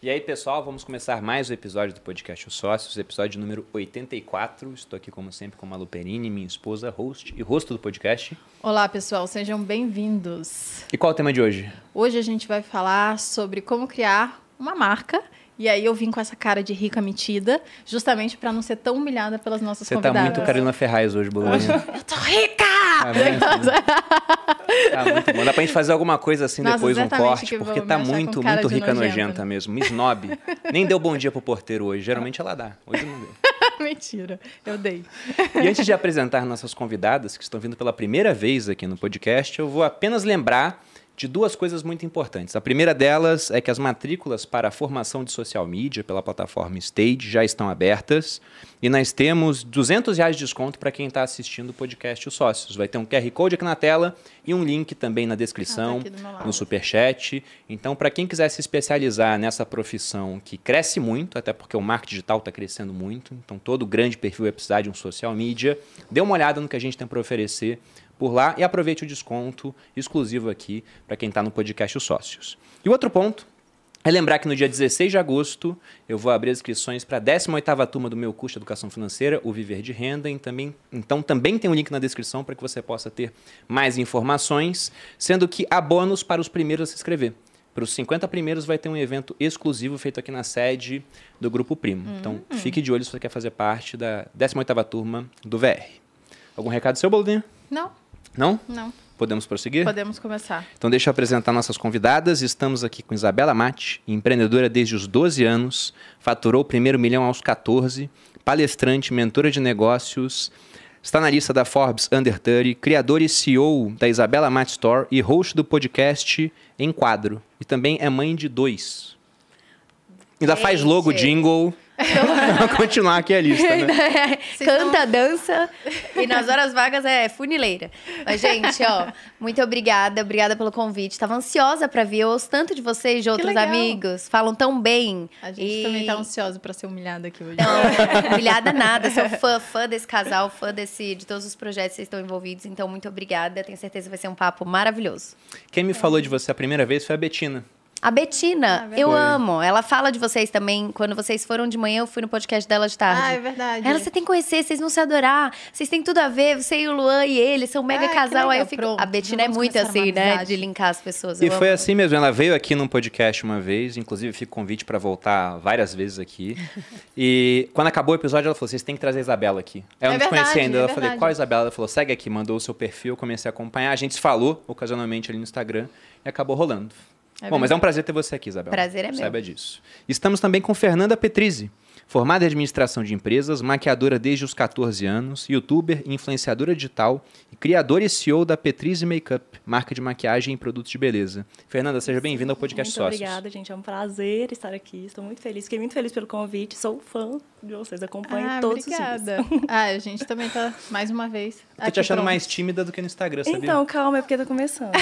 E aí, pessoal, vamos começar mais um episódio do podcast Os Sócios, episódio número 84. Estou aqui, como sempre, com a Malu Perini, minha esposa, host e rosto do podcast. Olá, pessoal, sejam bem-vindos. E qual é o tema de hoje? Hoje a gente vai falar sobre como criar uma marca. E aí eu vim com essa cara de rica metida, justamente para não ser tão humilhada pelas nossas Você tá convidadas. muito Carolina Ferraz hoje, Bolonha. Eu tô rica! Tá vendo? Tá muito bom. Dá pra gente fazer alguma coisa assim Nossa, depois, um corte, que porque tá muito, muito rica nojenta. nojenta mesmo. Me snob. Nem deu bom dia pro porteiro hoje. Geralmente ela dá. Hoje não deu. Mentira, eu dei. E antes de apresentar nossas convidadas, que estão vindo pela primeira vez aqui no podcast, eu vou apenas lembrar de duas coisas muito importantes. A primeira delas é que as matrículas para a formação de social media pela plataforma Stage já estão abertas e nós temos 200 reais de desconto para quem está assistindo o podcast Os Sócios. Vai ter um QR Code aqui na tela e um link também na descrição, Ah, tá no Superchat. Então, para quem quiser se especializar nessa profissão que cresce muito, até porque o marketing digital está crescendo muito, então todo grande perfil vai precisar de um social media, dê uma olhada no que a gente tem para oferecer por lá e aproveite o desconto exclusivo aqui para quem está no podcast Os Sócios. E o outro ponto é lembrar que no dia 16 de agosto eu vou abrir as inscrições para a 18ª turma do meu curso de Educação Financeira, o Viver de Renda. E também, então também tem um link na descrição para que você possa ter mais informações, sendo que há bônus para os primeiros a se inscrever. Para os 50 primeiros vai ter um evento exclusivo feito aqui na sede do Grupo Primo. Então fique de olho se você quer fazer parte da 18ª turma do VR. Algum recado seu, Boldinho? Não, Não? não. Podemos prosseguir? Podemos começar. Então deixa eu apresentar nossas convidadas. Estamos aqui com Isabela Mate, empreendedora desde os 12 anos, faturou o primeiro milhão aos 14, palestrante, mentora de negócios, está na lista da Forbes Under 30, criadora e CEO da Isabela Mate Store e host do podcast Em Quadro. E também é mãe de dois. Ainda faz logo, jingle. Vamos continuar aqui a lista, né? Canta, dança e nas horas vagas é funileira. Mas, gente, ó, muito obrigada, obrigada pelo convite. Tava ansiosa pra vir. Eu ouço tanto de vocês, de outros amigos. Falam tão bem. A gente E- também tá ansiosa para ser humilhada aqui hoje. Não, humilhada nada. Sou fã, fã desse casal, fã desse, de todos os projetos que vocês estão envolvidos. Então, muito obrigada. Tenho certeza que vai ser um papo maravilhoso. Quem me falou de você a primeira vez foi a Betina. A Betina, Ah, eu Foi. amo. Ela fala de vocês também. Quando vocês foram de manhã, eu fui no podcast dela de tarde. Ah, é verdade. Ela, você tem que conhecer, vocês vão se adorar. Vocês têm tudo a ver, você e o Luan e ele, são um mega Ah, casal. Aí eu fico. Pronto, a Betina é muito assim, né? De linkar as pessoas. E eu foi amo. assim mesmo, ela veio aqui num podcast uma vez, inclusive fica convite para voltar várias vezes aqui. E quando acabou o episódio, ela falou: vocês têm que trazer a Isabela aqui. Eu É não te conhecia verdade, ainda. é Eu falei: verdade. qual a Isabela? Ela falou: segue aqui, mandou o seu perfil, eu comecei a acompanhar. A gente se falou ocasionalmente ali no Instagram e acabou rolando. É Bom, mas é um prazer ter você aqui, Isabela. Prazer é meu. Saiba disso. Estamos também com Fernanda Petrizzi, formada em administração de empresas, maquiadora desde os 14 anos, youtuber, influenciadora digital e criadora e CEO da Petrizzi Makeup, marca de maquiagem e produtos de beleza. Fernanda, seja bem-vinda ao podcast muito Sócios. obrigada, gente. É um prazer estar aqui. Estou muito feliz. Fiquei muito feliz pelo convite. Sou fã de vocês. Acompanho Ah, todos obrigada. Ah, a gente também tá, mais uma vez. Tô te achando pronto. mais tímida do que no Instagram, os dias. sabia? Então, calma, é porque tá começando.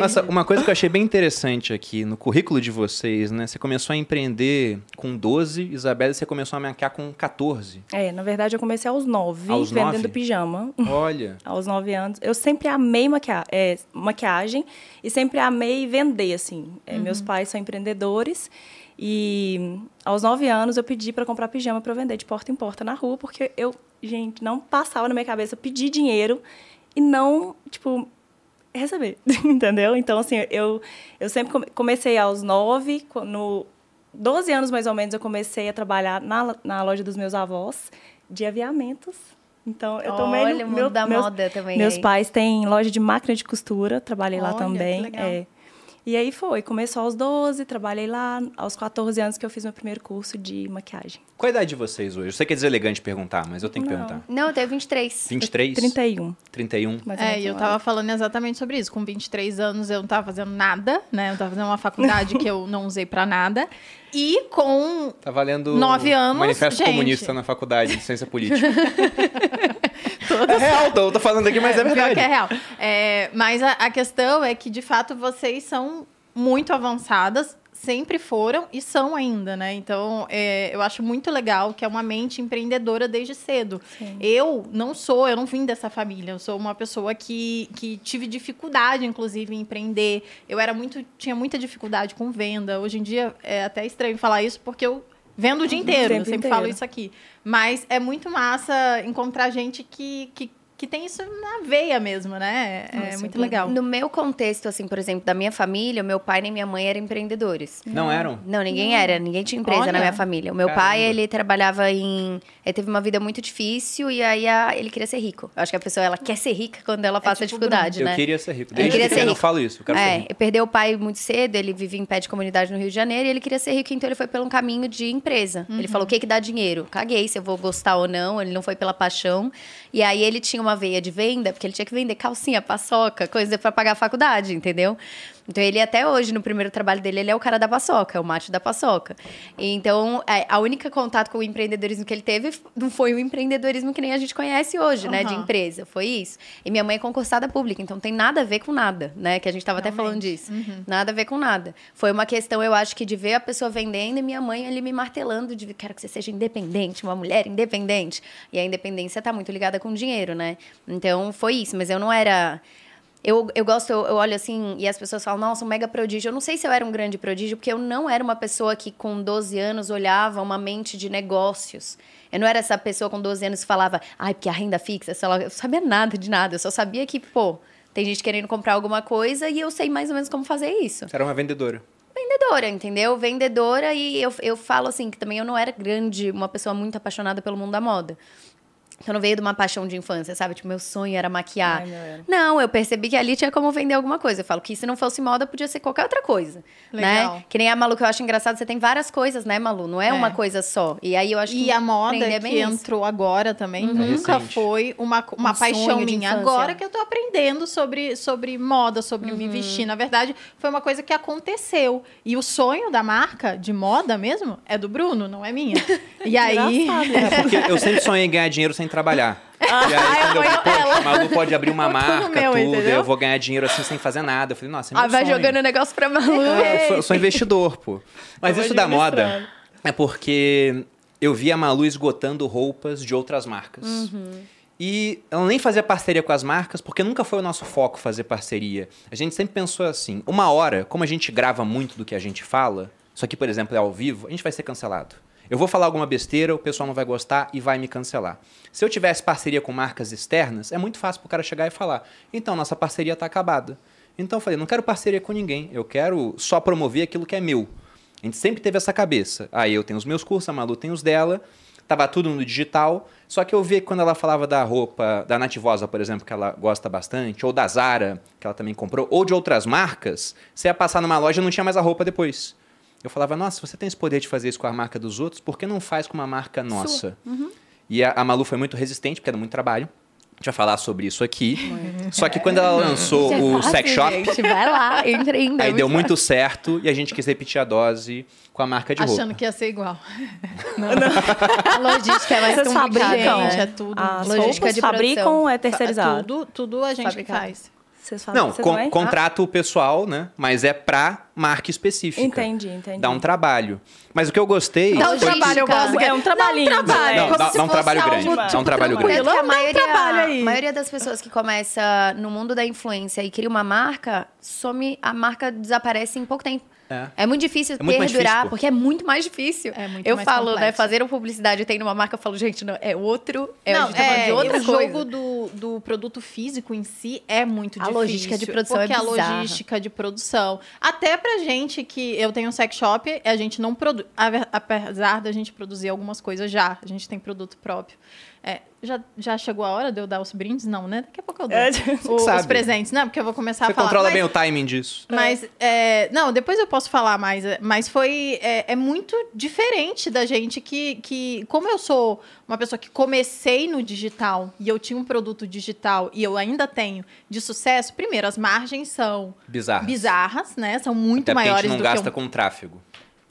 Nossa, uma coisa que eu achei bem interessante aqui no currículo de vocês, né? Você começou a empreender com 12, Isabela, você começou a maquiar com 14. é, na verdade, eu comecei aos nove, Aos vendendo nove? pijama. Olha, Aos nove anos. Eu sempre amei maquia é, maquiagem e sempre amei vender, assim. É, Meus pais são empreendedores. E aos nove anos eu pedi para comprar pijama para vender de porta em porta na rua, porque eu, gente, não passava na minha cabeça pedir dinheiro e não, tipo, receber, entendeu? Então, assim, eu, eu sempre come- comecei aos nove, no 12 anos mais ou menos, eu comecei a trabalhar na, na loja dos meus avós de aviamentos. Então, eu tomei Olha, o mundo da moda também Meus aí. pais têm loja de máquina de costura, trabalhei lá Olha, que também. legal. é. E aí foi, começou aos 12, trabalhei lá, aos 14 anos que eu fiz meu primeiro curso de maquiagem. qual a idade de vocês hoje? Eu sei que é deselegante perguntar, mas eu tenho que Não. perguntar. Não, eu tenho 23. 23? 31. 31? mais ou É, e eu um tava falando exatamente sobre isso. Com 23 anos eu não tava fazendo nada, né? Eu tava fazendo uma faculdade que eu não usei pra nada. E com Tá valendo Nove anos, manifesto gente. comunista na faculdade de ciência política. É real, tô, tô falando aqui, mas é, pior verdade. que é real. É, mas a, a questão é que, de fato, vocês são muito avançadas sempre foram e são ainda, né? Então, é, eu acho muito legal que é uma mente empreendedora desde cedo. Sim. Eu não sou, eu não vim dessa família. Eu sou uma pessoa que, que tive dificuldade, inclusive, em empreender. Eu era muito, tinha muita dificuldade com venda. Hoje em dia é até estranho falar isso porque eu vendo o dia inteiro. tempo eu sempre inteiro. falo isso aqui. Mas é muito massa encontrar gente que, que, que tem isso na veia mesmo, né? É Nossa, muito legal. No meu contexto, assim, por exemplo, da minha família, o meu pai nem minha mãe eram empreendedores. Não eram? Não, ninguém era, ninguém tinha empresa Olha. na minha família. O meu Caramba. pai, ele trabalhava em. Ele teve uma vida muito difícil e aí a- ele queria ser rico. Eu acho que a pessoa ela quer ser rica quando ela passa tipo dificuldade, Eu né? queria ser rico. Ele Desde queria ser pequeno eu rico. falo isso. Eu quero ser É, rico. ele perdeu o pai muito cedo, ele vivia em pé de comunidade no Rio de Janeiro e ele queria ser rico, então ele foi pelo um caminho de empresa. Ele falou: o que, que dá dinheiro? Caguei se eu vou gostar ou não, ele não foi pela paixão. E aí ele tinha uma veia de venda, porque ele tinha que vender calcinha, paçoca, coisa pra pagar a faculdade, entendeu? Então ele até hoje, no primeiro trabalho dele, ele é o cara da paçoca, é o macho da paçoca. Então, é, a única contato com o empreendedorismo que ele teve não foi o empreendedorismo que nem a gente conhece hoje, né? De empresa, foi isso. E minha mãe é concursada pública, então tem nada a ver com nada, né? Que a gente tava até falando disso. Nada a ver com nada. Foi uma questão, eu acho que de ver a pessoa vendendo e minha mãe ali me martelando de quero que você seja independente, uma mulher independente. E a independência tá muito ligada com dinheiro, né? Então foi isso, mas eu não era. Eu, eu gosto, eu, eu olho assim, e as pessoas falam, nossa, um mega prodígio. Eu não sei se eu era um grande prodígio, porque eu não era uma pessoa que com 12 anos olhava uma mente de negócios. Eu não era essa pessoa com 12 anos que falava, ai, porque a renda fixa, sei lá, eu sabia nada de nada. Eu só sabia que, pô, tem gente querendo comprar alguma coisa e eu sei mais ou menos como fazer isso Você era uma vendedora. vendedora, entendeu? Vendedora e eu, eu falo assim, que também eu não era grande, uma pessoa muito apaixonada pelo mundo da moda. Então não veio de uma paixão de infância, sabe? Tipo, meu sonho era maquiar. Ai. Não, eu percebi que ali tinha como vender alguma coisa. Eu falo que se não fosse moda, podia ser qualquer outra coisa. Legal. Né? Que nem a Malu, que eu acho engraçado, você tem várias coisas, né, Malu? Não é, É. uma coisa só. E aí eu acho que E a moda é que bem isso. entrou agora também É nunca foi uma, uma Um paixão minha. Agora que eu tô aprendendo sobre, sobre moda, sobre me Uhum. vestir. Na verdade, foi uma coisa que aconteceu. E o sonho da marca de moda mesmo é do Bruno, não é minha. E aí. Engraçado. É porque eu sempre sonhei em ganhar dinheiro sem trabalhar. e aí, quando eu vi, poxa, o Malu pode abrir uma marca, meu, tudo, eu vou ganhar dinheiro assim sem fazer nada. Eu falei, nossa, é meu Ah, vai sonho. jogando o negócio pra Malu. É, eu, sou, sou investidor, pô. Mas Eu isso da moda é porque eu vi a Malu esgotando roupas de outras marcas. E ela nem fazia parceria com as marcas, porque nunca foi o nosso foco fazer parceria. A gente sempre pensou assim, uma hora, como a gente grava muito do que a gente fala, isso aqui, por exemplo, é ao vivo, a gente vai ser cancelado. Eu vou falar alguma besteira, o pessoal não vai gostar e vai me cancelar. Se eu tivesse parceria com marcas externas, é muito fácil pro cara chegar e falar: então, nossa parceria tá acabada. Então eu falei: não quero parceria com ninguém, eu quero só promover aquilo que é meu. A gente sempre teve essa cabeça. Aí eu tenho os meus cursos, a Malu tem os dela, tava tudo no digital. Só que eu vi que quando ela falava da roupa da Nativosa, por exemplo, que ela gosta bastante, ou da Zara, que ela também comprou, ou de outras marcas, você ia passar numa loja e não tinha mais a roupa depois. Eu falava, nossa, você tem esse poder de fazer isso com a marca dos outros, por que não faz com uma marca nossa? E a, a Malu foi muito resistente, porque era muito trabalho. A gente vai falar sobre isso aqui. Só que quando ela lançou é o fácil, Sex Shop, Gente, vai lá, entra ainda. aí deu muito certo e a gente quis repetir a dose com a marca de Achando roupa. que ia ser igual. A logística é mais Vocês complicada, fabricam? né? Gente, é tudo. As Logística de fabricam produção. ou é terceirizado? Tudo, tudo a gente Fabricado. faz. Vocês fazem Não, con- também? contrato pessoal, né? Mas é pra marca específica. Entendi, entendi. Dá um trabalho. Mas o que eu gostei. Dá um foi- trabalho, eu gosto. É um trabalhinho. Dá um trabalho. Não, dá- dá um trabalho grande. Dá um tipo, trabalho grande. A um maioria, trabalho aí. a maioria das pessoas que começa no mundo da influência e cria uma marca, some, a marca desaparece em pouco tempo. É. É muito difícil É muito perdurar, porque é muito mais difícil. É muito eu mais falo, né, complexo. fazer uma publicidade tendo uma marca, eu falo, gente, não, é outro, é, a não, gente tá falando de outra o coisa. jogo do, do produto físico em si é muito A difícil. logística de produção é porque a bizarra. logística de produção. Até pra gente que eu tenho um sex shop, a gente não produz. Apesar da gente produzir algumas coisas já, a gente tem produto próprio. É, já, já chegou a hora de eu dar os brindes? Não, né? Daqui a pouco eu dou. É, O- os sabe. presentes, não, porque eu vou começar Você a falar. controla Mas- bem o timing disso. Mas, é, não, depois eu posso falar mais. é, Mas foi. É, é muito diferente da gente que, que. Como eu sou uma pessoa que comecei no digital e eu tinha um produto digital e eu ainda tenho de sucesso, primeiro, as margens são Bizarro. bizarras, né? São muito Até porque a maiores gente não gasta um, com tráfego.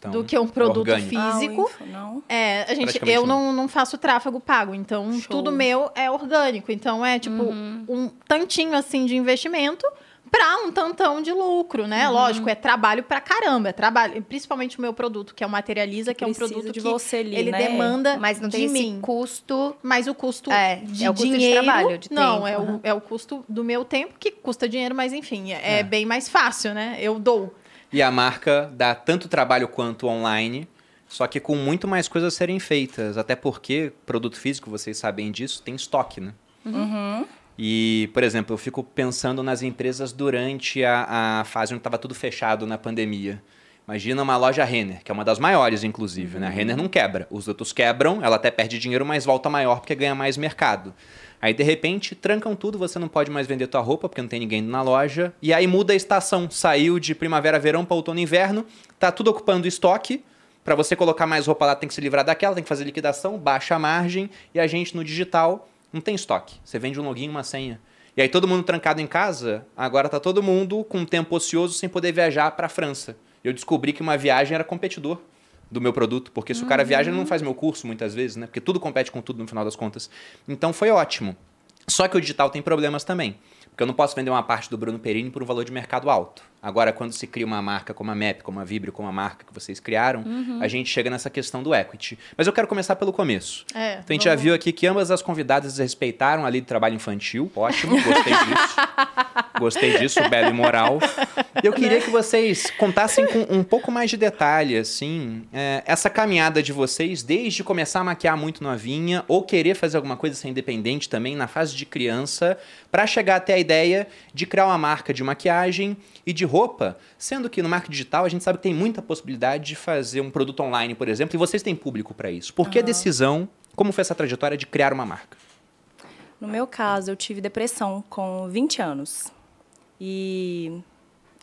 Então, do que um produto orgânico. Ah, o físico. info, não. É, a gente, eu não. não, não faço tráfego pago, então Show. tudo meu é orgânico. Então é tipo Uhum. um tantinho assim de investimento para um tantão de lucro, né? Uhum. Lógico, é trabalho pra caramba, é trabalho, principalmente o meu produto que é o Materializa, que é um produto de que você ali, ele né? demanda Mas não de tem esse mim. custo. Mas o custo É, de é o custo de dinheiro, trabalho, de não, tempo, é, aham. o, é o custo do meu tempo que custa dinheiro, mas enfim, é, é É. bem mais fácil, né? Eu dou. E a marca dá tanto trabalho quanto online, só que com muito mais coisas a serem feitas. Até porque produto físico, vocês sabem disso, tem estoque, né? Uhum. E, por exemplo, eu fico pensando nas empresas durante a, a fase onde estava tudo fechado na pandemia. Imagina uma loja Renner, que é uma das maiores, inclusive. Né? A Renner não quebra. Os outros quebram, ela até perde dinheiro, mas volta maior porque ganha mais mercado. Aí, de repente, trancam tudo, você não pode mais vender tua roupa porque não tem ninguém na loja. E aí muda a estação. Saiu de primavera, verão para outono inverno. Tá tudo ocupando estoque. Para você colocar mais roupa lá, tem que se livrar daquela, tem que fazer liquidação, baixa a margem. E a gente no digital não tem estoque. Você vende um login uma senha. E aí todo mundo trancado em casa, agora tá todo mundo com tempo ocioso sem poder viajar para a França. Eu descobri que uma viagem era competidor do meu produto, porque se o cara viaja, ele não faz meu curso muitas vezes, né? Porque tudo compete com tudo no final das contas. Então foi ótimo. Só que o digital tem problemas também. Porque eu não posso vender uma parte do Bruno Perini por um valor de mercado alto. Agora, quando se cria uma marca como a MAP, como a Vibrio, como a marca que vocês criaram, a gente chega nessa questão do equity. Mas eu quero começar pelo começo. É, Então a gente já viu aqui que ambas as convidadas respeitaram a lei do trabalho infantil. Ótimo, gostei disso. gostei disso, belo e moral. Eu queria que vocês contassem com um pouco mais de detalhe, assim, é, essa caminhada de vocês, desde começar a maquiar muito novinha, ou querer fazer alguma coisa ser independente também, na fase de criança, para chegar até a ideia de criar uma marca de maquiagem e de roupa, sendo que no marketing digital a gente sabe que tem muita possibilidade de fazer um produto online, por exemplo, e vocês têm público para isso. Por que a decisão, como foi essa trajetória de criar uma marca? No meu caso, eu tive depressão com 20 anos. E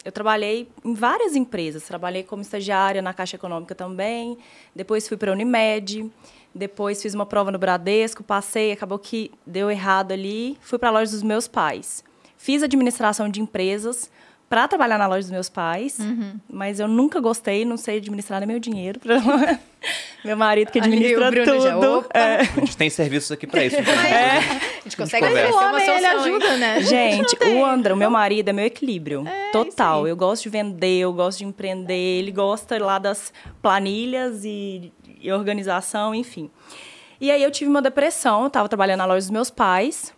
eu trabalhei em várias empresas. Trabalhei como estagiária na Caixa Econômica também. Depois fui para a Unimed. Depois fiz uma prova no Bradesco, passei, acabou que deu errado ali. Fui para a loja dos meus pais. Fiz administração de empresas para trabalhar na loja dos meus pais, mas eu nunca gostei, não sei administrar nem meu dinheiro. meu marido que administra já, tudo. opa. É. A gente tem serviços aqui para isso. então, A gente consegue conversa. O homem, ele solução, hein? ajuda, né? A Gente, o André, o meu marido, é meu equilíbrio. É, total. Eu gosto de vender, eu gosto de empreender. Ele gosta lá das planilhas e, e organização, enfim. E aí eu tive uma depressão, eu tava trabalhando na loja dos meus pais.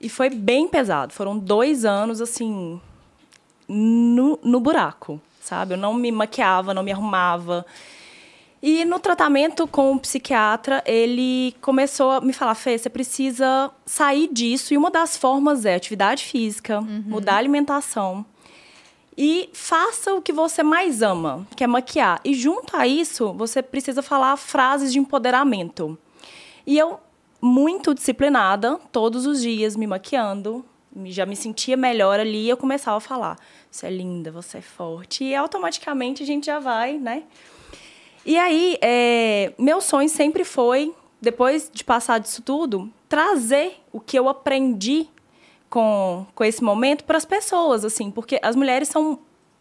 E foi bem pesado. Foram dois anos, assim, no, no buraco, sabe? Eu não me maquiava, não me arrumava. E no tratamento com o psiquiatra, ele começou a me falar: Fê, você precisa sair disso. E uma das formas é atividade física, mudar a alimentação. E faça o que você mais ama, que é maquiar. E junto a isso, você precisa falar frases de empoderamento. E eu, muito disciplinada, todos os dias me maquiando, já me sentia melhor ali, e eu começava a falar: Você é linda, você é forte. E automaticamente a gente já vai, né? E aí, é, meu sonho sempre foi, depois de passar disso tudo, trazer o que eu aprendi com, com esse momento para as pessoas, assim, porque as mulheres são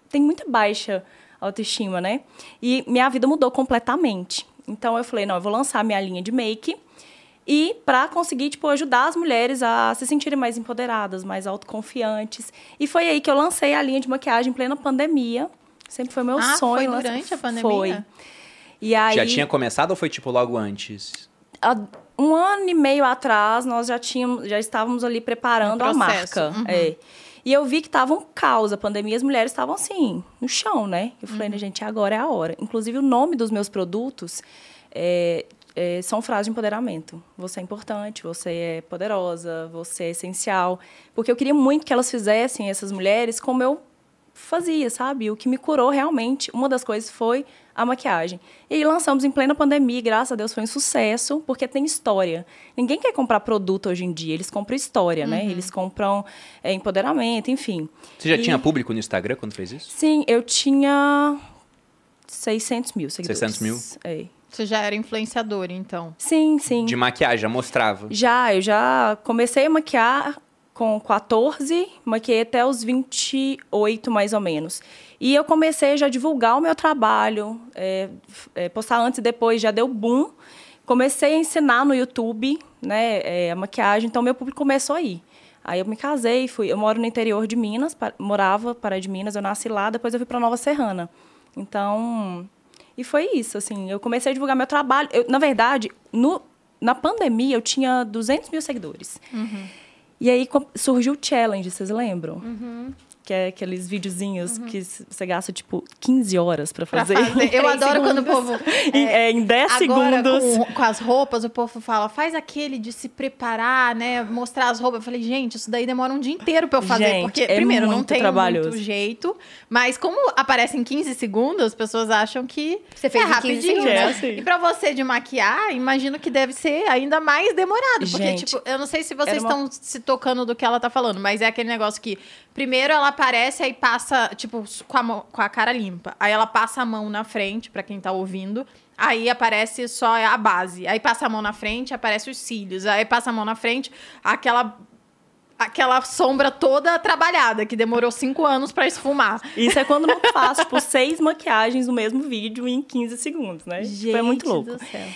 têm muita baixa autoestima, né? E minha vida mudou completamente. Então eu falei, não, eu vou lançar minha linha de make e para conseguir tipo ajudar as mulheres a se sentirem mais empoderadas, mais autoconfiantes. E foi aí que eu lancei a linha de maquiagem em plena pandemia. Sempre foi meu Ah, sonho. foi lançar- durante a pandemia? Foi. E aí, Já tinha começado ou foi tipo logo antes? um ano e meio atrás, nós já tínhamos, já estávamos ali preparando No a marca. uhum. É. E eu vi que estava um caos, a pandemia, as mulheres estavam assim, no chão, né? Eu falei, Uhum. né, gente, agora é a hora. Inclusive, o nome dos meus produtos é, é, são frases de empoderamento. Você é importante, você é poderosa, você é essencial. Porque eu queria muito que elas fizessem, essas mulheres, como eu fazia, sabe? O que me curou realmente, uma das coisas foi a maquiagem. E aí lançamos em plena pandemia, graças a Deus foi um sucesso, porque tem história. Ninguém quer comprar produto hoje em dia, eles compram história, né? Eles compram é, empoderamento, enfim. Você já E- tinha público no Instagram quando fez isso? Sim, eu tinha 600 mil seguidores. 600 mil? É. Você já era influenciadora, então. Sim, sim. De maquiagem, já mostrava. Já, eu já comecei a maquiar com 14, maquiei até os 28, mais ou menos. E eu comecei já a divulgar o meu trabalho, é, é, postar antes e depois, já deu boom. Comecei a ensinar no YouTube, né, é, a maquiagem, então meu público começou aí. Aí eu me casei, fui. Eu moro no interior de Minas, pa, morava para de Minas, eu nasci lá, depois eu fui para Nova Serrana. Então, e foi isso, assim. Eu comecei a divulgar meu trabalho. Eu, na verdade, no, na pandemia eu tinha 200 mil seguidores. Uhum. E aí surgiu o challenge, vocês lembram? Uhum que é aqueles videozinhos uhum. que você gasta, tipo, 15 horas para fazer. fazer. Eu adoro segundos. quando o povo. É, é em 10 segundos. Com, com, as roupas, o povo fala, faz aquele de se preparar, né? Mostrar as roupas. Eu falei, gente, isso daí demora um dia inteiro para eu fazer. Gente, porque, é primeiro, não tem trabalhoso. muito jeito. Mas como aparece em 15 segundos, as pessoas acham que você fez é rapidinho, né? Assim. E para você de maquiar, imagino que deve ser ainda mais demorado. Porque, gente, tipo, eu não sei se vocês estão uma... se tocando do que ela tá falando, mas é aquele negócio que, primeiro, ela aparece, aí passa, tipo, com a, mão, com a cara limpa. Aí ela passa a mão na frente, para quem tá ouvindo. Aí aparece só a base. Aí passa a mão na frente, aparece os cílios. Aí passa a mão na frente, aquela aquela sombra toda trabalhada, que demorou cinco anos para esfumar. Isso é quando não faço, tipo, seis maquiagens no mesmo vídeo em 15 segundos, né? Gente Foi muito louco.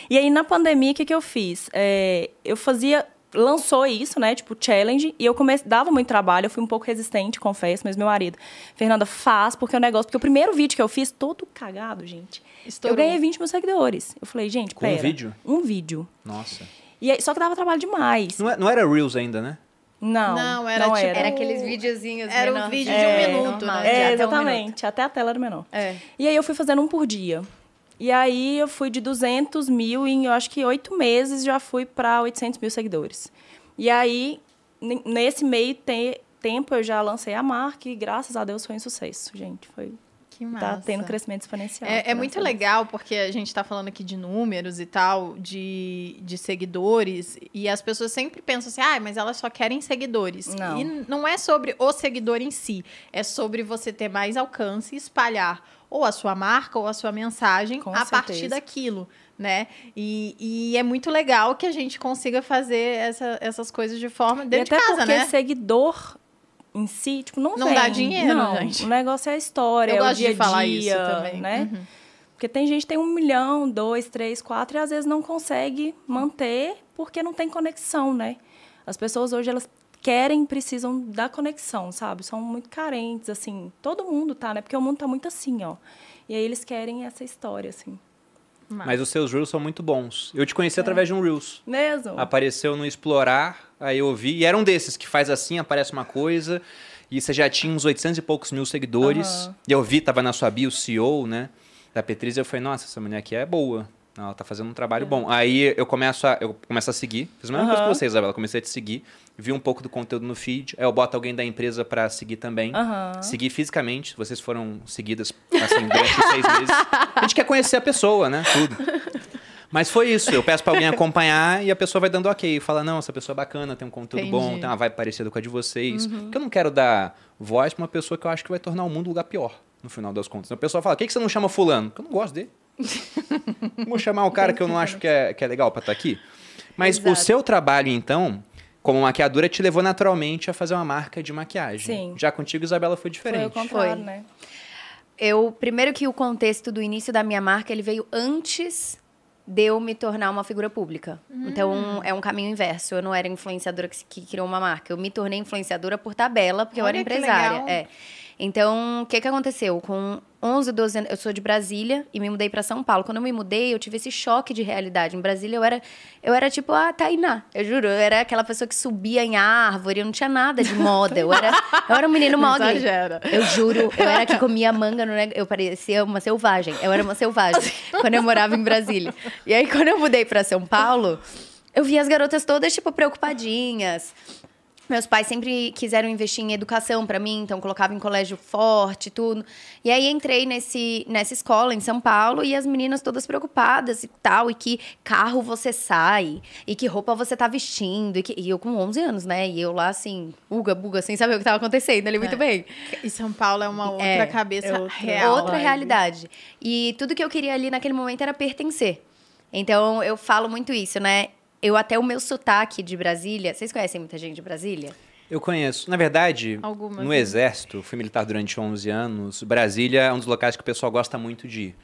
E aí, na pandemia, o que, que eu fiz? É, eu fazia lançou isso, né? Tipo, challenge. E eu comecei, dava muito trabalho, eu fui um pouco resistente, confesso, mas meu marido, Fernanda, faz, porque é um negócio. Porque o primeiro vídeo que eu fiz, todo cagado, gente. Estourou. Eu ganhei 20 mil seguidores. Eu falei, gente, Com pera. um vídeo? Um vídeo. Nossa. E aí, só que dava trabalho demais. Não, é, não era Reels ainda, né? Não, não era não tipo, era. era aqueles videozinhos Era menor. um vídeo de um é, minuto, normal, né? É, até exatamente. Um minuto. até a tela era menor. É. E aí eu fui fazendo um por dia. E aí eu fui de 200 mil em, eu acho que oito meses, já fui para 800 mil seguidores. E aí, nesse meio te tempo, eu já lancei a marca e graças a Deus foi um sucesso, gente. Foi que massa. Tá tendo crescimento exponencial. É, é muito legal porque a gente está falando aqui de números e tal, de, de seguidores, e as pessoas sempre pensam assim, ah, mas elas só querem seguidores. Não. E não é sobre o seguidor em si, é sobre você ter mais alcance e espalhar ou a sua marca ou a sua mensagem Com a certeza. partir daquilo. Né? E, e é muito legal que a gente consiga fazer essa, essas coisas de forma dentro e até de casa, porque né? seguidor em si, tipo, não, Não vem. dá dinheiro, não. gente. O negócio é a história, Eu é o gosto dia a de falar dia, isso também. né? Uhum. Porque tem gente que tem um milhão, dois, três, quatro, e às vezes não consegue manter porque não tem conexão, né? As pessoas hoje, elas querem, precisam da conexão, sabe? São muito carentes, assim. Todo mundo tá, né? Porque o mundo tá muito assim, ó. E aí eles querem essa história, assim. Mas os seus Reels são muito bons. Eu te conheci através de um Reels. Mesmo? Apareceu no Explorar, aí eu vi. E era um desses que faz assim, aparece uma coisa. E você já tinha uns 800 e poucos mil seguidores. Aham. E eu vi, tava na sua bio, CEO, né? Da Petris, eu falei, nossa, essa mulher aqui é boa. Ela tá fazendo um trabalho bom. Aí eu começo a, eu começo a seguir. Fiz a mesma coisa Aham. que você, Isabela. Comecei a te seguir. Vi um pouco do conteúdo no feed. Aí eu boto alguém da empresa pra seguir também. Aham. Seguir fisicamente. Vocês foram seguidas, assim, durante seis meses. A gente quer conhecer a pessoa, né? Tudo. Mas foi isso. Eu peço pra alguém acompanhar e a pessoa vai dando ok. Fala, não, essa pessoa é bacana, tem um conteúdo bom, Entendi. tem uma vibe parecida com a de vocês. Porque eu não quero dar voz pra uma pessoa que eu acho que vai tornar o mundo um lugar pior, no final das contas. A pessoa fala, por que que você não chama fulano? Porque eu não gosto dele. Vou chamar o cara que eu não acho que é, que é legal pra estar aqui. Mas o Exato. seu trabalho, então, como maquiadora, te levou naturalmente a fazer uma marca de maquiagem. Sim. Já contigo, Isabela, foi Foi diferente. o contrário, Foi. né? Eu, primeiro que o contexto do início da minha marca, ele veio antes de eu me tornar uma figura pública. Então, é um caminho inverso. Eu não era influenciadora que, que criou uma marca. Eu me tornei influenciadora por tabela, porque eu Olha era que empresária. legal. É. Então, o que que aconteceu? Com 11, 12 anos, eu sou de Brasília e me mudei para São Paulo. Quando eu me mudei, eu tive esse choque de realidade. Em Brasília, eu era, eu era tipo a Tainá, eu juro. Eu era aquela pessoa que subia em árvore, eu não tinha nada de moda. Eu era, eu era um menino mogli. exagera. Eu juro, eu era que comia manga no negócio. Eu parecia uma selvagem. Eu era uma selvagem quando eu morava em Brasília. E aí, quando eu mudei pra São Paulo, eu vi as garotas todas, tipo, preocupadinhas. Meus pais sempre quiseram investir em educação pra mim, então colocava em colégio forte tudo. E aí entrei nesse, nessa escola em São Paulo e as meninas todas preocupadas e tal, e que carro você sai, e que roupa você tá vestindo. E, que- e eu com 11 anos, né? E eu lá assim, uga, buga, sem saber o que tava acontecendo ali muito É. bem. E São Paulo é uma outra É, cabeça é outra- real. Outra realidade. E tudo que eu queria ali naquele momento era pertencer. Então eu falo muito isso, né? Eu até o meu sotaque de Brasília. Vocês conhecem muita gente de Brasília? Eu conheço. Na verdade, Algumas, no né? Exército, fui militar durante 11 anos. Brasília é um dos locais que o pessoal gosta muito de ir.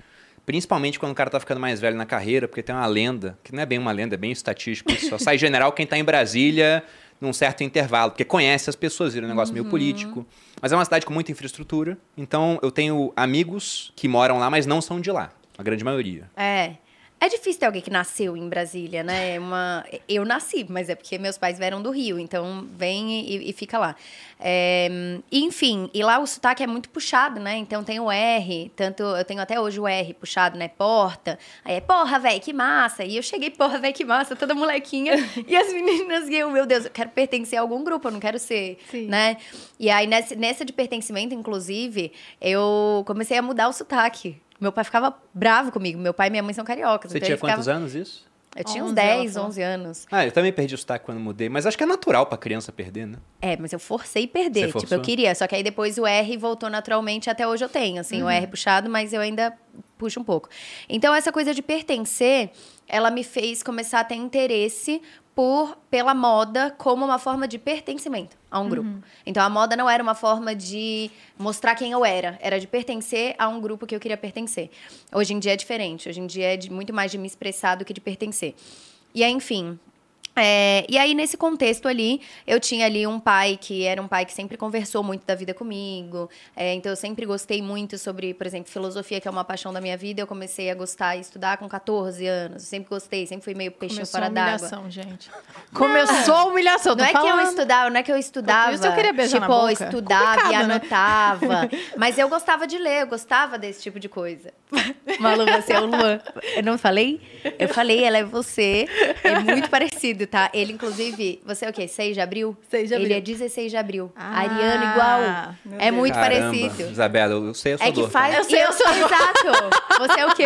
Principalmente quando o cara tá ficando mais velho na carreira, porque tem uma lenda, que não é bem uma lenda, é bem estatístico. Só sai general quem tá em Brasília, num certo intervalo, porque conhece as pessoas, vira um negócio meio político. Mas é uma cidade com muita infraestrutura, então eu tenho amigos que moram lá, mas não são de lá, a grande maioria. É. É difícil ter alguém que nasceu em Brasília, né? É Uma... Eu nasci, mas é porque meus pais vieram do Rio, então vem e, e fica lá. É, Enfim, e lá o sotaque é muito puxado, né? Então tem o R, tanto eu tenho até hoje o R puxado, né? Porta. Aí é porra, velho, que massa. E eu cheguei, porra, velho, que massa, toda molequinha. e as meninas, e eu, meu Deus, eu quero pertencer a algum grupo, eu não quero ser, Sim. né? E aí nessa, nessa de pertencimento, inclusive, eu comecei a mudar o sotaque. Meu pai ficava bravo comigo. Meu pai e minha mãe são cariocas. Você então tinha ficava... quantos anos isso? Eu tinha uns 11, 10, ela falou. 11 anos. Ah, eu também perdi o sotaque quando mudei, mas acho que é natural pra criança perder, né? É, mas eu forcei perder. Você Tipo, forçou? eu queria. Só que aí depois o R voltou naturalmente, até hoje eu tenho, assim, o R puxado, mas eu ainda puxo um pouco. Então, essa coisa de pertencer, ela me fez começar a ter interesse por pela moda como uma forma de pertencimento a um grupo. Então, a moda não era uma forma de mostrar quem eu era, era de pertencer a um grupo que eu queria pertencer. Hoje em dia é diferente. Hoje em dia é de, muito mais de me expressar do que de pertencer. E aí, enfim, é, e aí, nesse contexto ali, eu tinha ali um pai que era um pai que sempre conversou muito da vida comigo. É, então, eu sempre gostei muito sobre, por exemplo, filosofia, que é uma paixão da minha vida. Eu comecei a gostar e estudar com 14 anos. Eu sempre gostei, sempre fui meio peixinho Começou a fora d'água. humilhação, gente. Começou a humilhação, Não é que eu falando. estudava, não é que eu estudava. isso eu queria beijar na tipo, boca. estudava e Complicado, né? anotava. Mas eu gostava de ler, eu gostava desse tipo de coisa. Malu, você é o Luan. Eu não falei? Eu falei, ela é você. É muito parecido, tá? Ele, inclusive, você é o quê? 6 de abril? 6 de Ele abril. é 16 de abril. Ah, Ariano igual. É muito Caramba. parecido. Isabela, eu sei a sua É que dor. faz. tá? Eu sei, eu sou- Exato. Você é o quê?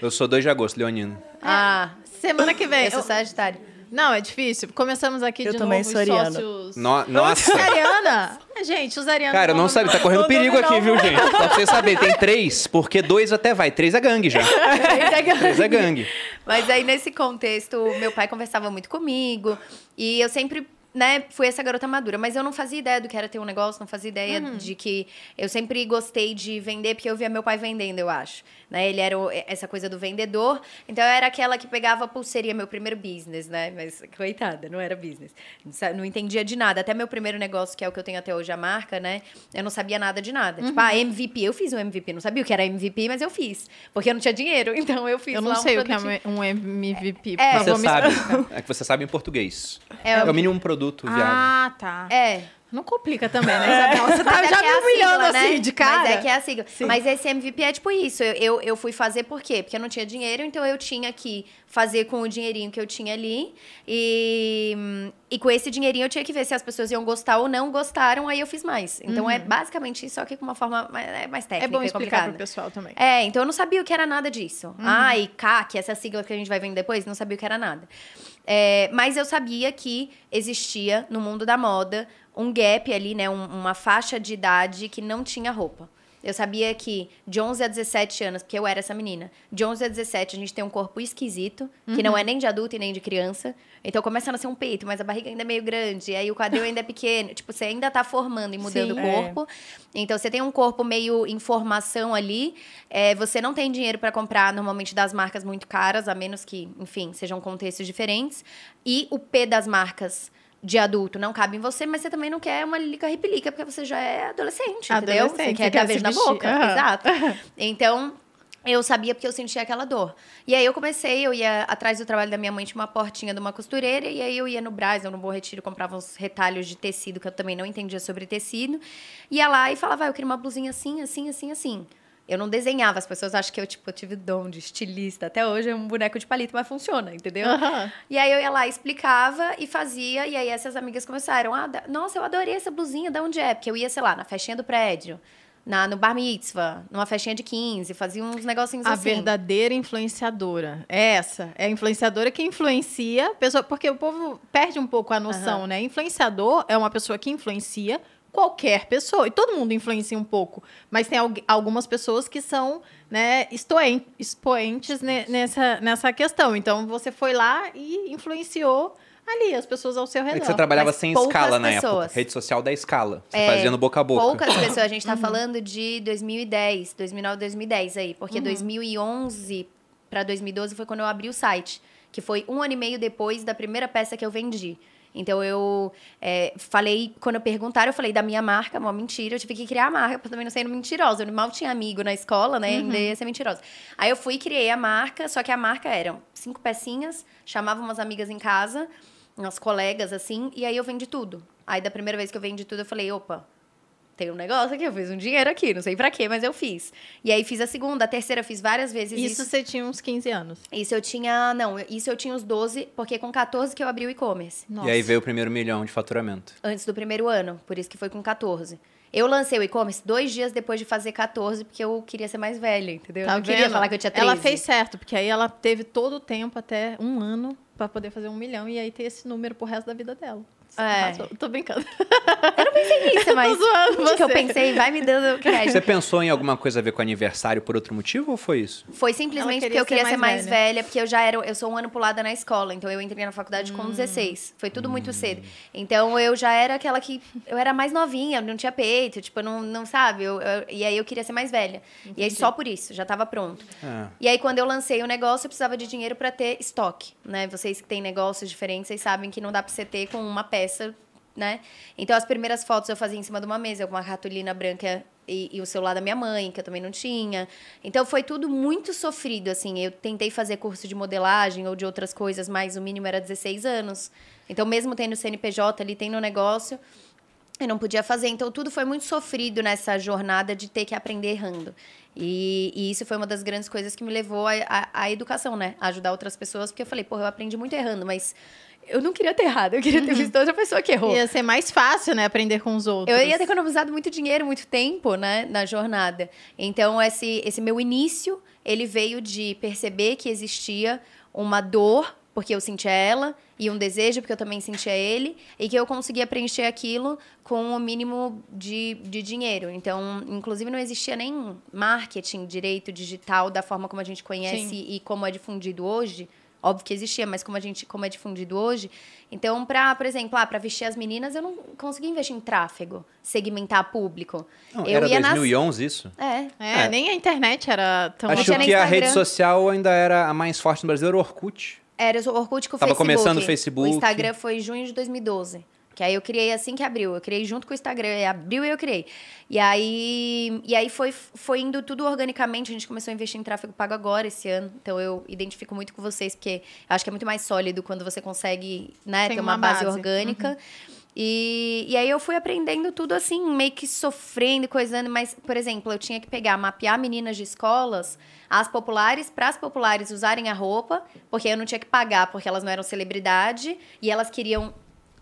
Eu sou 2 de agosto, Leonino. Ah, Semana que vem. eu sou Sagitário. Não, é difícil. Começamos aqui Eu de também novo sou os ariana. sócios... No- nossa! Ariana? Gente, os arianos... Cara, não vão- sabe, tá correndo vão perigo dominar aqui, o viu, gente? Só pra vocês saberem, tem três, porque dois até vai. Três é gangue já. Três é gangue. Mas aí, nesse contexto, meu pai conversava muito comigo. E eu sempre, né, fui essa garota madura. Mas eu não fazia ideia do que era ter um negócio, não fazia ideia de que... Eu sempre gostei de vender, porque eu via meu pai vendendo, eu acho. Né? Ele era o- essa coisa do vendedor. Então, eu era aquela que pegava pulseirinha, meu primeiro business, né? Mas, coitada, não era business. Não entendia de nada. Até meu primeiro negócio, que é o que eu tenho até hoje, a marca, né? Eu não sabia nada de nada. Tipo, ah, MVP. Eu fiz um MVP. Não sabia o que era MVP, mas eu fiz. Porque eu não tinha dinheiro. Então, eu fiz Eu não lá um sei o que é um MVP. Por É. favor, Você sabe. É que você sabe em português. É, É o mínimo produto viável. Ah, tá. É. Não complica também, né, Isabela? Você tá é já me é humilhando sigla, assim, né? de cara. Mas é que é a sigla. Mas esse MVP é tipo isso. Eu, eu, eu fui fazer por quê? Porque eu não tinha dinheiro, então eu tinha que fazer com o dinheirinho que eu tinha ali. E, e com esse dinheirinho eu tinha que ver se as pessoas iam gostar ou não gostaram, aí eu fiz mais. Então é basicamente isso, só que com uma forma mais, é mais técnica Uhum. É bom e explicar pro pessoal também. É, então eu não sabia o que era nada disso. Uhum. Ai, CAC, essa sigla que a gente vai vendo depois, não sabia o que era nada. É, mas eu sabia que existia no mundo da moda um gap ali, né? um- uma faixa de idade que não tinha roupa. Eu sabia que de 11 a 17 anos, porque eu era essa menina, de 11 a 17 a gente tem um corpo esquisito, que não é nem de adulto e nem de criança. Então começa a nascer um peito, mas a barriga ainda é meio grande, e aí o quadril ainda é pequeno. Tipo, você ainda tá formando e mudando Sim. o corpo. Então você tem um corpo meio em formação ali. é, você não tem dinheiro para comprar normalmente das marcas muito caras, a menos que, enfim, sejam contextos diferentes. E o P das marcas de adulto não cabe em você, mas você também não quer uma lilica ripilica, porque você já é adolescente, entendeu? Adolescente, Você você quer quer se beijo na boca. Aham. Exato. Então, eu sabia porque eu sentia aquela dor. E aí eu comecei, eu ia atrás do trabalho da minha mãe, tinha uma portinha de uma costureira, e aí eu ia no Brás, ou no Bom Retiro, comprava uns retalhos de tecido, que eu também não entendia sobre tecido. Ia lá e falava, ah, eu queria uma blusinha assim, assim, assim, assim. Eu não desenhava, as pessoas acham que eu, tipo, eu tive dom de estilista. Até hoje é um boneco de palito, mas funciona, entendeu? Aham. E aí eu ia lá, explicava e fazia, e aí essas amigas começaram, ah, da- nossa, eu adorei essa blusinha, de onde é? Porque eu ia, sei lá, na festinha do prédio, na, no bar mitzvah, numa festinha de 15, fazia uns negocinhos A assim. verdadeira influenciadora. É essa. É a influenciadora que influencia a pessoa. Porque o povo perde um pouco a noção, né? Influenciador é uma pessoa que influencia qualquer pessoa. E todo mundo influencia um pouco. Mas tem algu- algumas pessoas que são né, expoen- expoentes ne- nessa, nessa questão. Então você foi lá e influenciou ali as pessoas ao seu É redor. que você trabalhava sem escala na pessoas. época. Rede social da escala. Você É, fazia no boca a boca. Poucas pessoas, a gente tá falando de 2010, 2009, 2010 aí, porque 2011 para 2012 foi quando eu abri o site, que foi um ano e meio depois da primeira peça que eu vendi. Então eu é, falei, quando perguntaram, eu falei da minha marca, uma mentira, eu tive que criar a marca pra também não ser mentirosa. Eu mal tinha amigo na escola, né? Ainda ia ser mentirosa. Aí eu fui e criei a marca, só que a marca eram cinco pecinhas, chamava umas amigas em casa, umas colegas assim, e aí eu vendi tudo. Aí da primeira vez que eu vendi tudo, eu falei, opa, tem um negócio aqui, eu fiz um dinheiro aqui, não sei pra quê, mas eu fiz. E aí fiz a segunda, a terceira, fiz várias vezes Isso, isso. você tinha uns 15 anos. Isso eu tinha, não, isso eu tinha uns 12, porque com 14 que eu abri o e-commerce. E aí veio o primeiro milhão de faturamento. Antes do primeiro ano, por isso que foi com 14. Eu lancei o e-commerce dois dias depois de fazer 14, porque eu queria ser mais velha, entendeu? Tá eu não queria falar que eu tinha 13. Ela fez certo, porque aí ela teve todo o tempo, até um ano, pra poder fazer um milhão e aí ter esse número pro resto da vida dela. É. arrasou. Tô brincando. isso, mas Tô zoando onde que eu pensei, vai me dando crédito. Você pensou em alguma coisa a ver com aniversário por outro motivo ou foi isso? Foi simplesmente porque eu queria ser ser mais mais velha. porque eu já era, eu sou um ano pulada na escola, então eu entrei na faculdade Hum. com 16. Foi tudo muito cedo. Então eu já era aquela que eu era mais novinha, eu não tinha peito, tipo, eu não, não sabe, eu- eu- e aí eu queria ser mais velha. E aí só por isso, já tava pronto. Ah. E aí, quando eu lancei o negócio, eu precisava de dinheiro para ter estoque, né? Vocês que têm negócios diferentes, vocês sabem que não dá para você ter com uma peça, né? Então, as primeiras fotos eu fazia em cima de uma mesa, com uma cartolina branca e, e o celular da minha mãe, que eu também não tinha. Então, foi tudo muito sofrido, assim. Eu tentei fazer curso de modelagem ou de outras coisas, mas o mínimo era 16 anos. Então, mesmo tendo CNPJ ali, tendo negócio, eu não podia fazer. Então, tudo foi muito sofrido nessa jornada de ter que aprender errando. E, e isso foi uma das grandes coisas que me levou à educação, né? A ajudar outras pessoas, porque eu falei, porra, eu aprendi muito errando, mas eu não queria ter errado, eu queria ter visto outra pessoa que errou. Ia ser mais fácil, né? Aprender com os outros. Eu ia ter economizado muito dinheiro, muito tempo, né, na jornada. Então, esse, esse meu início, ele veio de perceber que existia uma dor, porque eu sentia ela, e um desejo, porque eu também sentia ele, e que eu conseguia preencher aquilo com o mínimo de, de dinheiro. Então, inclusive, não existia nem marketing direito digital da forma como a gente conhece Sim. e como é difundido hoje. Óbvio que existia, mas como a gente como é difundido hoje, então para, por exemplo, ah, para vestir as meninas, eu não conseguia investir em tráfego, segmentar público. Não, eu era ia nas- 2011 isso? É. É, É. nem a internet era tão... Acho que a rede social ainda era a mais forte no Brasil, era o Orkut. Era o Orkut com o Tava Facebook. começando o Facebook. O Instagram foi em junho de 2012. Que aí eu criei assim que abriu. Eu criei junto com o Instagram. Abriu e eu criei. E aí, e aí foi, foi indo tudo organicamente. A gente começou a investir em tráfego pago agora, esse ano. Então eu identifico muito com vocês, porque acho que é muito mais sólido quando você consegue né, Tem ter uma, uma base, base. orgânica. E, e aí eu fui aprendendo tudo assim, meio que sofrendo, coisando, mas, por exemplo, eu tinha que pegar, mapear meninas de escolas, as populares, para as populares usarem a roupa, porque eu não tinha que pagar, porque elas não eram celebridade, e elas queriam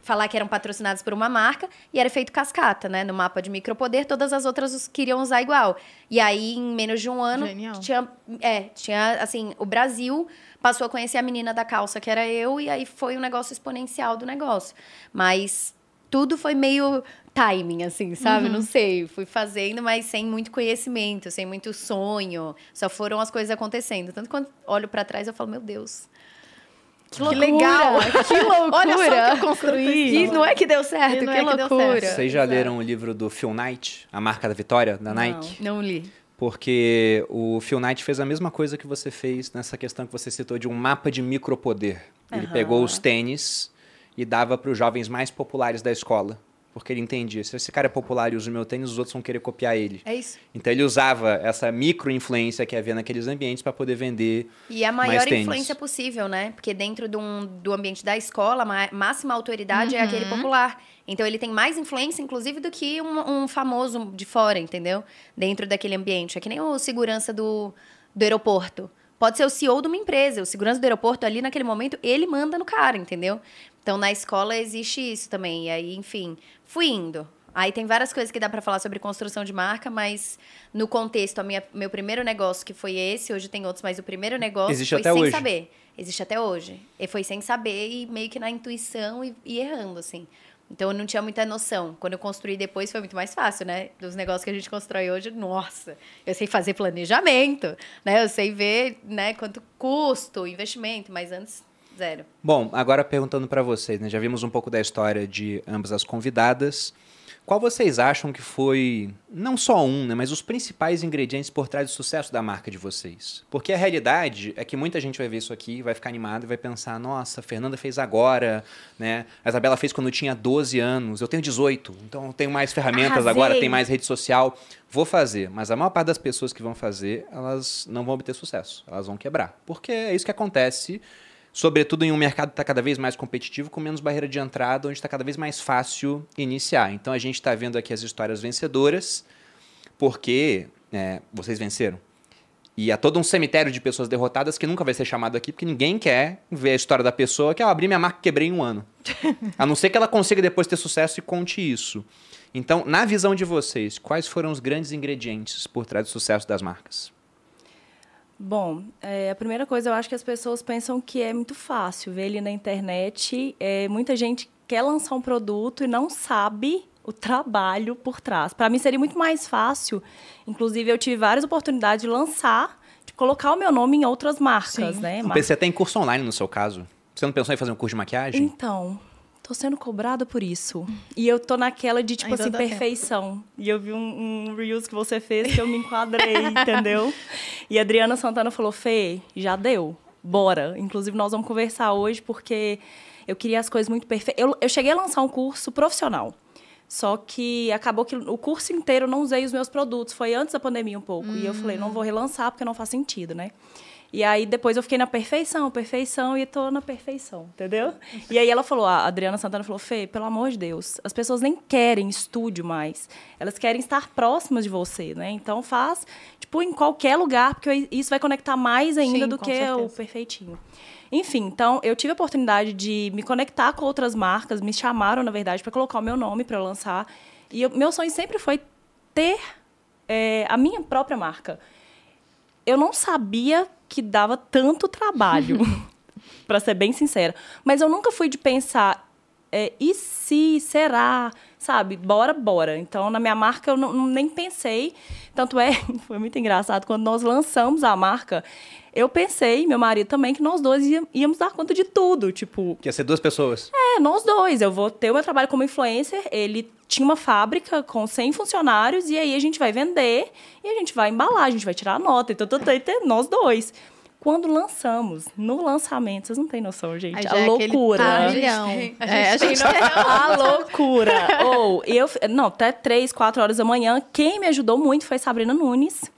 falar que eram patrocinadas por uma marca, e era feito cascata, né? No mapa de micropoder, todas as outras queriam usar igual. E aí, em menos de um ano, Genial. tinha, é, tinha, assim, o Brasil passou a conhecer a menina da calça, que era eu, e aí foi um negócio exponencial do negócio. Mas tudo foi meio timing, assim, sabe? Não sei. Fui fazendo, mas sem muito conhecimento, sem muito sonho. Só foram as coisas acontecendo. Tanto quando olho pra trás, eu falo, meu Deus. Que, loucura, legal! Que loucura! Olha só o que eu construí. Que não é que deu certo, E não que é que deu loucura. certo. Vocês já Exato. leram o livro do Phil Knight, A Marca da Vitória, da Nike? Não li. Porque o Phil Knight fez a mesma coisa que você fez nessa questão que você citou de um mapa de micropoder. Ele Aham. pegou os tênis e dava para os jovens mais populares da escola. Porque ele entendia, se esse cara é popular e usa o meu tênis, os outros vão querer copiar ele. É isso. Então ele usava essa micro-influência que havia naqueles ambientes para poder vender. E a Mais maior tênis. influência possível, né? Porque dentro de um- do ambiente da escola, a ma- máxima autoridade é aquele popular. Então ele tem mais influência, inclusive, do que um, um famoso de fora, entendeu? Dentro daquele ambiente. É que nem o segurança do, do aeroporto. Pode ser o CEO de uma empresa. O segurança do aeroporto ali, naquele momento, ele manda no cara, entendeu? Então, na escola existe isso também. E aí, enfim, fui indo. Aí tem várias coisas que dá pra falar sobre construção de marca, mas no contexto, a minha, meu primeiro negócio, que foi esse, hoje tem outros, mas o primeiro negócio Existe foi até sem hoje. saber. Existe até hoje. E foi sem saber e meio que na intuição e, e errando, assim. Então eu não tinha muita noção. Quando eu construí depois foi muito mais fácil, né? Dos negócios que a gente constrói hoje, nossa, eu sei fazer planejamento, né? Eu sei ver, né, quanto custo, investimento, mas antes zero. Bom, agora perguntando para vocês, né? Já vimos um pouco da história de ambas as convidadas. Qual vocês acham que foi, não só um, né, mas os principais ingredientes por trás do sucesso da marca de vocês? Porque a realidade é que muita gente vai ver isso aqui, vai ficar animada e vai pensar: nossa, a Fernanda fez agora, né? A Isabela fez quando eu tinha 12 anos, eu tenho 18, então eu tenho mais ferramentas Arrasei. agora, tenho mais rede social. Vou fazer, mas a maior parte das pessoas que vão fazer, elas não vão obter sucesso, elas vão quebrar. Porque é isso que acontece sobretudo em um mercado que está cada vez mais competitivo, com menos barreira de entrada, onde está cada vez mais fácil iniciar. Então a gente está vendo aqui as histórias vencedoras, porque é, vocês venceram. E há todo um cemitério de pessoas derrotadas que nunca vai ser chamado aqui, porque ninguém quer ver a história da pessoa que eu abri minha marca e quebrei em um ano. a não ser que ela consiga depois ter sucesso e conte isso. Então, na visão de vocês, quais foram os grandes ingredientes por trás do sucesso das marcas? Bom, é, a primeira coisa, eu acho que as pessoas pensam que é muito fácil ver ele na internet. É, muita gente quer lançar um produto e não sabe o trabalho por trás. Para mim seria muito mais fácil. Inclusive, eu tive várias oportunidades de lançar, de colocar o meu nome em outras marcas, Sim. né? Mar- PC tem curso online no seu caso? Você não pensou em fazer um curso de maquiagem? Então, tô sendo cobrada por isso. E eu tô naquela de, tipo Ainda assim, dá tempo. perfeição. E eu vi um, um Reels que você fez que eu me enquadrei, entendeu? E a Adriana Santana falou, Fê, já deu, bora. Inclusive, nós vamos conversar hoje porque eu queria as coisas muito perfeitas. Eu, eu cheguei a lançar um curso profissional. Só que acabou que o curso inteiro eu não usei os meus produtos. Foi antes da pandemia um pouco. E eu falei, não vou relançar porque não faz sentido, né? E aí depois eu fiquei na perfeição, perfeição, e tô na perfeição, entendeu? E aí ela falou, a Adriana Santana falou, Fê, pelo amor de Deus, as pessoas nem querem estúdio mais. Elas querem estar próximas de você, né? Então faz, tipo, em qualquer lugar, porque isso vai conectar mais ainda Sim, do que o certeza. perfeitinho. Enfim, então eu tive a oportunidade de me conectar com outras marcas, me chamaram, na verdade, para colocar o meu nome para lançar. E eu- meu sonho sempre foi ter é, a minha própria marca. Eu não sabia que dava tanto trabalho, para ser bem sincera. Mas eu nunca fui de pensar, é, e se, será, sabe? Bora, bora. Então, na minha marca, eu não, nem pensei. Tanto é, foi muito engraçado, quando nós lançamos a marca, eu pensei, meu marido também, que nós dois íamos dar conta de tudo. Tipo, Que ia ser duas pessoas. é, nós dois. Eu vou ter o meu trabalho como influencer. Ele tinha uma fábrica com 100 funcionários e aí a gente vai vender e a gente vai embalar, a gente vai tirar a nota e tudo, tudo, tudo, nós dois. Quando lançamos, no lançamento, vocês não têm noção, gente. A é aquele loucura. turbilhão. A É, a gente gente tem A loucura. Ou eu, não, até três, quatro horas da manhã. Quem me ajudou muito foi Sabrina Nunes,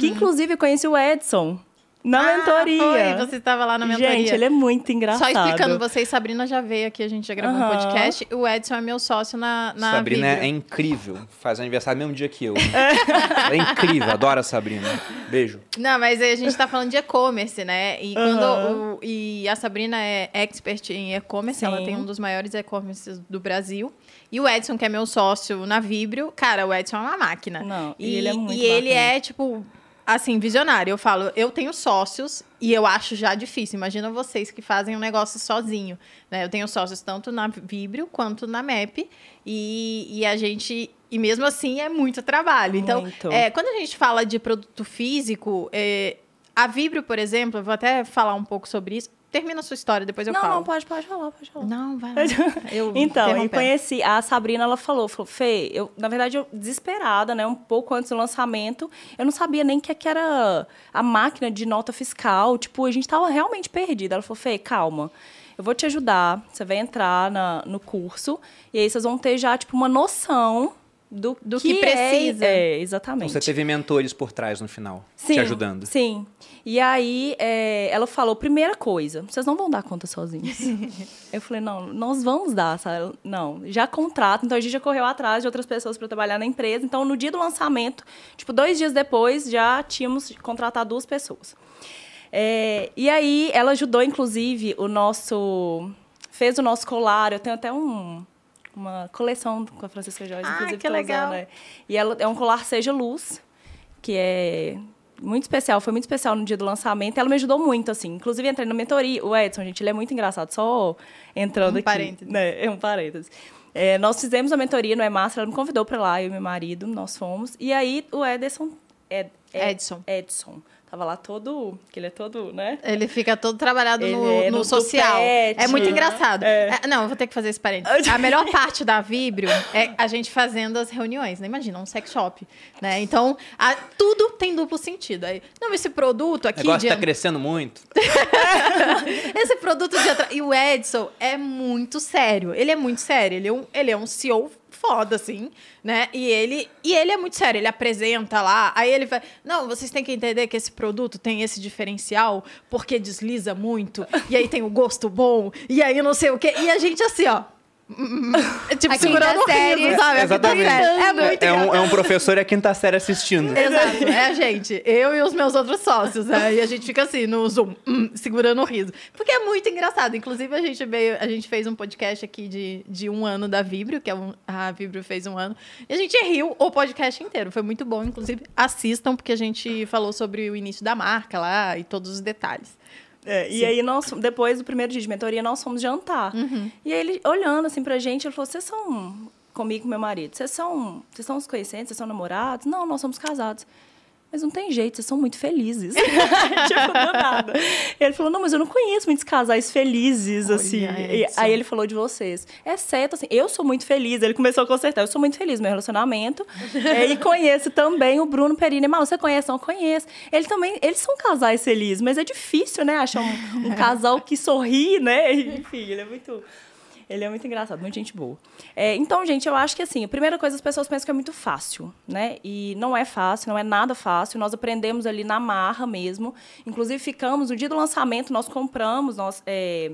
que inclusive eu conheci o Edson na Ah, mentoria. Foi, você estava lá na mentoria. Gente, ele é muito engraçado. Só explicando, você e Sabrina já veio aqui, a gente já gravou um Aham. podcast. O Edson é meu sócio na, na Sabrina Vibra. é incrível. Faz aniversário no mesmo dia que eu. Ela é incrível, adoro a Sabrina. Beijo. Não, mas aí a gente tá falando de e-commerce, né? E, quando o- e a Sabrina é expert em e-commerce, ela tem um dos maiores e-commerces do Brasil. E o Edson, que é meu sócio na Vibrio, cara, o Edson é uma máquina. Não, e ele é muito E ele bacana. é, tipo, assim, visionário. Eu falo, eu tenho sócios e eu acho já difícil. Imagina vocês que fazem um negócio sozinho, né? Eu tenho sócios tanto na Vibrio quanto na MEP. E, e a gente... E mesmo assim é muito trabalho. Então, Muito. é, quando a gente fala de produto físico, é, a Vibrio, por exemplo, eu vou até falar um pouco sobre isso. Termina a sua história, depois eu não, falo. não, pode, pode falar, pode falar. Não, vai lá. Eu Então, eu conheci a Sabrina, ela falou, falou, Fê, eu, na verdade, eu desesperada, né, um pouco antes do lançamento, eu não sabia nem que, que era a máquina de nota fiscal, tipo, a gente tava realmente perdida. Ela falou, Fê, calma, eu vou te ajudar, você vai entrar na, no curso, e aí vocês vão ter já, tipo, uma noção do, Do que é- precisa. É, Então exatamente. você teve mentores por trás no final, Sim, te ajudando. Sim. E aí, é, ela falou, primeira coisa, vocês não vão dar conta sozinhos. eu falei, não, nós vamos dar, sabe? Não, já contrato. Então, a gente já correu atrás de outras pessoas para trabalhar na empresa. Então, no dia do lançamento, tipo, dois dias depois, já tínhamos contratado duas pessoas. É, e aí, ela ajudou, inclusive, o nosso... Fez o nosso colar. Eu tenho até um... Uma coleção com a Francisca Joyce, Ah, inclusive, que legal, legal. né? E ela é um colar Seja Luz, que é muito especial, foi muito especial no dia do lançamento. Ela me ajudou muito, assim. Inclusive, entrei na mentoria. O Edson, gente, ele é muito engraçado. Só entrando Um aqui. parênteses. Né? É um parênteses. É, nós fizemos a mentoria no E-Master, ela me convidou para lá, eu e meu marido, nós fomos. E aí, o Ederson... Ed, Ed- Edson. Edson. Tava lá todo. Que ele é todo, né? Ele fica todo trabalhado no, é no no social. tupete, é muito né? engraçado. É. É, não, eu vou ter que fazer esse parênteses. A melhor parte da Vibrio é a gente fazendo as reuniões, né? Imagina, um sex shop, né? Então, a- tudo tem duplo sentido. Aí, não, esse produto O aqui... negócio de- tá crescendo muito. Esse produto de atra... E o Edson é muito sério. Ele é muito sério. Ele é um, ele é um CEO foda, assim, né? E ele, e ele é muito sério. Ele apresenta lá. Aí ele vai. Não, vocês têm que entender que esse produto tem esse diferencial porque desliza muito. E aí tem o gosto bom. E aí não sei o quê. E a gente assim, ó. É tipo, A segurando o série. riso, sabe? Exatamente. É muito É um, engraçado. é um professor e a quinta série assistindo. Exato, é a gente. Eu e os meus outros sócios. né? E a gente fica assim, no Zoom, hum, segurando o riso. Porque é muito engraçado. Inclusive, a gente veio, a gente fez um podcast aqui de, de um ano da Vibrio, que é um, a Vibrio fez um ano. E a gente riu o podcast inteiro. Foi muito bom. Inclusive, assistam, porque a gente falou sobre o início da marca lá e todos os detalhes. É, e aí, nós, depois do primeiro dia de mentoria, nós fomos jantar. E aí, ele, olhando assim pra gente, ele falou: vocês são. Comigo com meu marido, vocês são. Vocês são os conhecentes, vocês são namorados? Não, nós somos casados. Mas não tem jeito, vocês são muito felizes. tipo, do nada. E ele falou: não, mas eu não conheço muitos casais felizes, Olha, assim. Aí ele falou de vocês. Exceto, assim, eu sou muito feliz. Ele começou a consertar. Eu sou muito feliz no meu relacionamento. É, e conheço também o Bruno Perini. Mal, você conhece? Não conheço. Ele também, eles são casais felizes, mas é difícil, né? Achar um, um casal que sorri, né? Enfim, ele é muito. Ele é muito engraçado, muito gente boa. É, então, gente, eu acho que assim, a primeira coisa as pessoas pensam que é muito fácil, né? E não é fácil, não é nada fácil. Nós aprendemos ali na marra mesmo. Inclusive, ficamos, no dia do lançamento, nós compramos, nós. é,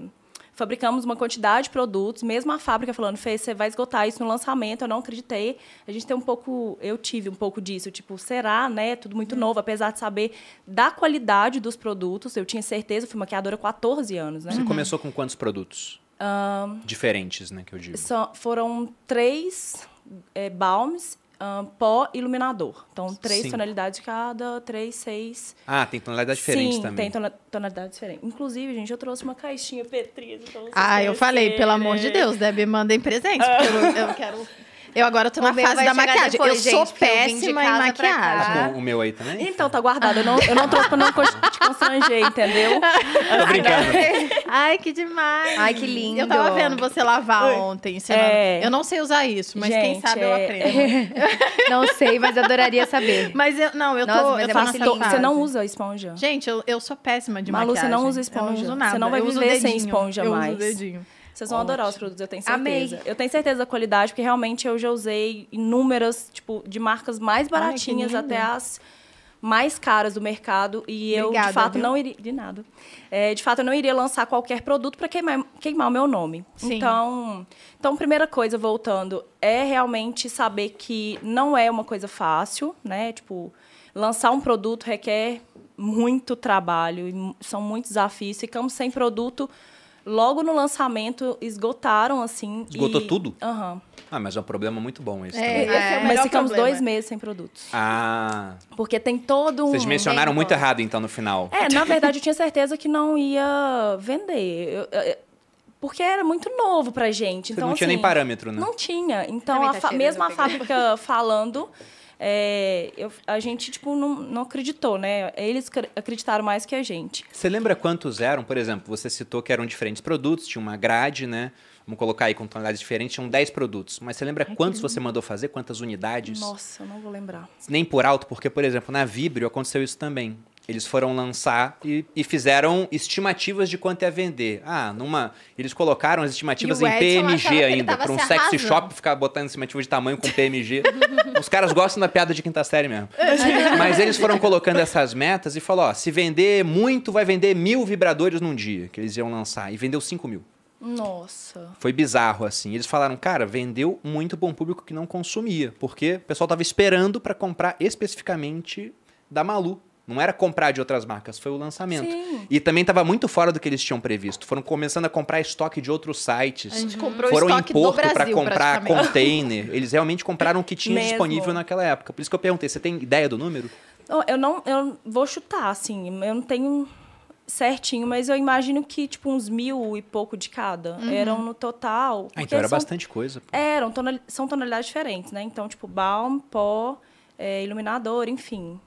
Fabricamos uma quantidade de produtos, mesmo a fábrica falando, Fê, você vai esgotar isso no lançamento, eu não acreditei. A gente tem um pouco, eu tive um pouco disso, tipo, será, né? Tudo muito novo, apesar de saber da qualidade dos produtos, eu tinha certeza, eu fui maquiadora há 14 anos, né? Você começou com quantos produtos? Diferentes, né, que eu digo. Foram três é, balms, ahn, pó e iluminador. Então, três Sim. tonalidades de cada, três, seis. Ah, tem tonalidades diferentes Sim, também. tem tona- tonalidades diferentes. Inclusive, gente, eu trouxe uma caixinha. Então vocês Ah, eu falei, pelo amor de Deus, Debbie, mandem presente. Porque eu, eu quero. Eu agora tô O na fase da maquiagem. depois, eu sou gente, eu de péssima em pra cá. maquiagem. Com o meu aí também? Então, tá guardado. Eu não, eu não trouxe pra não te constranger, entendeu? Tô brincando. Ai, que demais. Ai, que lindo. Eu tava vendo você lavar ontem. ensinando. É. Eu não sei usar isso, mas quem Gente, sabe eu é- aprendo. Não sei, mas adoraria saber. Mas eu, não, eu tô, Nossa, mas eu é tô uma nessa fase. você não usa esponja. Gente, eu, eu sou péssima de Malu, você maquiagem. não usa Eu esponja. não uso Você nada. não vai eu viver sem esponja eu mais. Uso dedinho. Vocês vão adorar os produtos, eu tenho certeza. Amei. Eu tenho certeza da qualidade, porque realmente eu já usei inúmeras, tipo, de marcas mais Ai, baratinhas lindo. até as mais caras do mercado. E eu, Obrigada, de fato, viu? não iria. De nada. É, de fato, eu não iria lançar qualquer produto para queimar, queimar o meu nome. Sim. Então, então, primeira coisa, voltando, é realmente saber que não é uma coisa fácil, né? Tipo, lançar um produto requer muito trabalho, são muitos desafios. Ficamos sem produto. Logo no lançamento, esgotaram, assim. Esgotou e- tudo? Aham. Ah, mas é um problema muito bom esse É, também. esse é o Mas ficamos problema. dois meses sem produtos. Ah, Porque tem todo um. vocês mencionaram muito errado então no final. É, na verdade, eu tinha certeza que não ia vender. Eu- eu- porque era muito novo pra gente. Você Então, não tinha assim, nem parâmetro, né? Não tinha. Então, a tá mesmo a fábrica falando, é, eu- a gente, tipo, não, não acreditou, né? Eles cr- acreditaram mais que a gente. Você lembra quantos eram? Por exemplo, você citou que eram diferentes produtos, tinha uma grade, né? Vamos colocar aí com tonalidades diferentes, tinham 10 produtos. Mas você lembra quantos você mandou fazer? Quantas unidades? Nossa, eu não vou lembrar. Nem por alto, porque, por exemplo, na Vibrio aconteceu isso também. Eles foram lançar e, e fizeram estimativas de quanto ia vender. Ah, numa. Eles colocaram as estimativas em PMG ainda. Para um se sexy arrasando. shop ficar botando estimativa de tamanho com PMG. Os caras gostam da piada de quinta série mesmo. Mas eles foram colocando essas metas e falou: ó, se vender muito, vai vender mil vibradores num dia, que eles iam lançar. E vendeu 5 mil. Nossa. Foi bizarro, assim. Eles falaram, cara, vendeu muito bom público que não consumia. Porque o pessoal tava esperando para comprar especificamente da Malu. Não era comprar de outras marcas, foi o lançamento. Sim. E também estava muito fora do que eles tinham previsto. Foram começando a comprar estoque de outros sites. A gente comprou Foram em estoque do Porto para comprar container. Eles realmente compraram o que tinha Mesmo. disponível naquela época. Por isso que eu perguntei, você tem ideia do número? Eu não, eu vou chutar, assim, eu não tenho certinho, mas eu imagino que, tipo, uns mil e pouco de cada eram no total. Ah, então era são- bastante coisa. pô. Eram, tonali- são tonalidades diferentes, né? Então, tipo, balm, pó, é, iluminador, enfim.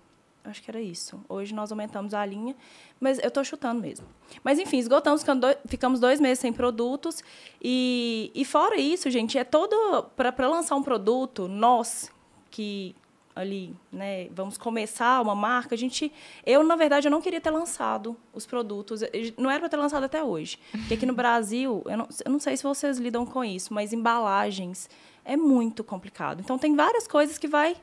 Acho que era isso. Hoje nós aumentamos a linha, mas eu estou chutando mesmo. Mas enfim, esgotamos, ficamos dois meses sem produtos. E, e fora isso, gente, é todo. Para lançar um produto, nós que ali, né, vamos começar uma marca, a gente, eu na verdade eu não queria ter lançado os produtos, não era para ter lançado até hoje, porque aqui no Brasil, eu não, eu não sei se vocês lidam com isso, mas embalagens é muito complicado. Então tem várias coisas que vai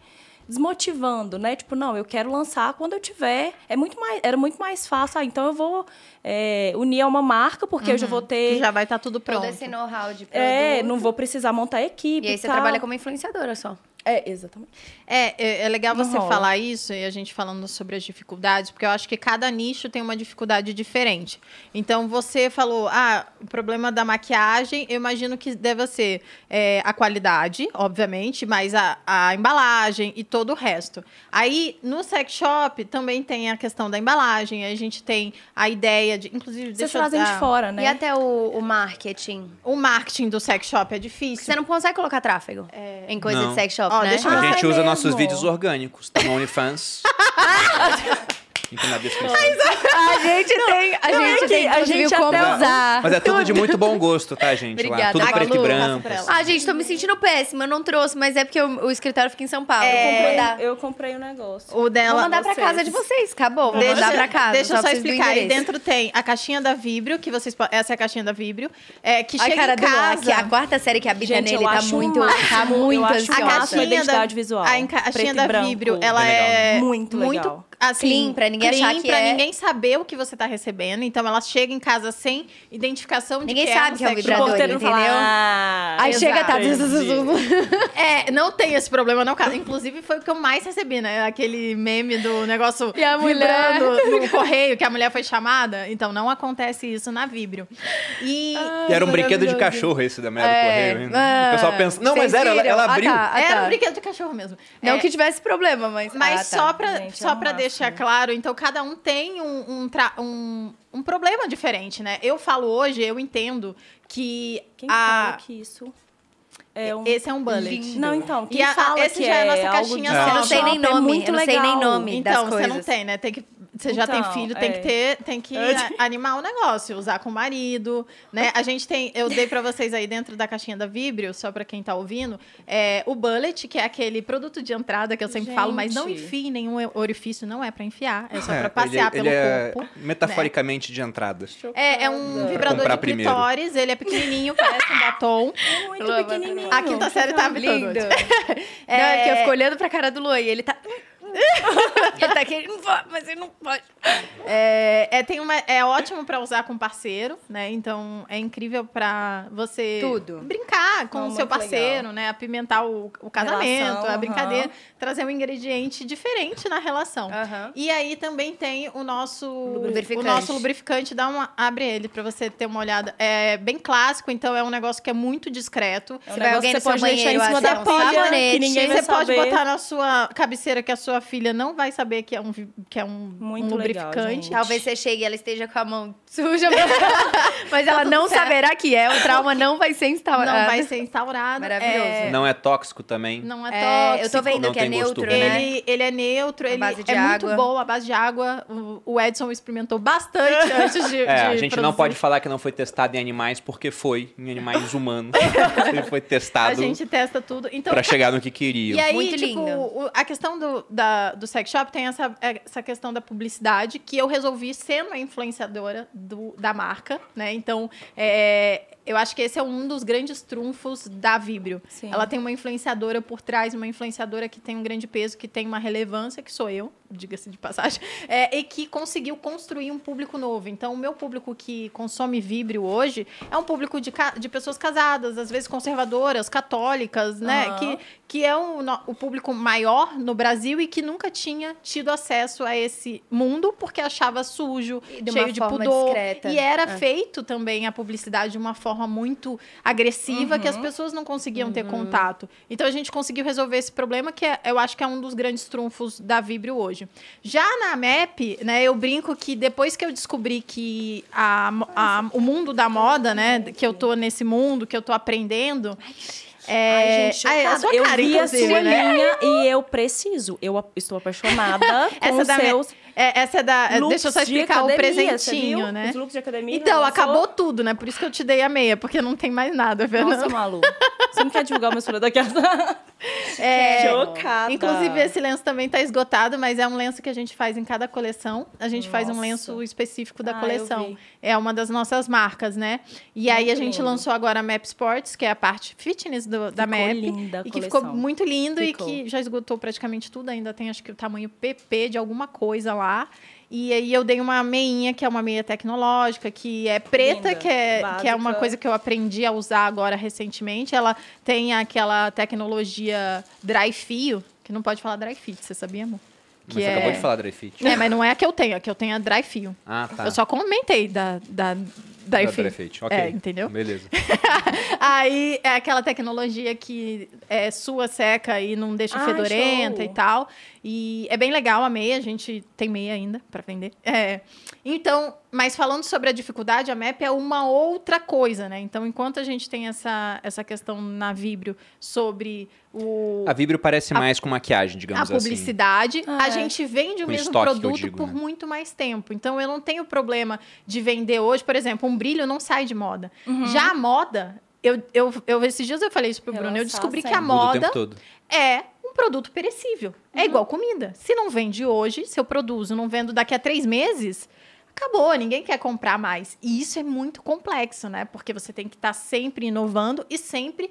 desmotivando, né? Tipo, não, eu quero lançar quando eu tiver. É muito mais, era muito mais fácil. Ah, então eu vou é, unir a uma marca, porque uhum. eu já vou ter. Já vai estar tá tudo pronto. Todo esse know-how de produto. É, não vou precisar montar equipe. E aí você trabalha como influenciadora só. É, exatamente. É, é, é legal você rola. falar isso e a gente falando sobre as dificuldades, porque eu acho que cada nicho tem uma dificuldade diferente. Então, você falou, ah, o problema da maquiagem, eu imagino que deva ser é, a qualidade, obviamente, mas a, a embalagem e todo o resto. Aí, no sex shop, também tem a questão da embalagem, a gente tem a ideia de, inclusive, Vocês trazem de fora, né? E até o, o, marketing. O marketing do sex shop é difícil. Você não consegue colocar tráfego é... em coisa Não. de sex shop, Ó, né? a gente usa mesmo. nossos vídeos orgânicos. Tá no OnlyFans. Link na descrição. A gente tem, a gente é tem, a gente como usar. Mas é tudo de muito bom gosto, tá, gente? Obrigada. Lá, tudo a preto Lu, e branco. Ah, gente, tô me sentindo péssima. Eu não trouxe, mas é porque o, o escritório fica em São Paulo. É, eu, eu comprei o um negócio. O dela. Vou mandar vocês. pra casa de vocês, acabou. Vou deixa, mandar pra casa. Deixa eu só explicar. Aí dentro tem a caixinha da Vibrio, que vocês Essa é a caixinha da Vibrio. É, que chega cara em casa. Que a quarta série que habita gente, nele tá muito, tá muito ansiosa. A caixinha da visual. A caixinha da Vibrio, ela é muito legal assim, clean, pra ninguém clean, achar que pra é... ninguém saber o que você tá recebendo. Então ela chega em casa sem identificação de ninguém que sabe é que é um vibrador, entendeu? Ah, Aí exato. chega tá É, não tem esse problema não, cara. Inclusive foi o que eu mais recebi, né? Aquele meme do negócio e a mulher no correio que a mulher foi chamada. Então não acontece isso na Vibrio. E, Ai, e era um brinquedo de cachorro esse da mulher é, do correio. Ah, o pessoal pensa, não, mas era, ela, ela abriu. Ah, tá, ah, tá. Era um brinquedo de cachorro mesmo. Não é, que tivesse problema, mas Mas ah, tá. só para só para deixar claro, então cada um tem um, um, um, um, problema diferente, né? Eu falo hoje, eu entendo que Quem a... fala que isso é um... Esse é um bullet. Lindo. Não, então, quem a, fala esse que já é, é a nossa caixinha de... Eu não sei nem nome, é muito eu não legal. sei nem nome Então, você não tem, né? Tem que você já tem então, filho, tem é. que ter, tem que animar o negócio, usar com o marido, né? A gente tem, eu dei para vocês aí dentro da caixinha da Vibrio, só para quem tá ouvindo, é, o bullet, que é aquele produto de entrada que eu sempre gente. falo, mas não enfie em nenhum orifício, não é para enfiar, é só é, para passear ele, pelo ele corpo. É metaforicamente né? de entrada. É, é um vibrador de clitóris, ele é pequenininho, parece um batom. É muito pequenininho. A quinta série tá lindo. é, não, é que eu fico olhando pra cara do Luan e ele tá ele tá aqui, mas ele não pode. É, é, tem uma, é ótimo para usar com parceiro, né? Então é incrível para você Tudo. brincar com o seu parceiro, legal. né? Apimentar o, o casamento, relação, a brincadeira, trazer um ingrediente diferente na relação. E aí também tem o nosso lubrificante. O nosso lubrificante, dá uma, abre ele para você ter uma olhada. É bem clássico, então é um negócio que é muito discreto. É um você vai alguém você pode deixar em cima da pia, que ninguém Você pode botar na sua cabeceira que a sua filha não vai saber que é um, que é um, Muito um lubrificante. Legal, Talvez você chegue e ela esteja com a mão suja, mas ela tá não certo. saberá que é. O trauma não vai ser instaurado. Não vai ser instaurado. Maravilhoso. É... Não é tóxico também. Não é tóxico. É, eu tô vendo não que é neutro, né? Ele, ele é neutro, a ele é água. muito bom a base de água. O, Edson experimentou bastante antes de. É, de a gente produzir. não pode falar que não foi testado em animais, porque foi em animais humanos. ele foi testado. A gente testa tudo. Então, pra chegar no que queria. E aí, muito tipo, lindo. a questão do, da, do sex shop tem essa, essa questão da publicidade que eu resolvi sendo a influenciadora do, da marca, né? Então, é, eu acho que esse é um dos grandes trunfos da Vibrio. Sim. Ela tem uma influenciadora por trás, uma influenciadora que tem um grande peso, que tem uma relevância, que sou eu, diga-se de passagem, é, e que conseguiu construir um público novo. Então, o meu público que consome Vibrio hoje é um público de, de pessoas casadas, às vezes conservadoras, católicas, né? Uhum. Que, que é o, o público maior no Brasil e que nunca tinha tido acesso a esse mundo porque achava sujo, de cheio de pudor. Discreta. E era é. feito também a publicidade de uma forma muito agressiva uhum. que as uhum. pessoas não conseguiam uhum. ter contato. Então a gente conseguiu resolver esse problema que é, eu acho que é um dos grandes trunfos da Vibrio hoje. Já na MEP, né, eu brinco que depois que eu descobri que a, a, o mundo da moda, né, que eu tô nesse mundo, que eu tô aprendendo, É... Ai, gente, é a sua eu cara, vi a sua né? linha e eu preciso. Eu estou apaixonada com Essa os seus É, essa é da. looks deixa eu só explicar o academia, você presentinho, né? Os looks de academia. Então, ela acabou lançou. tudo, né? Por isso que eu te dei a meia, porque não tem mais nada, Fernanda. Nossa, Malu. Você não quer divulgar meus produtos aqui? É, Chocada. Inclusive, esse lenço também tá esgotado, mas é um lenço que a gente faz em cada coleção. A gente faz um Nossa. lenço específico da Ah, coleção. É uma das nossas marcas, né? E aí a Muito gente lindo. lançou agora a Map Sports, que é a parte fitness do- da Map. linda a E que ficou muito lindo Ficou. e que já esgotou praticamente tudo. Ainda tem, acho que, o tamanho PP de alguma coisa lá. E aí eu dei uma meinha, que é uma meia tecnológica, que é preta, Linda, que é, que é uma coisa que eu aprendi a usar agora recentemente. Ela tem aquela tecnologia dry fio, que não pode falar dry fit, você sabia, amor? Mas Que você é... acabou de falar dry fit. É, mas não é a que eu tenho, a que eu tenho é dry fio. Ah, tá. Eu só comentei da, da dry Da dry fit, ok. É, entendeu? Beleza. Aí é aquela tecnologia que é sua, seca e não deixa Ai, fedorenta show. e tal. E é bem legal a meia, a gente tem meia ainda para vender. É. Então, mas falando sobre a dificuldade, a MAP é uma outra coisa, né? Então, enquanto a gente tem essa, essa questão na Vibrio sobre o, A Vibrio parece A- mais com maquiagem, digamos a assim. publicidade, Ah, a é. gente vende o Com mesmo produto digo, por né? muito mais tempo. Então, eu não tenho problema de vender hoje, por exemplo, um brilho não sai de moda. Já a moda, eu, eu, eu esses dias eu falei isso pro Bruno, eu descobri que a moda tempo todo. é produto perecível. É igual comida. Se não vende hoje, se eu produzo, não vendo daqui a três meses, acabou, ninguém quer comprar mais. E isso é muito complexo, né? Porque você tem que estar sempre inovando e sempre,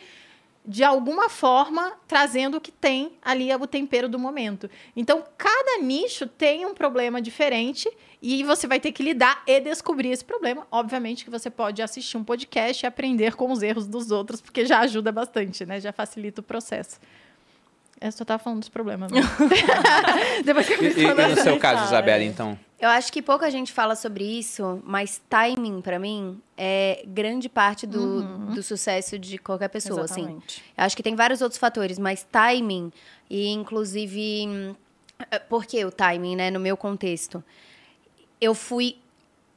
de alguma forma, trazendo o que tem ali o tempero do momento. Então, cada nicho tem um problema diferente e você vai ter que lidar e descobrir esse problema. Obviamente que você pode assistir um podcast e aprender com os erros dos outros, porque já ajuda bastante, né? Já facilita o processo. Eu só tava falando dos problemas. né? Depois que eu E, me e- e no seu caso, Isabela, é. então? Eu acho que pouca gente fala sobre isso, mas timing, pra mim, é grande parte do, do sucesso de qualquer pessoa, assim. Exatamente. Eu acho que tem vários outros fatores, mas timing, e inclusive. eh, Por que o timing, né? No meu contexto. Eu fui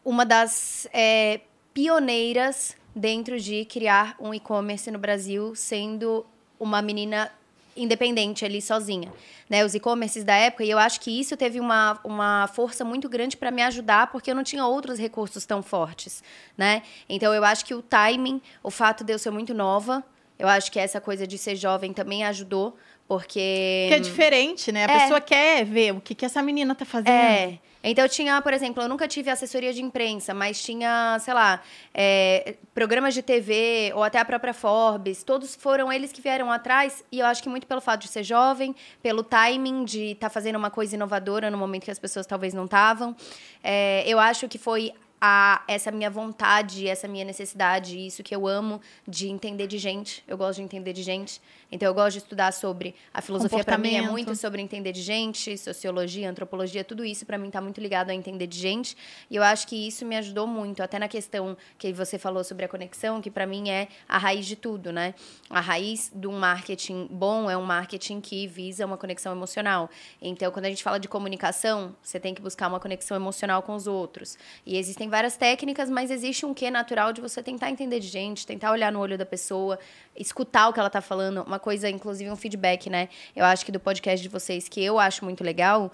uma das eh, pioneiras dentro de criar um e-commerce no Brasil, sendo uma menina independente ali sozinha, né? Os e-commerces da época, e eu acho que isso teve uma, uma força muito grande para me ajudar, porque eu não tinha outros recursos tão fortes, né? Então eu acho que o timing, o fato de eu ser muito nova, eu acho que essa coisa de ser jovem também ajudou, porque Que é diferente, né? A É. pessoa quer ver o que, que essa menina tá fazendo. é. Então eu tinha, por exemplo, eu nunca tive assessoria de imprensa, mas tinha, sei lá, é, programas de TV ou até a própria Forbes. Todos foram eles que vieram atrás e eu acho que muito pelo fato de ser jovem, pelo timing de estar fazendo uma coisa inovadora no momento que as pessoas talvez não estavam. É, eu acho que foi a, essa minha vontade, essa minha necessidade, isso que eu amo de entender de gente. Eu gosto de entender de gente. Então eu gosto de estudar sobre a filosofia para mim é muito sobre entender de gente, sociologia, antropologia, tudo isso para mim tá muito ligado a entender de gente. E eu acho que isso me ajudou muito, até na questão que você falou sobre a conexão, que para mim é a raiz de tudo, né? A raiz de um marketing bom é um marketing que visa uma conexão emocional. Então, quando a gente fala de comunicação, você tem que buscar uma conexão emocional com os outros. E existem várias técnicas, mas existe um quê natural de você tentar entender de gente, tentar olhar no olho da pessoa, escutar o que ela tá falando. Uma coisa, inclusive um feedback, né? Eu acho que do podcast de vocês, que eu acho muito legal,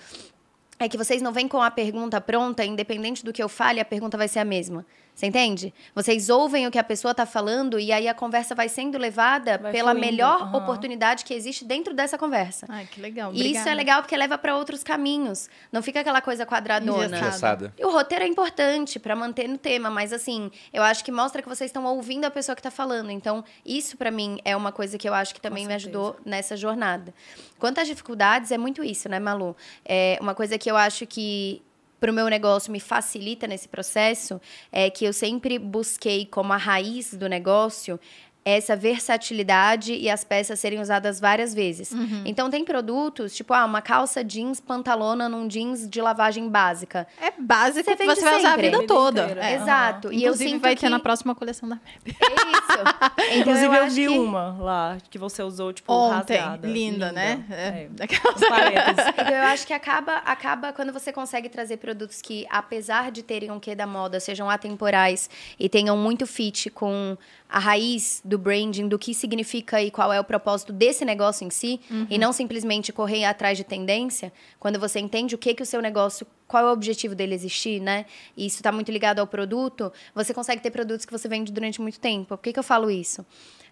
é que vocês não vêm com a pergunta pronta, independente do que eu fale, a pergunta vai ser a mesma. Você entende? Vocês ouvem o que a pessoa tá falando e aí a conversa vai sendo levada Vai pela fluindo, melhor aham. oportunidade que existe dentro dessa conversa. Ai, que legal. E isso obrigada. é legal porque leva para outros caminhos. Não fica aquela coisa quadradona. Engessada. E o roteiro é importante para manter no tema, mas assim, eu acho que mostra que vocês estão ouvindo a pessoa que tá falando. Então, isso para mim é uma coisa que eu acho que também me ajudou nessa jornada. Quanto às dificuldades, é muito isso, né, Malu? É uma coisa que eu acho que para o meu negócio me facilita nesse processo é que eu sempre busquei como a raiz do negócio essa versatilidade e as peças serem usadas várias vezes. Uhum. Então tem produtos, tipo, ah, uma calça jeans pantalona num jeans de lavagem básica. É básico Você você vai usar a vida toda. É. Exato. E eu Inclusive, sinto vai que ter na próxima coleção da Map. é isso. Então Inclusive, eu, acho vi que- uma lá, que você usou, tipo, Ontem. rasgada. Linda, né? É. É. Daquelas- paletas. Então, eu acho que acaba, acaba quando você consegue trazer produtos que, apesar de terem um quê da moda, sejam atemporais e tenham muito fit com a raiz do do branding, do que significa e qual é o propósito desse negócio em si, Uhum. e não simplesmente correr atrás de tendência, quando você entende o que, que o seu negócio, qual é o objetivo dele existir, né? E isso está muito ligado ao produto, você consegue ter produtos que você vende durante muito tempo. Por que, que eu falo isso?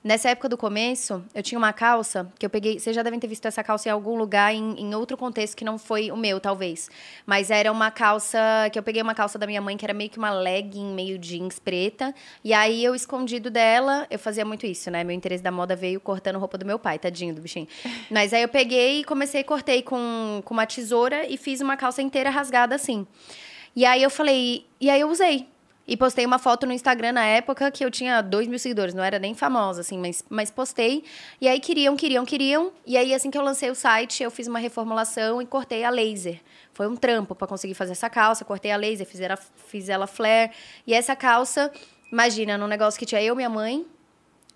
Nessa época do começo, eu tinha uma calça que eu peguei. Vocês já devem ter visto essa calça em algum lugar, em, em outro contexto que não foi o meu, talvez. Mas era uma calça. que eu peguei uma calça da minha mãe, que era meio que uma legging, meio jeans preta. E aí eu, escondido dela, eu fazia muito isso, né? Meu interesse da moda veio cortando roupa do meu pai, tadinho do bichinho. Mas aí eu peguei e comecei, cortei com, com uma tesoura e fiz uma calça inteira rasgada assim. E aí eu falei. E aí eu usei. E postei uma foto no Instagram na época que eu tinha dois mil seguidores, não era nem famosa, assim, mas, mas postei. E aí queriam, queriam, queriam. E aí, assim que eu lancei o site, eu fiz uma reformulação e cortei a laser. Foi um trampo para conseguir fazer essa calça, cortei a laser, fiz ela, fiz ela flare. E essa calça, imagina, num negócio que tinha eu, minha mãe,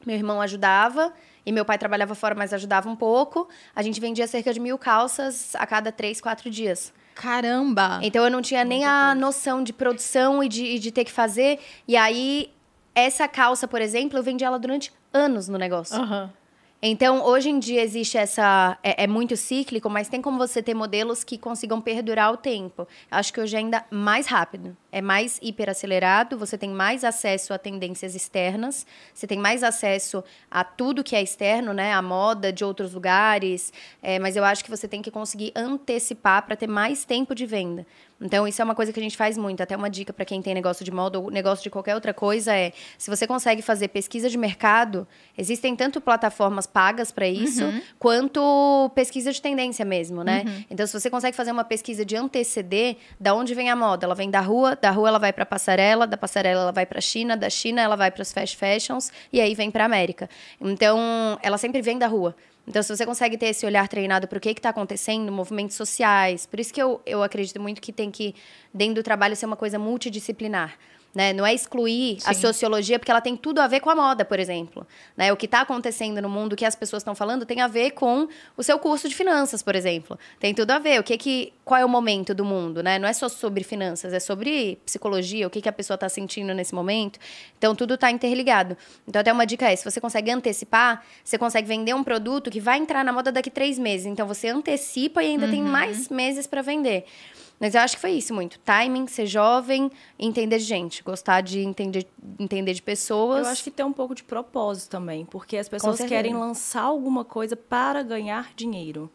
meu irmão ajudava. E meu pai trabalhava fora, mas ajudava um pouco. A gente vendia cerca de mil calças a cada três, quatro dias. Caramba! Então eu não tinha nem a noção de produção e de, e de ter que fazer. E aí, essa calça, por exemplo, eu vendi ela durante anos no negócio. Aham. Então, hoje em dia existe essa. É, é muito cíclico, mas tem como você ter modelos que consigam perdurar o tempo. Acho que hoje é ainda mais rápido. É mais hiperacelerado, você tem mais acesso a tendências externas, você tem mais acesso a tudo que é externo, né? A moda de outros lugares. É, mas eu acho que você tem que conseguir antecipar para ter mais tempo de venda. Então, isso é uma coisa que a gente faz muito. Até uma dica para quem tem negócio de moda ou negócio de qualquer outra coisa é: se você consegue fazer pesquisa de mercado, existem tanto plataformas pagas para isso, quanto pesquisa de tendência mesmo, né? Então, se você consegue fazer uma pesquisa de anteceder, da onde vem a moda? Ela vem da rua, da rua ela vai para passarela, da passarela ela vai para China, da China ela vai para os fast fashions e aí vem para América. Então, ela sempre vem da rua. Então, se você consegue ter esse olhar treinado para o que está acontecendo, movimentos sociais, por isso que eu, eu acredito muito que tem que, dentro do trabalho, ser uma coisa multidisciplinar. Né? Não é excluir a Sim. sociologia, porque ela tem tudo a ver com a moda, por exemplo. Né? O que está acontecendo no mundo, o que as pessoas estão falando, tem a ver com o seu curso de finanças, por exemplo. Tem tudo a ver. O que que, qual é o momento do mundo, né? Não é só sobre finanças, é sobre psicologia, o que, que a pessoa está sentindo nesse momento. Então, tudo está interligado. Então, até uma dica é, se você consegue antecipar, você consegue vender um produto que vai entrar na moda daqui três meses. Então, você antecipa e ainda tem mais meses para vender. Mas eu acho que foi isso muito. Timing, ser jovem, entender de gente. Gostar de entender, entender de pessoas. Eu acho que tem um pouco de propósito também, porque as pessoas querem lançar alguma coisa para ganhar dinheiro.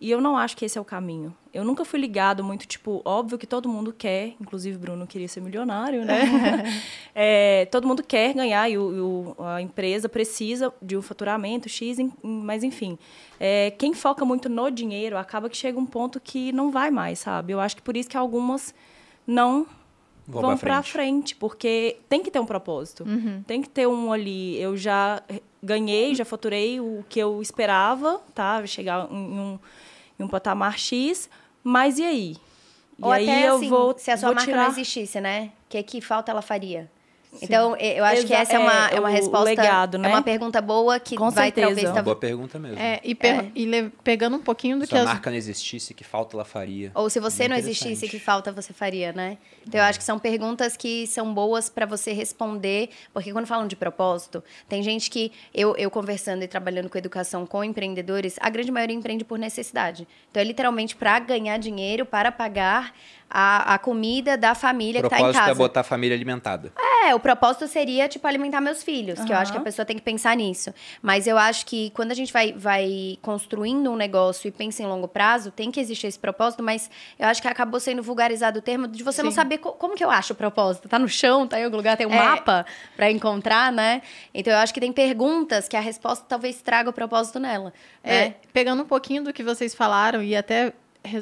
E eu não acho que esse é o caminho. Eu nunca fui ligado muito, tipo, óbvio que todo mundo quer, inclusive Bruno queria ser milionário, né? É, todo mundo quer ganhar e, o, o- a empresa precisa de um faturamento X, mas enfim. É, quem foca muito no dinheiro acaba que chega um ponto que não vai mais, sabe? Eu acho que por isso que algumas não Vou vão pra para frente. frente, porque tem que ter um propósito. Tem que ter um ali. Eu já ganhei, já faturei o que eu esperava, tá? Chegar em um, em um patamar X, mas e aí? E Ou aí até eu assim, vou se a sua marca tirar... não existisse, né? O que, que falta ela faria? Então, e- eu acho que Exa- essa é uma, é, é uma resposta. legado, né? É uma pergunta boa que Com vai certeza. talvez. Uma boa pergunta mesmo. É, e, pe- e pegando um pouquinho do Se que a as... marca não existisse, que falta ela faria? Ou se você Bem não existisse, que falta você faria, né? Então, eu acho que são perguntas que são boas para você responder, porque quando falam de propósito, tem gente que, eu, eu conversando e trabalhando com educação com empreendedores, a grande maioria empreende por necessidade. Então, é literalmente para ganhar dinheiro, para pagar a, a comida da família O que está em propósito casa. é botar a família alimentada. É, o propósito seria, tipo, alimentar meus filhos, que eu acho que a pessoa tem que pensar nisso. Mas eu acho que quando a gente vai, vai construindo um negócio e pensa em longo prazo, tem que existir esse propósito, mas eu acho que acabou sendo vulgarizado o termo de você não Sim. saber co- como que eu acho o propósito. Tá no chão, tá em algum lugar, tem um É. mapa pra encontrar, né? Então eu acho que tem perguntas que a resposta talvez traga o propósito nela. É, né? pegando um pouquinho do que vocês falaram e até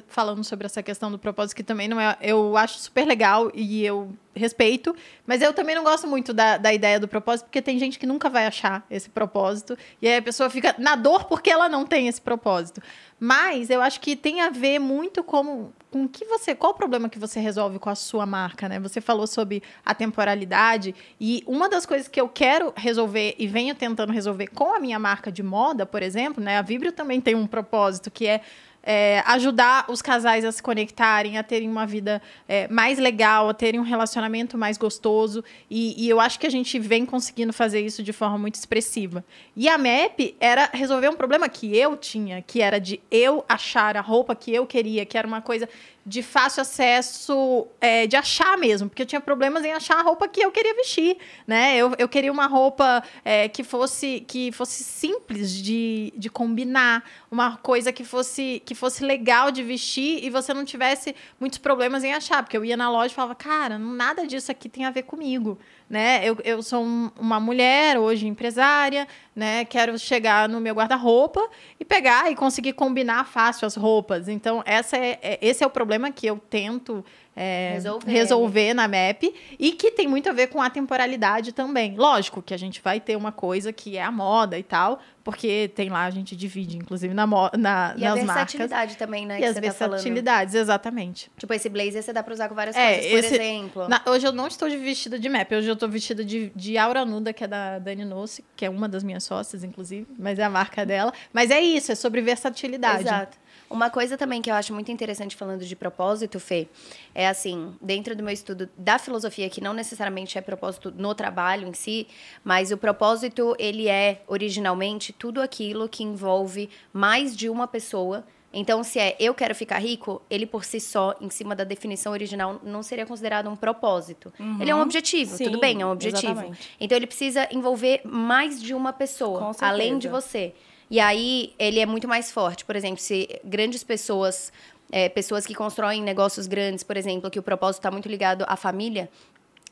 falando sobre essa questão do propósito, que também não é. Eu acho super legal e eu respeito, mas eu também não gosto muito da, da ideia do propósito, porque tem gente que nunca vai achar esse propósito, e aí a pessoa fica na dor porque ela não tem esse propósito. Mas eu acho que tem a ver muito com, com que você. Qual o problema que você resolve com a sua marca, né? Você falou sobre a temporalidade, e uma das coisas que eu quero resolver e venho tentando resolver com a minha marca de moda, por exemplo, né? A Vibrio também tem um propósito que é é, ajudar os casais a se conectarem, a terem uma vida é, mais legal, a terem um relacionamento mais gostoso. E, e, eu acho que a gente vem conseguindo fazer isso de forma muito expressiva. E a MEP era resolver um problema que eu tinha, que era de eu achar a roupa que eu queria, que era uma coisa de fácil acesso, é, de achar mesmo, porque eu tinha problemas em achar a roupa que eu queria vestir, né? Eu, eu queria uma roupa é, que fosse que fosse simples de, de combinar, uma coisa que fosse que fosse legal de vestir e você não tivesse muitos problemas em achar, porque eu ia na loja e falava, cara, nada disso aqui tem a ver comigo né? Eu, eu sou um, uma mulher, hoje empresária, né? Quero chegar no meu guarda-roupa e pegar e conseguir combinar fácil as roupas. Então, essa é, é esse é o problema que eu tento é, resolver, resolver na MAP e que tem muito a ver com a temporalidade também. Lógico que a gente vai ter uma coisa que é a moda e tal, porque tem lá, a gente divide, inclusive, na, na, e nas marcas. E a versatilidade marcas. também, né? E as tá versatilidades, exatamente. Tipo, esse blazer você dá pra usar com várias é, coisas, por esse, exemplo. Na, hoje eu não estou vestida de MAP, hoje eu estou vestida de, de Aura Nuda, que é da Dani Nossi, que é uma das minhas sócias, inclusive, mas é a marca dela. Mas é isso, é sobre versatilidade. Exato. Uma coisa também que eu acho muito interessante falando de propósito, Fê, é assim, dentro do meu estudo da filosofia, que não necessariamente é propósito no trabalho em si, mas o propósito, ele é originalmente tudo aquilo que envolve mais de uma pessoa então, se é eu quero ficar rico, ele por si só, em cima da definição original, não seria considerado um propósito. Uhum. Ele é um objetivo, Sim, tudo bem, é um objetivo. Exatamente. Então, ele precisa envolver mais de uma pessoa, além de você. E aí ele é muito mais forte. Por exemplo, se grandes pessoas, é, pessoas que constroem negócios grandes, por exemplo, que o propósito está muito ligado à família,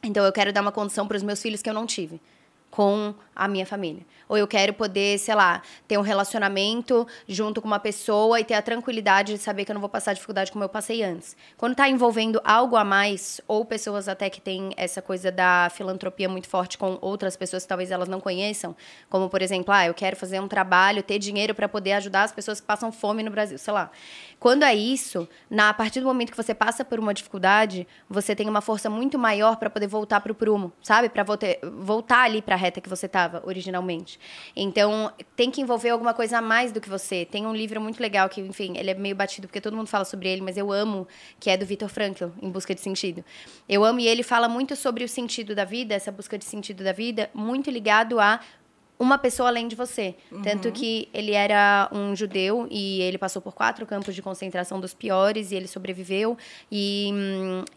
então eu quero dar uma condição para os meus filhos que eu não tive com a minha família. Ou eu quero poder, sei lá, ter um relacionamento junto com uma pessoa e ter a tranquilidade de saber que eu não vou passar dificuldade como eu passei antes. Quando está envolvendo algo a mais, ou pessoas até que têm essa coisa da filantropia muito forte com outras pessoas que talvez elas não conheçam, como por exemplo, ah, eu quero fazer um trabalho, ter dinheiro para poder ajudar as pessoas que passam fome no Brasil, sei lá. Quando é isso, na, a partir do momento que você passa por uma dificuldade, você tem uma força muito maior para poder voltar para o prumo, sabe? Para voltar ali para reta que você estava originalmente. Então, tem que envolver alguma coisa a mais do que você. Tem um livro muito legal que, enfim, ele é meio batido porque todo mundo fala sobre ele, mas eu amo, que é do Viktor Frankl, Em Busca de Sentido. Eu amo e ele fala muito sobre o sentido da vida, essa busca de sentido da vida, muito ligado a uma pessoa além de você. Uhum. Tanto que ele era um judeu e ele passou por quatro campos de concentração dos piores e ele sobreviveu. E,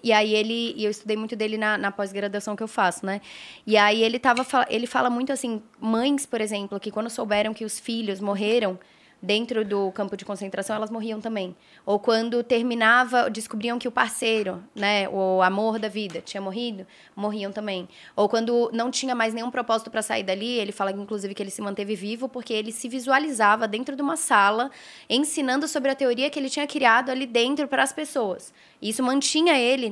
e aí ele. E eu estudei muito dele na, na pós-graduação que eu faço, né? E aí ele, tava, ele fala muito assim: mães, por exemplo, que quando souberam que os filhos morreram dentro do campo de concentração, elas morriam também. Ou quando terminava, descobriam que o parceiro, né, o amor da vida, tinha morrido, morriam também. Ou quando não tinha mais nenhum propósito para sair dali, ele fala inclusive que ele se manteve vivo porque ele se visualizava dentro de uma sala ensinando sobre a teoria que ele tinha criado ali dentro para as pessoas. E isso mantinha ele,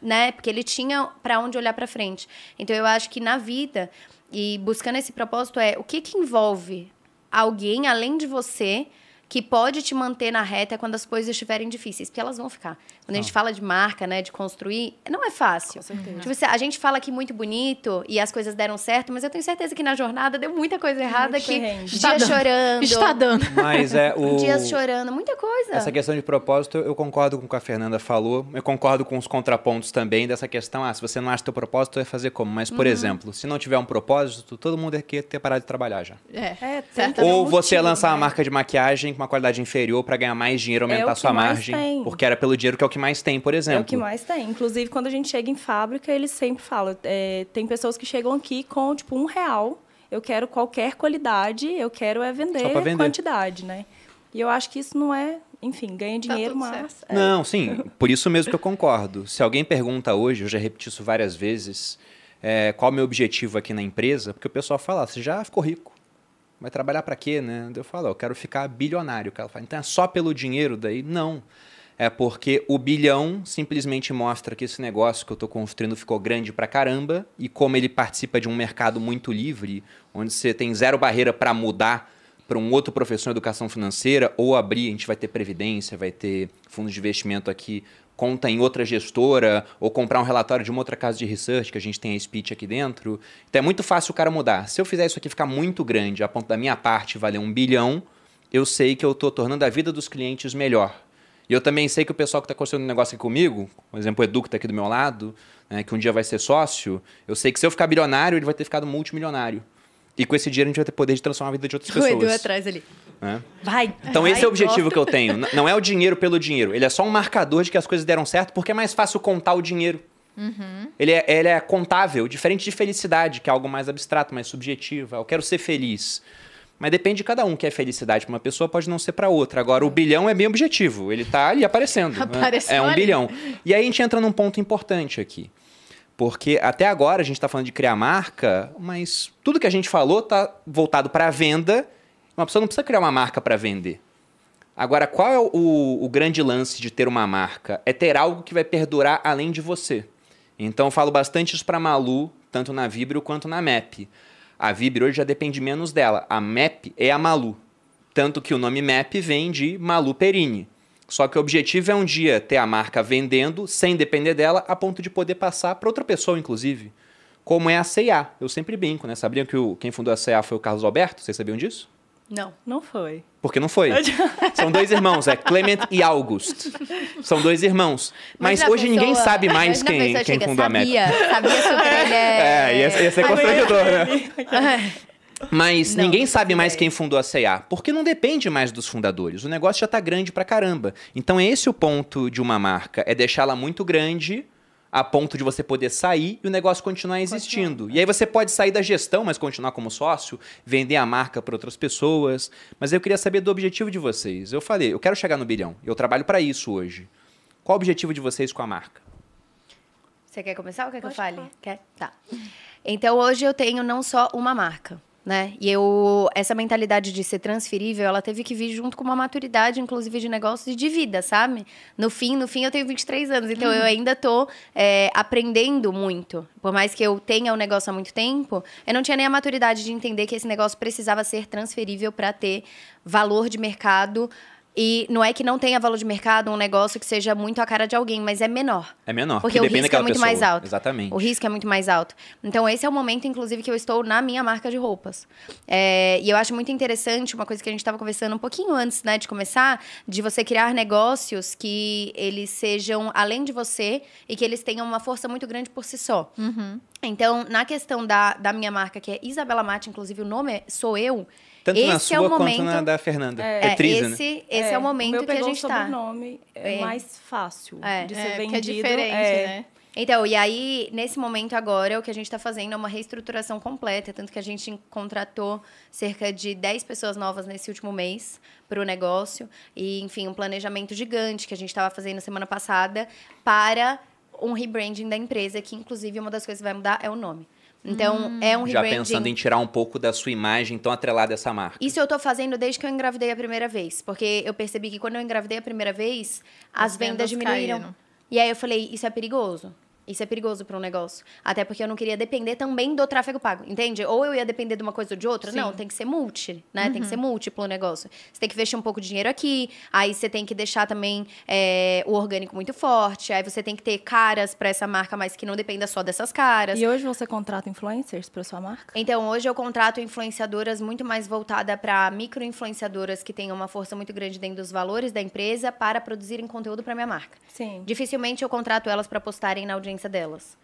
né, porque ele tinha para onde olhar para frente. Então eu acho que na vida e buscando esse propósito é o que que envolve alguém além de você que pode te manter na reta quando as coisas estiverem difíceis, porque elas vão ficar. Quando a gente fala de marca, né, de construir, não é fácil. Com certeza. Tipo, a gente fala aqui muito bonito e as coisas deram certo, mas eu tenho certeza que na jornada deu muita coisa errada que Está dias chorando. Está dando. Mas é o dias chorando, muita coisa. Essa questão de propósito, eu concordo com o que a Fernanda falou. Eu concordo com os contrapontos também dessa questão, ah, se você não acha teu propósito, vai fazer como? Mas por uhum. exemplo, se não tiver um propósito, todo mundo aqui ia ter parado de trabalhar já. É, é Ou você motivo, lançar né? uma marca de maquiagem com uma qualidade inferior para ganhar mais dinheiro, aumentar é a sua margem. Tem. Porque era pelo dinheiro que é o que mais tem, por exemplo. É o que mais tem. Inclusive, quando a gente chega em fábrica, eles sempre falam. É, tem pessoas que chegam aqui com, tipo, um real. Eu quero qualquer qualidade, eu quero é vender, vender. quantidade, né? E eu acho que isso não é enfim, ganha tá dinheiro, tá mas. É. Não, sim, por isso mesmo que eu concordo. Se alguém pergunta hoje, eu já repeti isso várias vezes, é, qual é o meu objetivo aqui na empresa, porque o pessoal fala, você já ficou rico. Vai trabalhar para quê, né? Eu falo, eu quero ficar bilionário. Ela fala, então é só pelo dinheiro daí? Não. É porque o bilhão simplesmente mostra que esse negócio que eu estou construindo ficou grande pra caramba e como ele participa de um mercado muito livre, onde você tem zero barreira para mudar para um outro professor de educação financeira ou abrir, a gente vai ter previdência, vai ter fundos de investimento aqui conta em outra gestora ou comprar um relatório de uma outra casa de research, que a gente tem a speech aqui dentro. Então é muito fácil o cara mudar. Se eu fizer isso aqui ficar muito grande, a ponto da minha parte valer um bilhão, eu sei que eu estou tornando a vida dos clientes melhor. E eu também sei que o pessoal que está construindo um negócio aqui comigo, por exemplo, o Edu que está aqui do meu lado, né, que um dia vai ser sócio, eu sei que se eu ficar bilionário, ele vai ter ficado multimilionário. E com esse dinheiro a gente vai ter poder de transformar a vida de outras O pessoas. Edu atrás ali. né? Vai. Então vai, esse é o objetivo gosto. que eu tenho. Não é o dinheiro pelo dinheiro. Ele é só um marcador de que as coisas deram certo, porque é mais fácil contar o dinheiro. Ele, é, ele é contável, diferente de felicidade, que é algo mais abstrato, mais subjetivo. Eu quero ser feliz. Mas depende de cada um que é felicidade para uma pessoa, pode não ser para outra. Agora, o bilhão é bem objetivo. Ele tá ali aparecendo. né? Apareceu É um ali. bilhão. E aí a gente entra num ponto importante aqui. Porque até agora a gente está falando de criar marca, mas tudo que a gente falou está voltado para a venda. Uma pessoa não precisa criar uma marca para vender. Agora, qual é o, o grande lance de ter uma marca? É ter algo que vai perdurar além de você. Então, eu falo bastante isso para Malu, tanto na Vibrio quanto na MAP. A Vibrio hoje já depende menos dela. A MAP é a Malu. Tanto que o nome MAP vem de Malu Perini. Só que o objetivo é um dia ter a marca vendendo sem depender dela, a ponto de poder passar para outra pessoa, inclusive. Como é a C&A. Eu sempre brinco, né? Sabiam que o, quem fundou a C&A foi o Carlos Alberto? Vocês sabiam disso? Não. Não foi. Porque não foi. São dois irmãos, é Clement e August. São dois irmãos. Mas hoje ninguém pessoa- sabe mais quem, quem chega, fundou a MEP. Sabia, sabia super ele é... É, ia, ia ser constrangedor, né? Mas Não, ninguém não sabe mais quem fundou a CA, porque não depende mais dos fundadores. O negócio já tá grande pra caramba. Então esse é o ponto de uma marca, é deixá-la muito grande a ponto de você poder sair e o negócio continuar existindo. E aí você pode sair da gestão, mas continuar como sócio, vender a marca para outras pessoas. Mas eu queria saber do objetivo de vocês. Eu falei, eu quero chegar no bilhão. Eu trabalho para isso hoje. Qual o objetivo de vocês com a marca? Você quer começar ou quer que eu Pode fale? falar. Quer? Tá. Então, hoje eu tenho não só uma marca, né? E eu, essa mentalidade de ser transferível, ela teve que vir junto com uma maturidade, inclusive de negócios e de vida, sabe? No fim, no fim, eu tenho 23 anos, então eu ainda tô é, aprendendo muito. Por mais que eu tenha o negócio há muito tempo, eu não tinha nem a maturidade de entender que esse negócio precisava ser transferível para ter valor de mercado. E não é que não tenha valor de mercado um negócio que seja muito a cara de alguém, mas é menor. É menor, Porque o depende risco é muito pessoa. mais alto. Exatamente. O risco é muito mais alto. Então, esse é o momento, inclusive, que eu estou na minha marca de roupas. É, e eu acho muito interessante uma coisa que a gente estava conversando um pouquinho antes né, de começar, de você criar negócios que eles sejam além de você e que eles tenham uma força muito grande por si só. Então, na questão da, da minha marca, que é Isabela Mate, inclusive o nome é Sou Eu, Tanto esse na é sua o quanto momento... na da Fernanda. É, É, Triza, né? esse, esse é, o momento meu que a gente o está. sobrenome é, É. mais fácil É. de ser É, vendido. que é diferente, é, né? Então, e aí, nesse momento agora, o que a gente está fazendo é uma reestruturação completa, tanto que a gente contratou cerca de 10 pessoas novas nesse último mês para o negócio, e, enfim, um planejamento gigante que a gente estava fazendo semana passada para um rebranding da empresa, que, inclusive, uma das coisas que vai mudar é o nome. Então, é um Já rebranding... pensando em tirar um pouco da sua imagem tão atrelada a essa marca. Isso eu tô fazendo desde que eu engravidei a primeira vez. Porque eu percebi que quando eu engravidei a primeira vez, as, As vendas, vendas diminuíram. caíram. E aí eu falei, isso é perigoso. Isso é perigoso para um negócio. Até porque eu não queria depender também do tráfego pago, entende? Ou eu ia depender de uma coisa ou de outra. Sim. Não, tem que ser multi, né? Tem que ser múltiplo o negócio. Você tem que investir um pouco de dinheiro aqui, aí você tem que deixar também é, o orgânico muito forte, aí você tem que ter caras para essa marca, mas que não dependa só dessas caras. E hoje você contrata influencers para sua marca? Então, hoje eu contrato influenciadoras muito mais voltada para micro-influenciadoras que tenham uma força muito grande dentro dos valores da empresa para produzirem conteúdo para minha marca. Sim. Dificilmente eu contrato elas para postarem na audiência delas.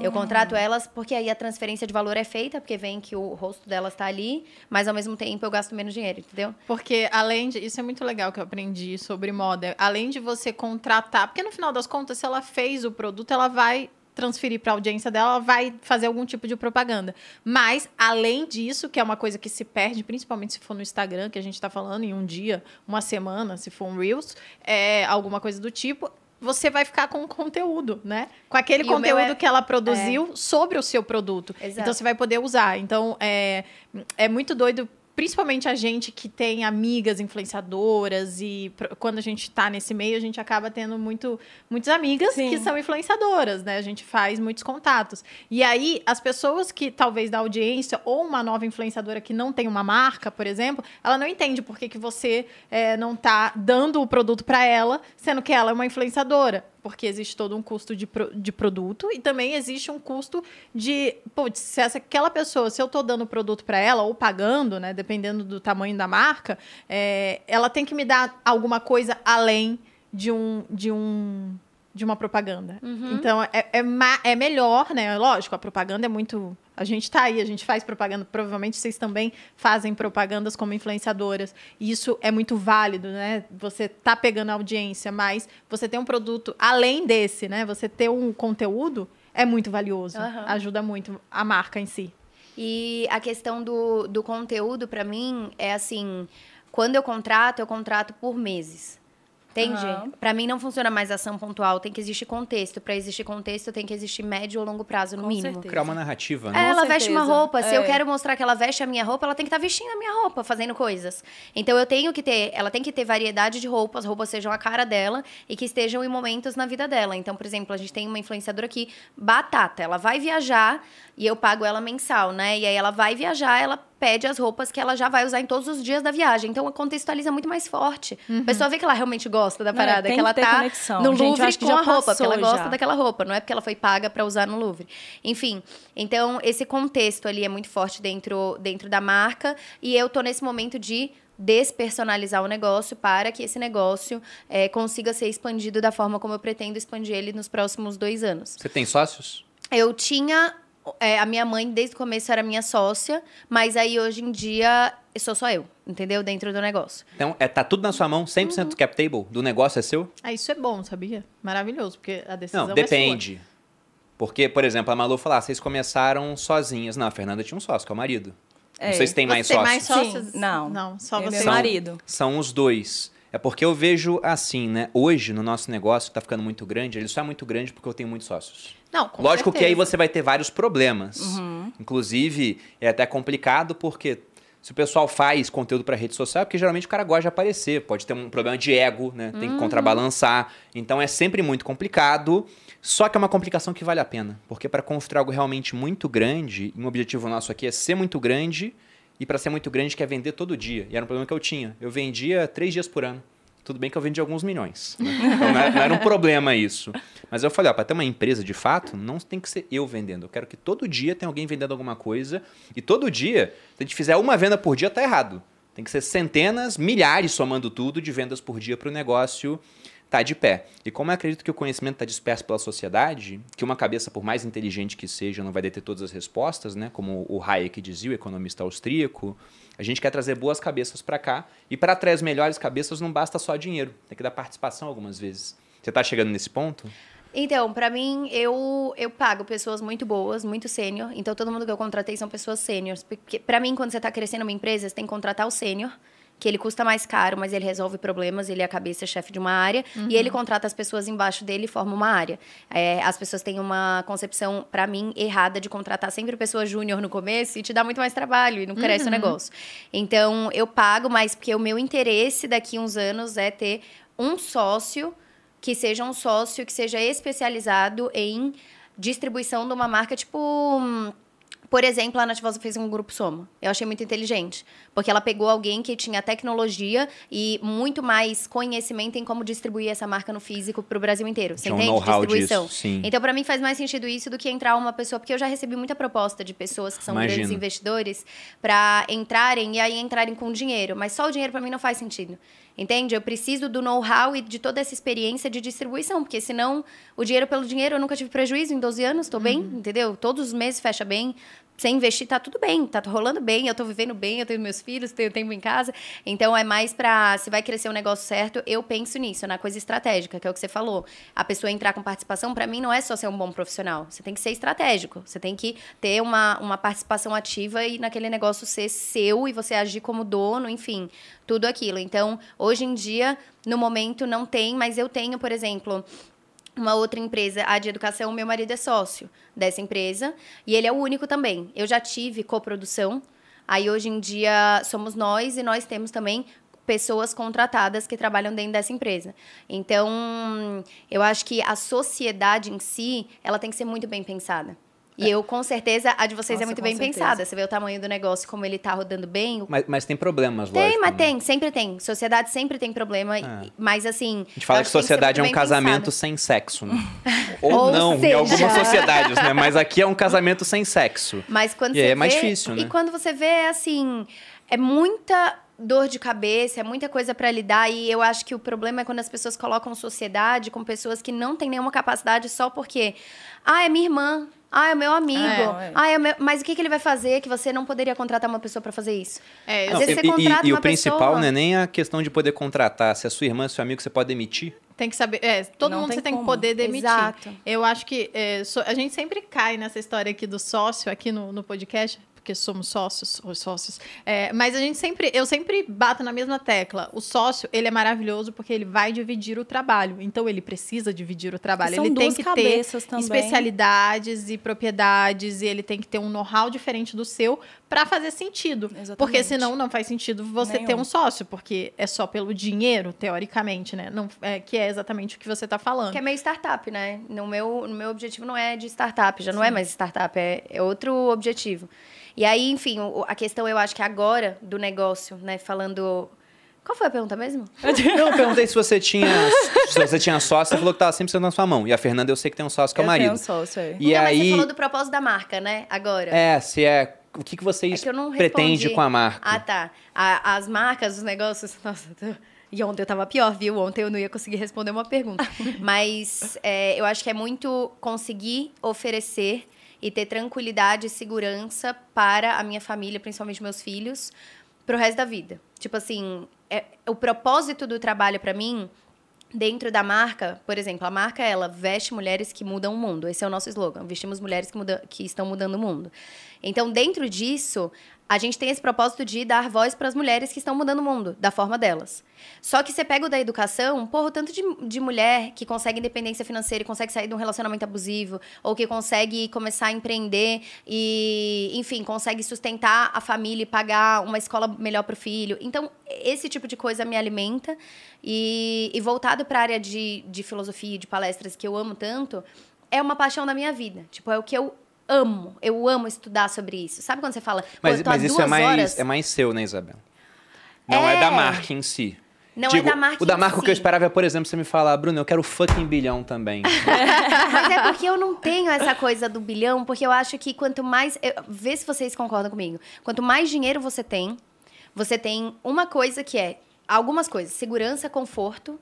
Eu contrato elas porque aí a transferência de valor é feita, porque vem que o rosto delas está ali, mas ao mesmo tempo eu gasto menos dinheiro, entendeu? Porque além de. Isso é muito legal que eu aprendi sobre moda. Além de você contratar. Porque no final das contas, se ela fez o produto, ela vai transferir para a audiência dela, ela vai fazer algum tipo de propaganda. Mas, além disso, que é uma coisa que se perde, principalmente se for no Instagram, que a gente está falando, em um dia, uma semana, se for um Reels, é, alguma coisa do tipo, você vai ficar com o conteúdo, né? Com aquele E conteúdo é- que ela produziu sobre o seu produto. Exato. Então, você vai poder usar. Então, é, é muito doido, principalmente a gente que tem amigas influenciadoras e quando a gente tá nesse meio, a gente acaba tendo muito, muitas amigas Sim. que são influenciadoras, né? A gente faz muitos contatos. E aí, as pessoas que talvez da audiência ou uma nova influenciadora que não tem uma marca, por exemplo, ela não entende por que, que você é, não tá dando o produto para ela, sendo que ela é uma influenciadora. Porque existe todo um custo de, pro, de produto e também existe um custo de, putz, se essa, aquela pessoa, se eu estou dando produto para ela ou pagando, né, dependendo do tamanho da marca, é, ela tem que me dar alguma coisa além de um, de um de uma propaganda. Uhum. Então, é, é, é, melhor, né? Lógico, a propaganda é muito. A gente está aí, a gente faz propaganda. Provavelmente vocês também fazem propagandas como influenciadoras. E isso é muito válido, né? Você tá pegando a audiência, mas você tem um produto além desse, né? Você ter um conteúdo é muito valioso. Uhum. Ajuda muito a marca em si. E a questão do, do conteúdo, para mim, é assim: quando eu contrato, eu contrato por meses. Entende? Uhum. Para mim não funciona mais ação pontual, tem que existir contexto. Para existir contexto, tem que existir médio ou longo prazo, no Com mínimo. Certeza. Criar uma narrativa, né? É, ela veste uma roupa. Se é. eu quero mostrar que ela veste a minha roupa, ela tem que estar tá vestindo a minha roupa, fazendo coisas. Então eu tenho que ter, ela tem que ter variedade de roupas, roupas sejam a cara dela e que estejam em momentos na vida dela. Então, por exemplo, a gente tem uma influenciadora aqui, Batata. Ela vai viajar e eu pago ela mensal, né? E aí ela vai viajar, ela pede as roupas que ela já vai usar em todos os dias da viagem. Então, contextualiza muito mais forte. Uhum. A pessoa vê que ela realmente gosta da parada, é, que ela que tá conexão. no Gente, Louvre com a roupa, porque ela gosta já. daquela roupa, não é porque ela foi paga para usar no Louvre. Enfim, então esse contexto ali é muito forte dentro, dentro da marca e eu tô nesse momento de despersonalizar o negócio para que esse negócio é, consiga ser expandido da forma como eu pretendo expandir ele nos próximos dois anos. Você tem sócios? Eu tinha é, a minha mãe, desde o começo, era minha sócia, mas aí hoje em dia sou só eu, entendeu? Dentro do negócio. Então, é, tá tudo na sua mão, 100% uhum. cap table do negócio é seu? Ah, isso é bom, sabia? Maravilhoso, porque a decisão Não, depende. É porque, por exemplo, a Malu falou, ah, vocês começaram sozinhas. Não, a Fernanda tinha um sócio, que é o marido. É. Não sei se tem mais você sócios. Tem mais sócios? Sim. Não. Não, só você e marido. São os dois. É porque eu vejo assim, né? Hoje, no nosso negócio, que tá ficando muito grande, ele só é muito grande porque eu tenho muitos sócios. Não, com Lógico certeza. que aí você vai ter vários problemas. Uhum. Inclusive, é até complicado porque se o pessoal faz conteúdo para rede social, é porque geralmente o cara gosta de aparecer, pode ter um problema de ego, né? Tem que uhum. contrabalançar. Então é sempre muito complicado. Só que é uma complicação que vale a pena, porque para construir algo realmente muito grande, um objetivo nosso aqui é ser muito grande, e para ser muito grande quer vender todo dia. E era um problema que eu tinha. Eu vendia três dias por ano. Tudo bem que eu vendi alguns milhões. Né? Então não era, não era, um problema isso. Mas eu falei, para ter uma empresa de fato, não tem que ser eu vendendo. Eu quero que todo dia tenha alguém vendendo alguma coisa. E todo dia, se a gente fizer uma venda por dia, tá errado. Tem que ser centenas, milhares somando tudo de vendas por dia para o negócio está de pé. E como eu acredito que o conhecimento está disperso pela sociedade, que uma cabeça, por mais inteligente que seja, não vai deter todas as respostas, né? como o Hayek dizia, o economista austríaco, a gente quer trazer boas cabeças para cá. E para trazer as melhores cabeças não basta só dinheiro, tem que dar participação algumas vezes. Você está chegando nesse ponto? Então, para mim, eu, eu pago pessoas muito boas, muito sênior. Então, todo mundo que eu contratei são pessoas sêniores. Porque, para mim, quando você está crescendo uma empresa, você tem que contratar o sênior que ele custa mais caro, mas ele resolve problemas, ele é a cabeça-chefe de uma área, uhum. e ele contrata as pessoas embaixo dele e forma uma área. É, as pessoas têm uma concepção, para mim, errada de contratar sempre pessoa júnior no começo e te dá muito mais trabalho e não cresce uhum. o negócio. Então, eu pago, mas porque o meu interesse daqui uns anos é ter um sócio que seja um sócio que seja especializado em distribuição de uma marca, tipo por exemplo, a Nativosa fez um grupo Soma. Eu achei muito inteligente. Porque ela pegou alguém que tinha tecnologia e muito mais conhecimento em como distribuir essa marca no físico para o Brasil inteiro. Você entende? Um Distribuição. Disso, sim. Então, para mim, faz mais sentido isso do que entrar uma pessoa. Porque eu já recebi muita proposta de pessoas que são Imagino. grandes investidores para entrarem e aí entrarem com dinheiro. Mas só o dinheiro, para mim, não faz sentido. Entende? Eu preciso do know-how e de toda essa experiência de distribuição, porque senão o dinheiro pelo dinheiro eu nunca tive prejuízo em 12 anos, estou uhum. bem, entendeu? Todos os meses fecha bem. Sem investir, tá tudo bem, tá rolando bem, eu tô vivendo bem, eu tenho meus filhos, tenho tempo em casa. Então é mais para se vai crescer um negócio certo, eu penso nisso, na coisa estratégica, que é o que você falou. A pessoa entrar com participação, para mim, não é só ser um bom profissional. Você tem que ser estratégico. Você tem que ter uma, uma participação ativa e naquele negócio ser seu e você agir como dono, enfim, tudo aquilo. Então, hoje em dia, no momento, não tem, mas eu tenho, por exemplo, uma outra empresa, a de educação, meu marido é sócio dessa empresa e ele é o único também. Eu já tive coprodução, aí hoje em dia somos nós e nós temos também pessoas contratadas que trabalham dentro dessa empresa. Então, eu acho que a sociedade em si, ela tem que ser muito bem pensada. E eu, com certeza, a de vocês é Nossa, muito com bem certeza. pensada. Você vê o tamanho do negócio, como ele tá rodando bem. Mas, mas tem problemas, Tem, lógico, mas né? tem, sempre tem. Sociedade sempre tem problema, É. mas assim. A gente fala que tem sociedade é um muito casamento pensado. sem sexo, né? Ou, Ou não, em seja- algumas sociedades, né? Mas aqui é um casamento sem sexo. Mas quando E você é mais vê- difícil, né? E quando você vê, é assim, é muita dor de cabeça, é muita coisa pra lidar. E eu acho que o problema é quando as pessoas colocam sociedade com pessoas que não têm nenhuma capacidade só porque. Ah, é minha irmã. Ah, é meu amigo. É, é. Ah, é meu... Mas o que, que ele vai fazer que você não poderia contratar uma pessoa pra fazer isso? É, Às Não, vezes e, você e- contrata e uma o principal pessoa- não é nem a questão de poder contratar. Se é sua irmã, seu amigo, você pode demitir. Tem que saber. É, todo Não mundo tem você tem que como. poder demitir. Exato. Eu acho que é, so- a gente sempre cai nessa história aqui do sócio aqui no, no podcast, porque somos sócios, os sócios. É, mas a gente sempre, eu sempre bato na mesma tecla. O sócio, ele é maravilhoso porque ele vai dividir o trabalho. Então ele precisa dividir o trabalho. São ele tem que cabeças ter também. especialidades e propriedades e ele tem que ter um know-how diferente do seu para fazer sentido. Exatamente. Porque senão não faz sentido você ter Nenhum. um sócio, porque é só pelo dinheiro, teoricamente, né? Não, é, que é exatamente o que você está falando. Que é meio startup, né? No meu, no meu objetivo não é de startup, já não é mais startup, é, é outro objetivo. E aí, enfim, a questão eu acho que agora do negócio, né? Falando. Qual foi a pergunta mesmo? Eu perguntei se você tinha, se você tinha sócio, você falou que tava sempre sendo na sua mão. E a Fernanda, eu sei que tem um sócio que é o Eu marido. tenho um sócio, é. E não, mas aí, você falou do propósito da marca, né? Agora. é, se é, o que, que você É que eu não pretende respondi. com a marca? Ah, tá. A- as marcas, os negócios. Nossa, tô... E ontem eu tava pior, viu? Ontem eu não ia conseguir responder uma pergunta. Mas é, eu acho que é muito conseguir oferecer e ter tranquilidade e segurança para a minha família, principalmente meus filhos, pro resto da vida. Tipo assim, é- o propósito do trabalho para mim dentro da marca, por exemplo, a marca ela veste mulheres que mudam o mundo. Esse é o nosso slogan. Vestimos mulheres que, muda, que estão mudando o mundo. Então, dentro disso, a gente tem esse propósito de dar voz para as mulheres que estão mudando o mundo, da forma delas. Só que você pega o da educação, porra, o tanto de, de mulher que consegue independência financeira e consegue sair de um relacionamento abusivo, ou que consegue começar a empreender e, enfim, consegue sustentar a família e pagar uma escola melhor para o filho. Então, esse tipo de coisa me alimenta. E, e voltado para a área de, de filosofia e de palestras que eu amo tanto, é uma paixão da minha vida. Tipo, é o que eu amo. Eu amo estudar sobre isso. Sabe quando você fala, Mas, mas isso duas é mais, horas... é mais seu, né, Isabel? Não é, É. da marca em si. Não Digo, é da marca O da marca o que eu si. esperava é, por exemplo, você me falar, Bruno, eu quero fucking bilhão também. Mas é porque eu não tenho essa coisa do bilhão, porque eu acho que quanto mais. eu- vê se vocês concordam comigo. Quanto mais dinheiro você tem, você tem uma coisa que é. Algumas coisas, segurança, conforto.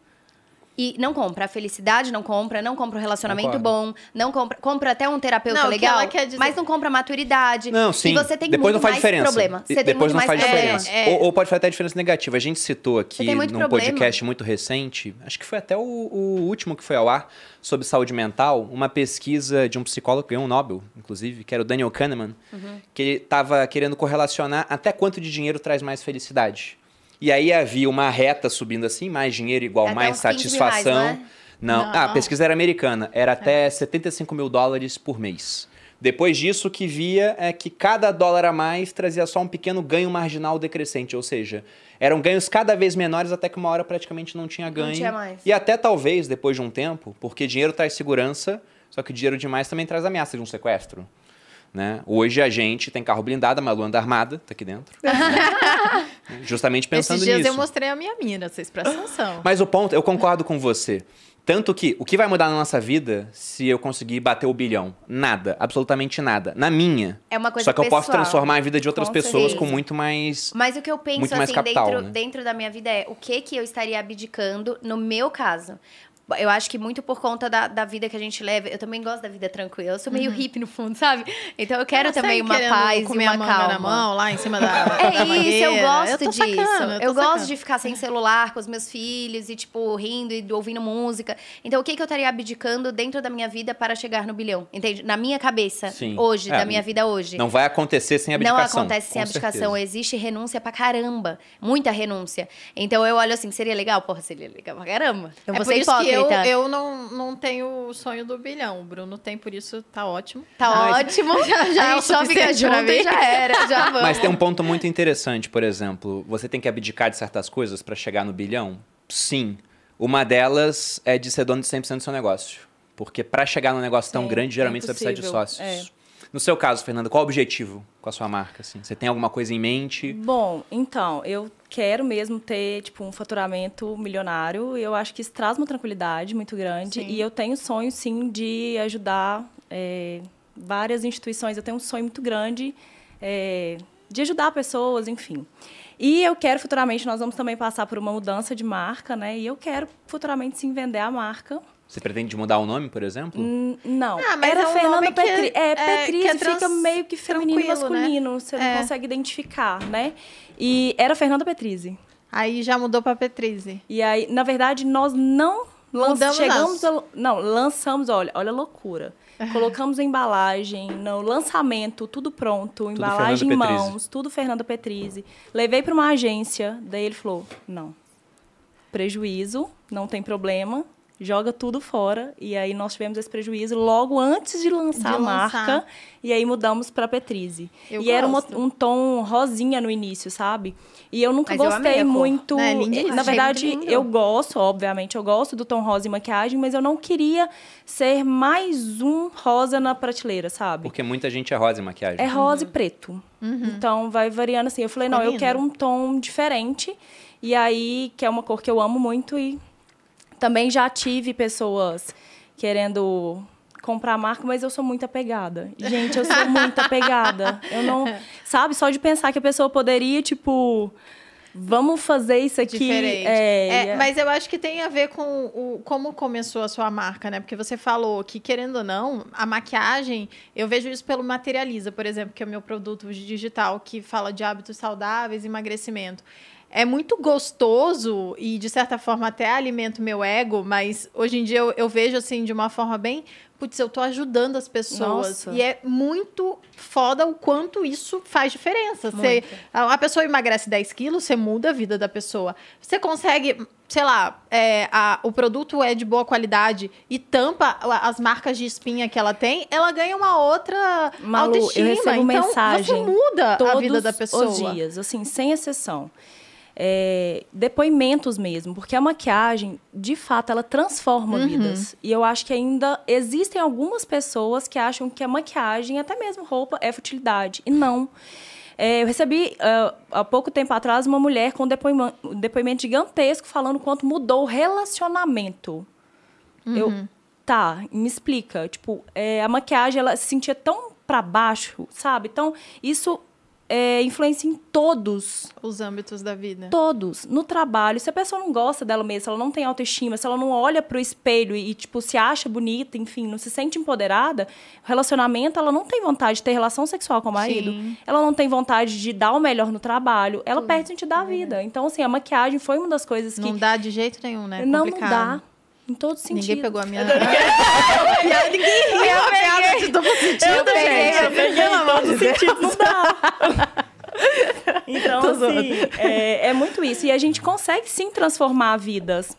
E não compra a felicidade, não compra, não compra um relacionamento Concordo. bom, não compra, compra até um terapeuta Não, o que legal, quer dizer- mas não compra maturidade. Não, sim. E você tem Depois muito não faz mais diferença. problema. Você tem Depois muito não mais faz problema. diferença. É, é. Ou, ou pode fazer até diferença negativa. A gente citou aqui num problema. podcast muito recente, acho que foi até o, o último que foi ao ar, sobre saúde mental, uma pesquisa de um psicólogo que ganhou um Nobel, inclusive, que era o Daniel Kahneman, Uhum. que ele estava querendo correlacionar até quanto de dinheiro traz mais felicidade. E aí havia uma reta subindo assim, mais dinheiro igual Até mais uns 15 mil reais, satisfação. não é? Não, Não. Ah, a pesquisa era americana. Era até 75 mil dólares por mês. Depois disso, o que via é que cada dólar a mais trazia só um pequeno ganho marginal decrescente. Ou seja, eram ganhos cada vez menores até que uma hora praticamente não tinha ganho. tinha mais. E até talvez, depois de um tempo, porque dinheiro traz segurança, só que dinheiro demais também traz ameaça de um sequestro. Né? Hoje a gente tem carro blindado, a Malu anda armada, tá aqui dentro. né? Justamente pensando Esses dias nisso. eu mostrei a minha mina, vocês prestam atenção. Mas o ponto, eu concordo com você. Tanto que o que vai mudar na nossa vida se eu conseguir bater o bilhão? Nada, absolutamente nada. Na minha. É uma coisa Só que eu posso pessoal. transformar a vida de outras Com pessoas certeza. com muito mais. Mas o que eu penso, assim, capital, dentro, né? dentro da minha vida é o que que eu estaria abdicando no meu caso. Eu acho que muito por conta da, da vida que a gente leva. Eu também gosto da vida tranquila. Eu sou meio hippie no fundo, sabe? Então eu quero Uhum. Ah, também uma paz e uma calma. na mão, lá em cima da É da isso, eu gosto tô disso. sacando, eu tô gosto de ficar sem celular com os meus filhos e, tipo, rindo e ouvindo música. Então, o que, que eu estaria abdicando dentro da minha vida para chegar no bilhão? Entende? Na minha cabeça, Sim. hoje, É, da minha vida hoje. Não vai acontecer sem Não abdicação. acontece sem com abdicação. certeza. Existe renúncia pra caramba. Muita renúncia. Então eu olho assim, seria legal? Porra, seria legal pra caramba. Eu É vou por ser isso eu, eu não, não tenho o sonho do bilhão. O Bruno tem, por isso tá ótimo. Tá Mas- ótimo. Já- já é a o gente só fica junto e já era. Já vamos. Mas tem um ponto muito interessante, por exemplo, você tem que abdicar de certas coisas para chegar no bilhão? Sim. Uma delas é de ser dono de 100% do seu negócio. Porque para chegar num negócio tão Sim, grande, é geralmente você vai precisar de sócios. No seu caso, Fernanda, qual o objetivo com a sua marca? Assim? Você tem alguma coisa em mente? Bom, então, eu quero mesmo ter, tipo, um faturamento milionário. E eu acho que isso traz uma tranquilidade muito grande. Sim. E eu tenho sonho, sim, de ajudar é, várias instituições. Eu tenho um sonho muito grande é, de ajudar pessoas, enfim. E eu quero futuramente, nós vamos também passar por uma mudança de marca, né? E eu quero futuramente sim vender a marca. Você pretende mudar o nome, por exemplo? N- Não, Ah, mas era é um Fernanda nome que Petri. é- É, é, Petri que é fica trans- meio que feminino e né? masculino, você É. não consegue identificar, né? E era Fernanda Petrizzi. Aí já mudou pra Petrizzi. E aí, na verdade, nós não lan- Mudamos chegamos não. a, não, lançamos, olha, olha a loucura. Colocamos a embalagem, no lançamento, tudo pronto, embalagem em Petrizzi. mãos, tudo Fernanda Petrizzi. Levei para uma agência, daí ele falou: "Não. Prejuízo, não tem problema. Joga tudo fora. E aí nós tivemos esse prejuízo logo antes de lançar De a lançar. marca. E aí mudamos para Petrizzi. Eu e era uma- gosto. um tom rosinha no início, sabe? E eu nunca Mas eu gostei cor. muito. É, lindíssimo. Na verdade, eu gosto, obviamente, eu gosto do tom rosa e maquiagem, mas eu não queria ser mais um rosa na prateleira, sabe? Porque muita gente é rosa em maquiagem. É rosa e preto. Então vai variando assim. Eu falei, não, eu quero um tom diferente. E aí, que é uma cor que eu amo muito. E também já tive pessoas querendo comprar a marca, mas eu sou muito apegada. Gente, eu sou muito apegada. Eu não. Sabe, só de pensar que a pessoa poderia, tipo. Vamos fazer isso aqui. Diferente. É, É, mas eu acho que tem a ver com o, como começou a sua marca, né? Porque você falou que, querendo ou não, a maquiagem, eu vejo isso pelo Materializa, por exemplo, que é o meu produto digital que fala de hábitos saudáveis e emagrecimento. É muito gostoso e, de certa forma, até alimenta o meu ego, mas hoje em dia eu, eu vejo assim de uma forma bem. Putz, eu tô ajudando as pessoas. Nossa. E é muito foda o quanto isso faz diferença. Você, a a pessoa emagrece 10 quilos, você muda a vida da pessoa. Você consegue, sei lá, é, a- o produto é de boa qualidade e tampa as marcas de espinha que ela tem, ela ganha uma outra Malu, eu autoestima. recebo então, mensagem você muda a todos vida da pessoa. os dias, assim, sem exceção. É, depoimentos mesmo, porque a maquiagem, de fato, ela transforma Uhum. vidas. E eu acho que ainda existem algumas pessoas que acham que a maquiagem, até mesmo roupa, é futilidade. E não. É, eu recebi, ah, há pouco tempo atrás, uma mulher com um depoima- depoimento gigantesco falando quanto mudou o relacionamento. Eu, tá, me explica. Tipo, é, a maquiagem, ela se sentia tão pra baixo, sabe? Então, isso é, influencia em todos. Os âmbitos da vida. Todos. No trabalho. Se a pessoa não gosta dela mesma, se ela não tem autoestima, se ela não olha pro espelho e, tipo, se acha bonita, enfim, não se sente empoderada, relacionamento, ela não tem vontade de ter relação sexual com o marido. Sim. Ela não tem vontade de dar o melhor no trabalho. Ela perde o sentido da vida. Então, assim, a maquiagem foi uma das coisas que Não dá de jeito nenhum, né? não, não dá. Em todo sentido. Ninguém pegou a minha. Ninguém riu a piada de duplo sentido, Eu peguei, eu peguei em de todos Deus. os sentidos, não dá. Então, assim, é, é muito isso. E a gente consegue sim transformar vidas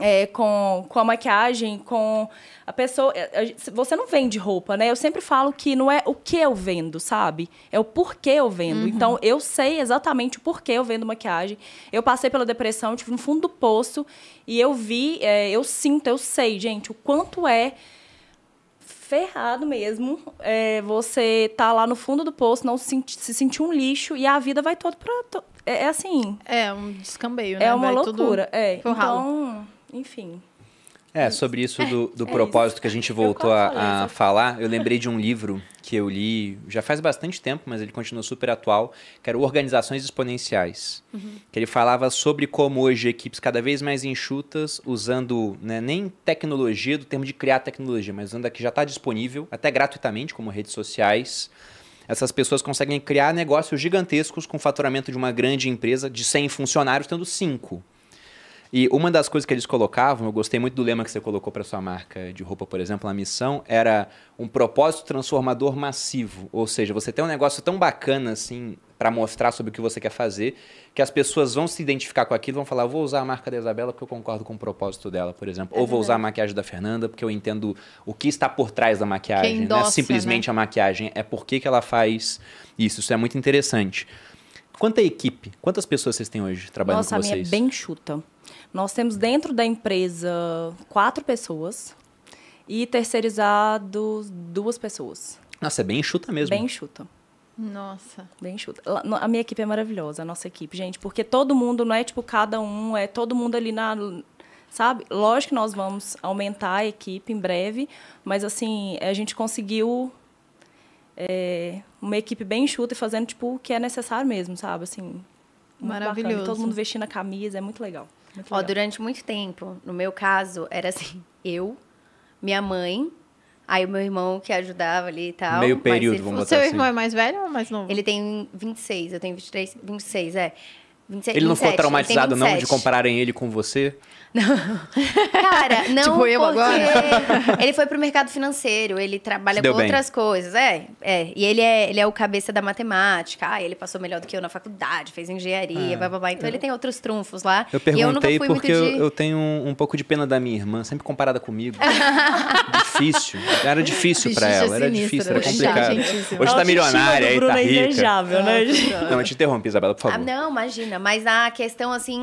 é, com, com a maquiagem, com a pessoa. é, Você não vende roupa, né? Eu sempre falo que não é o que eu vendo, sabe? É o porquê eu vendo. Então, eu sei exatamente o porquê eu vendo maquiagem. Eu passei pela depressão, tive no fundo do poço e eu vi, é, eu sinto, eu sei, gente, o quanto é ferrado mesmo. É, você tá lá no fundo do poço, não se, se sentir um lixo e a vida vai todo pra. to- É, é assim, É um descambeio, né? é uma Vai loucura. É, então, enfim. É, sobre isso do, do é propósito que a gente voltou a, a falar, eu lembrei de um livro que eu li já faz bastante tempo, mas ele continua super atual, que era Organizações Exponenciais. Que ele falava sobre como hoje equipes cada vez mais enxutas, usando né, nem tecnologia, do termo de criar tecnologia, mas usando a que já está disponível, até gratuitamente, como redes sociais. Essas pessoas conseguem criar negócios gigantescos com o faturamento de uma grande empresa de 100 funcionários, tendo 5. E uma das coisas que eles colocavam, eu gostei muito do lema que você colocou para sua marca de roupa, por exemplo, na missão, era um propósito transformador massivo. Ou seja, você tem um negócio tão bacana assim para mostrar sobre o que você quer fazer, que as pessoas vão se identificar com aquilo, vão falar, vou usar a marca da Isabela porque eu concordo com o propósito dela, por exemplo, ou vou usar a maquiagem da Fernanda porque eu entendo o que está por trás da maquiagem, Quem não é endossa, simplesmente a maquiagem, é por que ela faz isso. Isso é muito interessante. Quanto à equipe, quantas pessoas vocês têm hoje trabalhando Nossa, com a minha é vocês? bem chuta. Nós temos dentro da empresa quatro pessoas e terceirizados duas pessoas. Nossa, é bem enxuta mesmo. Bem enxuta. Nossa. Bem enxuta. A minha equipe é maravilhosa, a nossa equipe, gente, porque todo mundo, não é tipo cada um, é todo mundo ali na. Sabe? Lógico que nós vamos aumentar a equipe em breve, mas assim, a gente conseguiu é, uma equipe bem enxuta e fazendo tipo, o que é necessário mesmo, sabe? Assim, muito bacana. Maravilhoso. Todo mundo vestindo a camisa, é muito legal. Muito Ó, durante muito tempo, no meu caso, era assim, eu, minha mãe, aí o meu irmão que ajudava ali e tal. Meio mas período, ele- vamos O botar seu assim. irmão é mais velho ou mais novo? Ele tem 26, eu tenho 23, 26, é. 26, Ele não ficou 27, traumatizado, não, de 27. compararem ele com você? Cara, não Tipo eu porque agora? ele foi pro mercado financeiro, ele trabalha com bem. outras coisas, é, é. E ele é, ele é o cabeça da matemática, ah, ele passou melhor do que eu na faculdade, fez engenharia, É. blá, blá, blá. Então ele tem outros trunfos lá. Eu e eu nunca perguntei fui porque muito eu, de... eu tenho um, um pouco de pena da minha irmã, sempre comparada comigo. difícil. Era difícil pra Bicho ela, era sinistra, difícil, era né? complicado. Hoje tá milionária, aí tá é rica. invejável, né? Não, eu te interrompo, Isabela, por Ah, favor. não, imagina. Mas a questão, assim,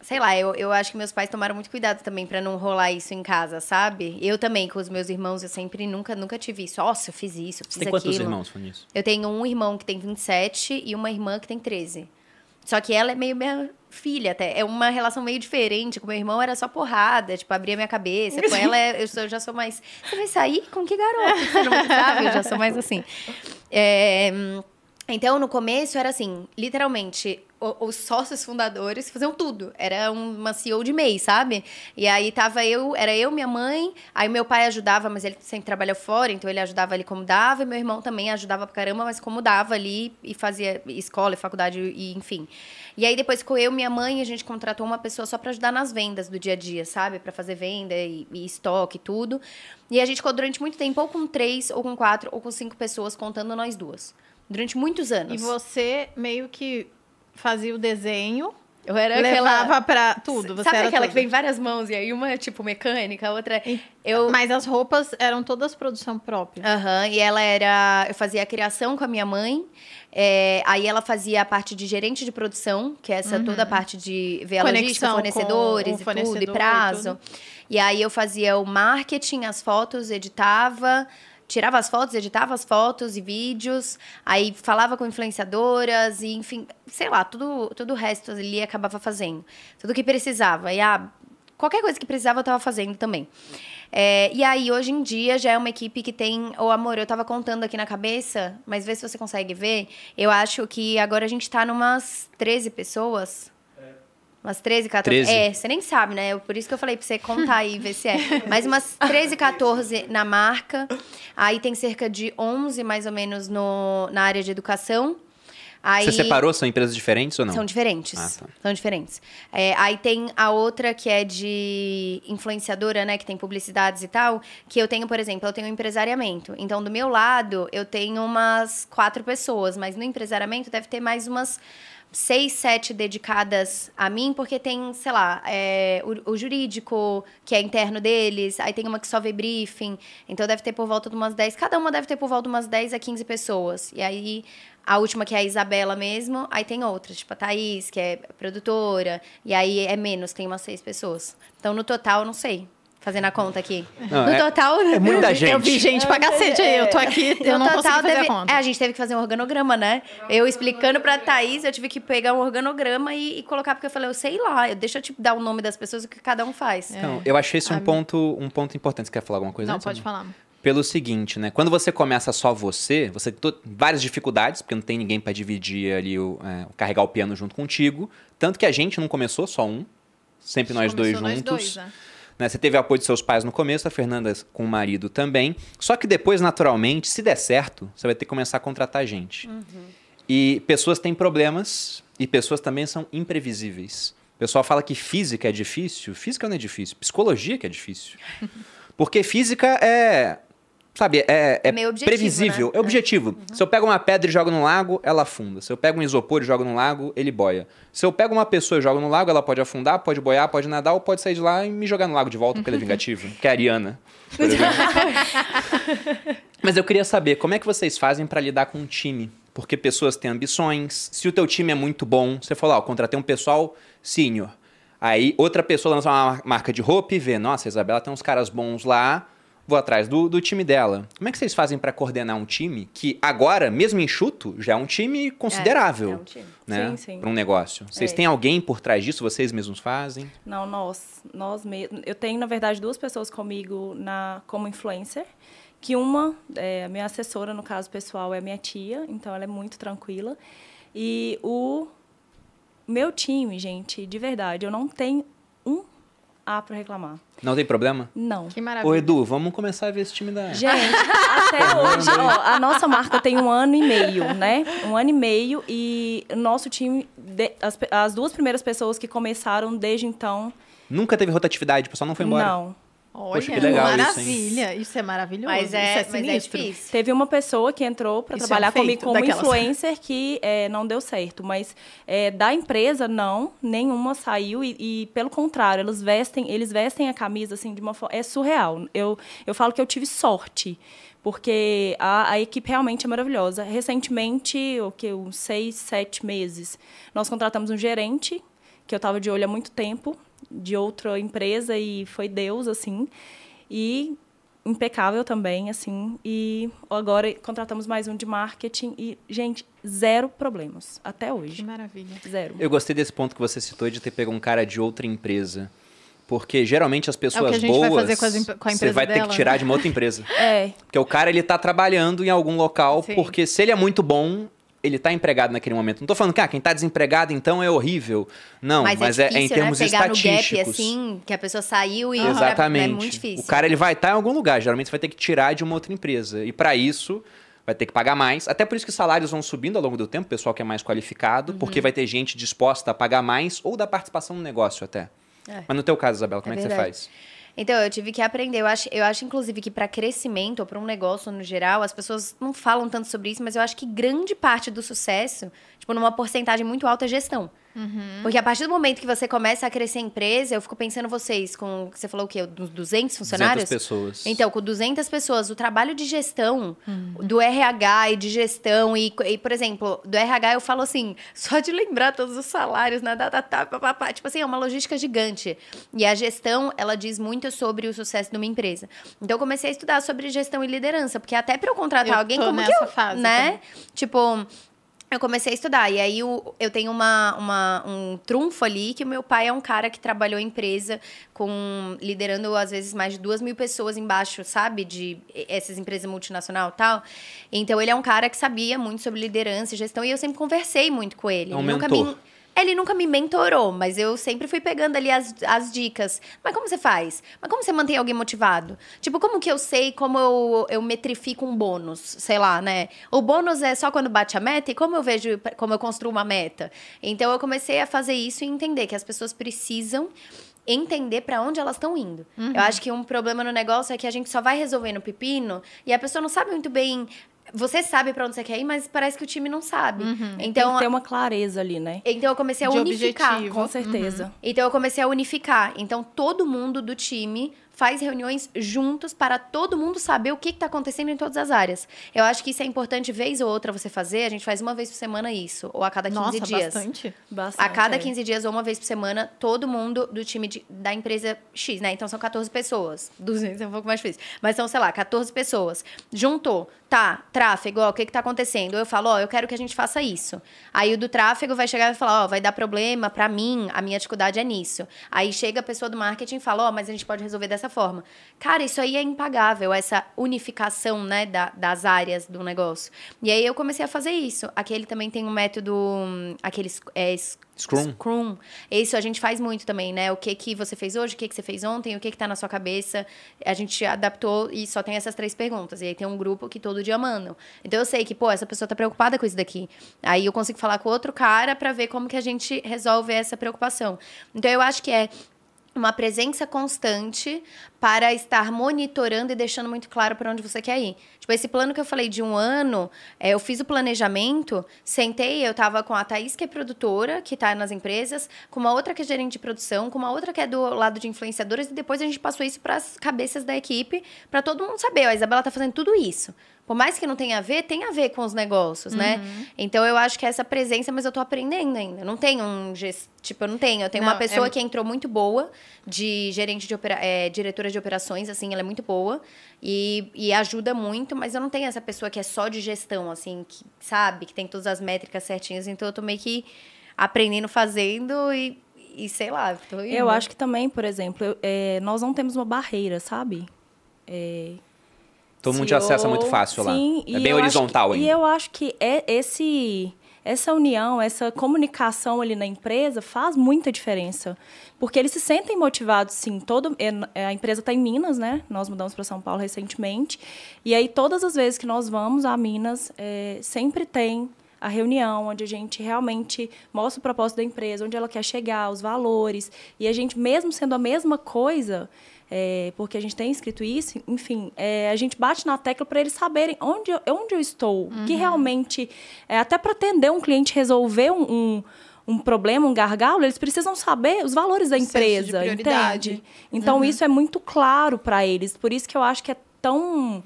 sei lá, eu, eu acho que meus pais tomaram muito cuidado também pra não rolar isso em casa, sabe? Eu também, com os meus irmãos, eu sempre nunca, nunca tive isso. Nossa, eu fiz isso, eu fiz Você tem quantos aquilo. irmãos, Fanisso? Eu tenho um irmão que tem 27 e uma irmã que tem 13. Só que ela é meio minha filha até. É uma relação meio diferente. Com meu irmão era só porrada, tipo, abria minha cabeça. Com ela é- eu, sou- eu já sou mais. Você vai sair com que garoto? Você não sabe? Eu já sou mais assim. É, então, no começo era assim, literalmente, os sócios fundadores faziam tudo. Era uma CEO de mês, sabe? E aí tava eu, era eu, minha mãe, aí meu pai ajudava, mas ele sempre trabalhou fora, então ele ajudava ali como dava, e meu irmão também ajudava pra caramba, mas como dava ali e fazia escola e faculdade e enfim. E aí depois ficou eu, minha mãe, a gente contratou uma pessoa só pra ajudar nas vendas do dia a dia, sabe? Pra fazer venda e, e estoque e tudo. E a gente ficou durante muito tempo ou com três, ou com quatro, ou com cinco pessoas, contando nós duas. Durante muitos anos. E você meio que fazia o desenho, Eu era levava aquela... pra tudo. Você Sabe aquela tudo. que vem várias mãos e aí uma é tipo mecânica, a outra é... E- Eu... Mas as roupas eram todas produção própria. Aham, e ela era... Eu fazia a criação com a minha mãe. é, aí ela fazia a parte de gerente de produção, que é essa toda a parte de ver a logística, fornecedores e tudo, fornecedor e e prazo. E aí eu fazia o marketing, as fotos, editava... Tirava as fotos, editava as fotos e vídeos, aí falava com influenciadoras e, enfim, sei lá, tudo, tudo o resto ali acabava fazendo. Tudo que precisava. E ah, qualquer coisa que precisava eu tava fazendo também. É, e aí, hoje em dia, já é uma equipe que tem. Ô, amor, eu tava contando aqui na cabeça, mas vê se você consegue ver. Eu acho que agora a gente tá numas 13 pessoas. Umas 13, 14. 13. É, você nem sabe, né? Por isso que eu falei pra você contar aí e ver se é. Mas umas 13, 14 na marca. Aí tem cerca de 11, mais ou menos, no, na área de educação. Aí... Você separou? São empresas diferentes ou não? São diferentes. Ah, tá. São diferentes. É, aí tem a outra que é de influenciadora, né? Que tem publicidades e tal. Que eu tenho, por exemplo, eu tenho empresariamento. Então, do meu lado, eu tenho umas quatro pessoas. Mas no empresariamento deve ter mais umas seis, sete dedicadas a mim, porque tem, sei lá, é, o, o jurídico, que é interno deles, aí tem uma que só vê briefing, então deve ter por volta de umas 10, cada uma deve ter por volta de umas 10 a 15 pessoas. E aí, a última que é a Isabela mesmo, aí tem outras, tipo a Thaís, que é produtora, e aí é menos, tem umas seis pessoas. Então, no total, eu não sei. Fazendo a conta aqui. Não, no é- total. é muita gente. Eu vi gente pra cacete aí, eu tô aqui, eu não consigo fazer deve- a conta. É, a gente teve que fazer um organograma, né? Eu explicando pra Thaís, eu tive que pegar um organograma e, e colocar, porque eu falei, eu sei lá, eu, deixa eu te dar o nome das pessoas e o que cada um faz. Então, eu achei esse um ponto, um ponto importante. Você quer falar alguma coisa Não, antes, pode Amanda? falar. Pelo seguinte, né? Quando você começa só você, você tem várias dificuldades, porque não tem ninguém para dividir ali, o, é, carregar o piano junto contigo. Tanto que a gente não começou só um, sempre nós dois nós juntos. dois, né? Né? Você teve apoio de seus pais no começo, a Fernanda com o marido também. Só que depois, naturalmente, se der certo, você vai ter que começar a contratar gente. E pessoas têm problemas e pessoas também são imprevisíveis. O pessoal fala que física é difícil. Física não é difícil. Psicologia que é difícil. Porque física é. Sabe, é, é Meio objetivo, previsível. né? É objetivo. Se eu pego uma pedra e jogo no lago, ela afunda. Se eu pego um isopor e jogo no lago, ele boia. Se eu pego uma pessoa e jogo no lago, ela pode afundar, pode boiar, pode nadar ou pode sair de lá e me jogar no lago de volta porque ela é vingativa. que é a Ariana. Mas eu queria saber, como é que vocês fazem pra lidar com um time? Porque pessoas têm ambições. Se o teu time é muito bom, você falou, ó, eu contratei um pessoal sênior. Aí outra pessoa lança uma marca de roupa e vê, nossa, a Isabela tem uns caras bons lá, Vou atrás do, do time dela. Como é que vocês fazem para coordenar um time que agora, mesmo enxuto, já é um time considerável, É, é um time. né? Sim, sim. Para um negócio. Vocês É. têm alguém por trás disso? Vocês mesmos fazem? Não, nós, nós mesmos. Eu tenho, na verdade, duas pessoas comigo na como influencer. Que uma, é, a minha assessora, no caso pessoal, é a minha tia, então ela é muito tranquila. E o meu time, gente, de verdade, eu não tenho um A para reclamar. Não tem problema? Não. Que maravilha. Ô, Edu, vamos começar a ver esse time da. Gente, até hoje, ó, a nossa marca tem um ano e meio, né? Um ano e meio e o nosso time, de- as, as duas primeiras pessoas que começaram desde então, Nunca teve rotatividade, o pessoal não foi embora. não. Olha, Poxa, que legal isso, maravilha. Isso, é maravilhoso. Mas é, isso é mas é. Teve uma pessoa que entrou para Isso é trabalhar um comigo como daquelas. influencer que é, não deu certo. Mas é, da empresa, não, nenhuma saiu. E, e, pelo contrário, eles vestem, eles vestem a camisa assim de uma forma. É surreal. Eu, eu falo que eu tive sorte. Porque a, a equipe realmente é maravilhosa. Recentemente, o que, uns seis, sete meses, nós contratamos um gerente, que eu estava de olho há muito tempo, de outra empresa, e foi Deus, assim. E impecável também, assim. E agora contratamos mais um de marketing e, gente, zero problemas. Até Que hoje. maravilha. Zero. Eu gostei desse ponto que você citou de ter pego um cara de outra empresa. Porque geralmente as pessoas gente vai boas fazer com as você empresa vai ter dela, que tirar né? de uma outra empresa. É, Porque o cara ele tá trabalhando em algum local, Sim. porque se ele é muito bom, ele tá empregado naquele momento. Não tô falando que ah, quem tá desempregado então é horrível. Não, mas, Mas, é, é, difícil, em termos né? Pegar no estatísticos. gap, assim, que a pessoa saiu e Exatamente. é muito difícil. O cara ele vai estar em algum lugar, geralmente você vai ter que tirar de uma outra empresa. E para isso vai ter que pagar mais. Até por isso que os salários vão subindo ao longo do tempo, o pessoal que é mais qualificado, Uhum. porque vai ter gente disposta a pagar mais ou da participação no negócio até. É. Mas no teu caso, Isabela, como é, É que você faz? Então, eu tive que aprender. Eu acho, eu acho inclusive, que para crescimento ou para um negócio no geral, as pessoas não falam tanto sobre isso, mas eu acho que grande parte do sucesso, tipo, numa porcentagem muito alta, é gestão. Porque a partir do momento que você começa a crescer a empresa, eu fico pensando vocês, com. Você falou o quê? Dos 200 funcionários? 200 pessoas. Então, com 200 pessoas, o trabalho de gestão, do RH e de gestão, e, e, por exemplo, do RH eu falo assim, só de lembrar todos os salários na data, tá, pá, pá, pá, tipo assim, é uma logística gigante. E a gestão, ela diz muito sobre o sucesso de uma empresa. Então, eu comecei a estudar sobre gestão e liderança, porque até para eu contratar Eu alguém, como que eu, fase né? Tipo, eu comecei a estudar. E aí eu, eu tenho uma, uma- um trunfo ali, que o meu pai é um cara que trabalhou em empresa com liderando, às vezes, mais de duas mil pessoas embaixo, sabe? De essas empresas multinacional e tal. Então, ele é um cara que sabia muito sobre liderança e gestão. E eu sempre conversei muito com ele. É um mentor. me ele nunca me mentorou, mas eu sempre fui pegando ali as, as dicas. Mas como você faz? Mas como você mantém alguém motivado? Tipo, como que eu sei como eu, eu metrifico um bônus? Sei lá, né? O bônus é só quando bate a meta e como eu vejo, como eu construo uma meta? Então eu comecei a fazer isso e entender que as pessoas precisam entender para onde elas estão indo. Eu acho que um problema no negócio é que a gente só vai resolvendo pepino e a pessoa não sabe muito bem. Você sabe para onde você quer ir, mas parece que o time não sabe. tem Então, que ter uma clareza ali, né? então eu comecei a De unificar. objetivo. Com certeza. Então eu comecei a unificar. Então todo mundo do time faz reuniões juntos para todo mundo saber o que está acontecendo em todas as áreas. Eu acho que isso é importante, vez ou outra, você fazer. A gente faz uma vez por semana isso, ou a cada 15 Nossa, dias. bastante. Bastante. A cada é. 15 dias ou uma vez por semana, todo mundo do time de- da empresa X, né? Então são 14 pessoas. 200 é um pouco mais difícil. Mas são, sei lá, 14 pessoas. Juntou. Tá, tráfego, ó, o que que tá acontecendo? Eu falo, ó, eu quero que a gente faça isso. Aí o do tráfego vai chegar e vai falar, ó, vai dar problema pra mim, a minha dificuldade é nisso. Aí chega a pessoa do marketing e fala, ó, mas a gente pode resolver dessa forma. Cara, isso aí é impagável, essa unificação, né, da- das áreas do negócio. E aí eu comecei a fazer isso. Aqui ele também tem um método, aqueles é, Scrum. Scrum. Isso a gente faz muito também, né? O que que você fez hoje, o que que você fez ontem, o que que tá na sua cabeça. A gente adaptou e só tem essas três perguntas. E aí tem um grupo que todo dia mandam. Então eu sei que, pô, essa pessoa tá preocupada com isso daqui. Aí eu consigo falar com outro cara para ver como que a gente resolve essa preocupação. Então eu acho que é uma presença constante para estar monitorando e deixando muito claro para onde você quer ir. Tipo, esse plano que eu falei de um ano, é, eu fiz o planejamento, sentei, eu tava com a Thaís, que é produtora, que tá nas empresas, com uma outra que é gerente de produção, com uma outra que é do lado de influenciadores, e depois a gente passou isso para as cabeças da equipe, para todo mundo saber, ó, a Isabela tá fazendo tudo isso. Por mais que não tenha a ver, tem a ver com os negócios, né? Então eu acho que é essa presença, mas eu tô aprendendo ainda. Não tenho um gest... tipo, eu não tenho. Eu tenho uma Não, pessoa é- que entrou muito boa de gerente de opera... é, diretora de de operações, assim, ela é muito boa e, e ajuda muito, mas eu não tenho essa pessoa que é só de gestão, assim, que sabe, que tem todas as métricas certinhas, então eu tô meio que aprendendo fazendo e, e sei lá. Tô indo. Eu acho que também, por exemplo, eu- é, nós não temos uma barreira, sabe? É, Todo mundo te CEO, acessa muito fácil sim, lá. É bem horizontal que- ainda. E eu acho que é esse essa união, essa comunicação ali na empresa faz muita diferença. Porque eles se sentem motivados, sim. Todo, é, a empresa está em Minas, né? Nós mudamos para São Paulo recentemente. E aí, todas as vezes que nós vamos a Minas, é, sempre tem a reunião onde a gente realmente mostra o propósito da empresa, onde ela quer chegar, os valores. E a gente, mesmo sendo a mesma coisa, é, porque a gente tem escrito isso, enfim, é, a gente bate na tecla para eles saberem onde eu, onde eu estou, que realmente, é, até para atender um cliente, resolver um, um, um problema, um gargalo, eles precisam saber os valores da empresa, entende? Então isso é muito claro para eles, por isso que eu acho que é tão,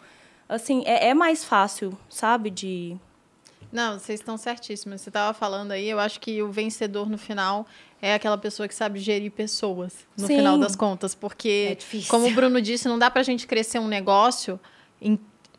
assim, é, é mais fácil, sabe, de Não, vocês estão certíssimos. Você estava falando aí, eu acho que o vencedor no final é aquela pessoa que sabe gerir pessoas, no Sim. final das contas. Porque, É como o Bruno disse, não dá pra gente crescer um negócio em,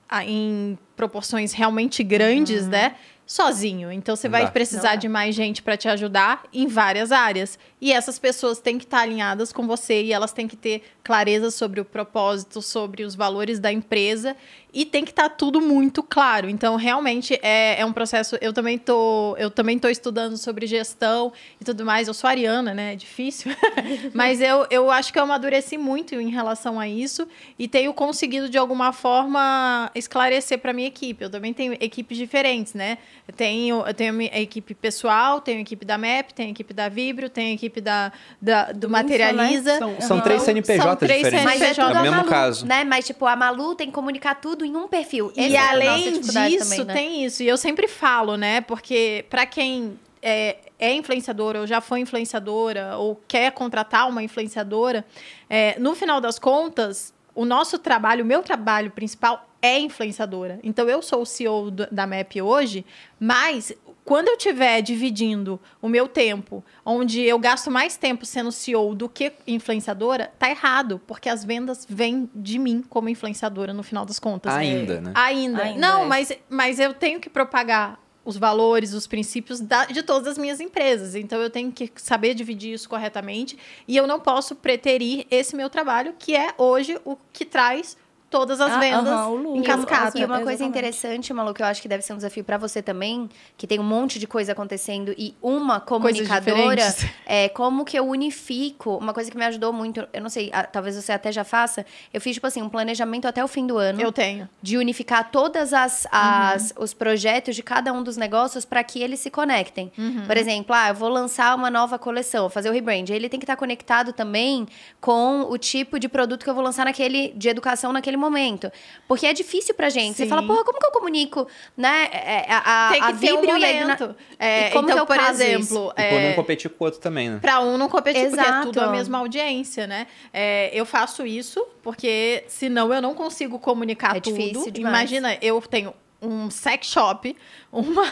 a- em proporções realmente grandes, né? Sozinho. Então você Não vai dá. precisar de mais gente para te ajudar em várias áreas. E essas pessoas têm que estar alinhadas com você e elas têm que ter clareza sobre o propósito, sobre os valores da empresa e tem que estar tudo muito claro. Então, realmente é, é um processo. Eu também tô, eu também tô estudando sobre gestão e tudo mais. Eu sou ariana, né? É difícil. Mas eu, eu acho que eu amadureci muito em relação a isso e tenho conseguido, de alguma forma, esclarecer para minha equipe. Eu também tenho equipes diferentes, né? Eu tenho, eu tenho a minha equipe pessoal, tenho a equipe da MEP, tenho a equipe da Vibrio, tenho a equipe da, da- do, Do Materializa. São, são três CNPJ são três diferentes. Mas é CNPJ. tudo no a mesmo Malu, caso. né? Mas, tipo, a Malu tem que comunicar tudo em um perfil. E Essa é além disso, também, né? tem isso. E eu sempre falo, né? Porque para quem é, é influenciadora ou já foi influenciadora ou quer contratar uma influenciadora, é, no final das contas, o nosso trabalho, o meu trabalho principal é influenciadora. Então, eu sou o CEO da MEP hoje, mas quando eu estiver dividindo o meu tempo, onde eu gasto mais tempo sendo CEO do que influenciadora, tá errado, porque as vendas vêm de mim como influenciadora no final das contas. Ainda, né? Ainda. Ainda Não, é. mas, mas eu tenho que propagar os valores, os princípios da- de todas as minhas empresas. Então eu tenho que saber dividir isso corretamente e eu não posso preterir esse meu trabalho, que é hoje o que traz todas as Ah, vendas o lucro. em cascata. E uma coisa Exatamente. interessante, Malu, que eu acho que deve ser um desafio pra você também, que tem um monte de coisa acontecendo e uma comunicadora, é como que eu unifico, uma coisa que me ajudou muito, eu não sei, ah, talvez você até já faça, eu fiz tipo assim, um planejamento até o fim do ano. Eu tenho. de unificar todas as, as os projetos de cada um dos negócios para que eles se conectem. Por exemplo, ah, eu vou lançar uma nova coleção, vou fazer o rebrand. Ele tem que estar conectado também com o tipo de produto que eu vou lançar naquele de educação naquele momento, porque é difícil pra gente. Você Sim. fala, porra, como que eu comunico, né? é, A, a, Tem que a ter um e momento. É, E como então, que eu por exemplo, E por é, não competir com o outro também, né? Pra um não competir, porque é Exato. tudo a mesma audiência, né? É, eu faço isso porque senão eu não consigo comunicar É tudo. difícil demais. Imagina, eu tenho um sex shop, uma,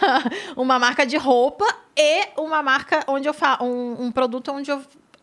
uma marca de roupa e uma marca onde eu faço um, um produto onde eu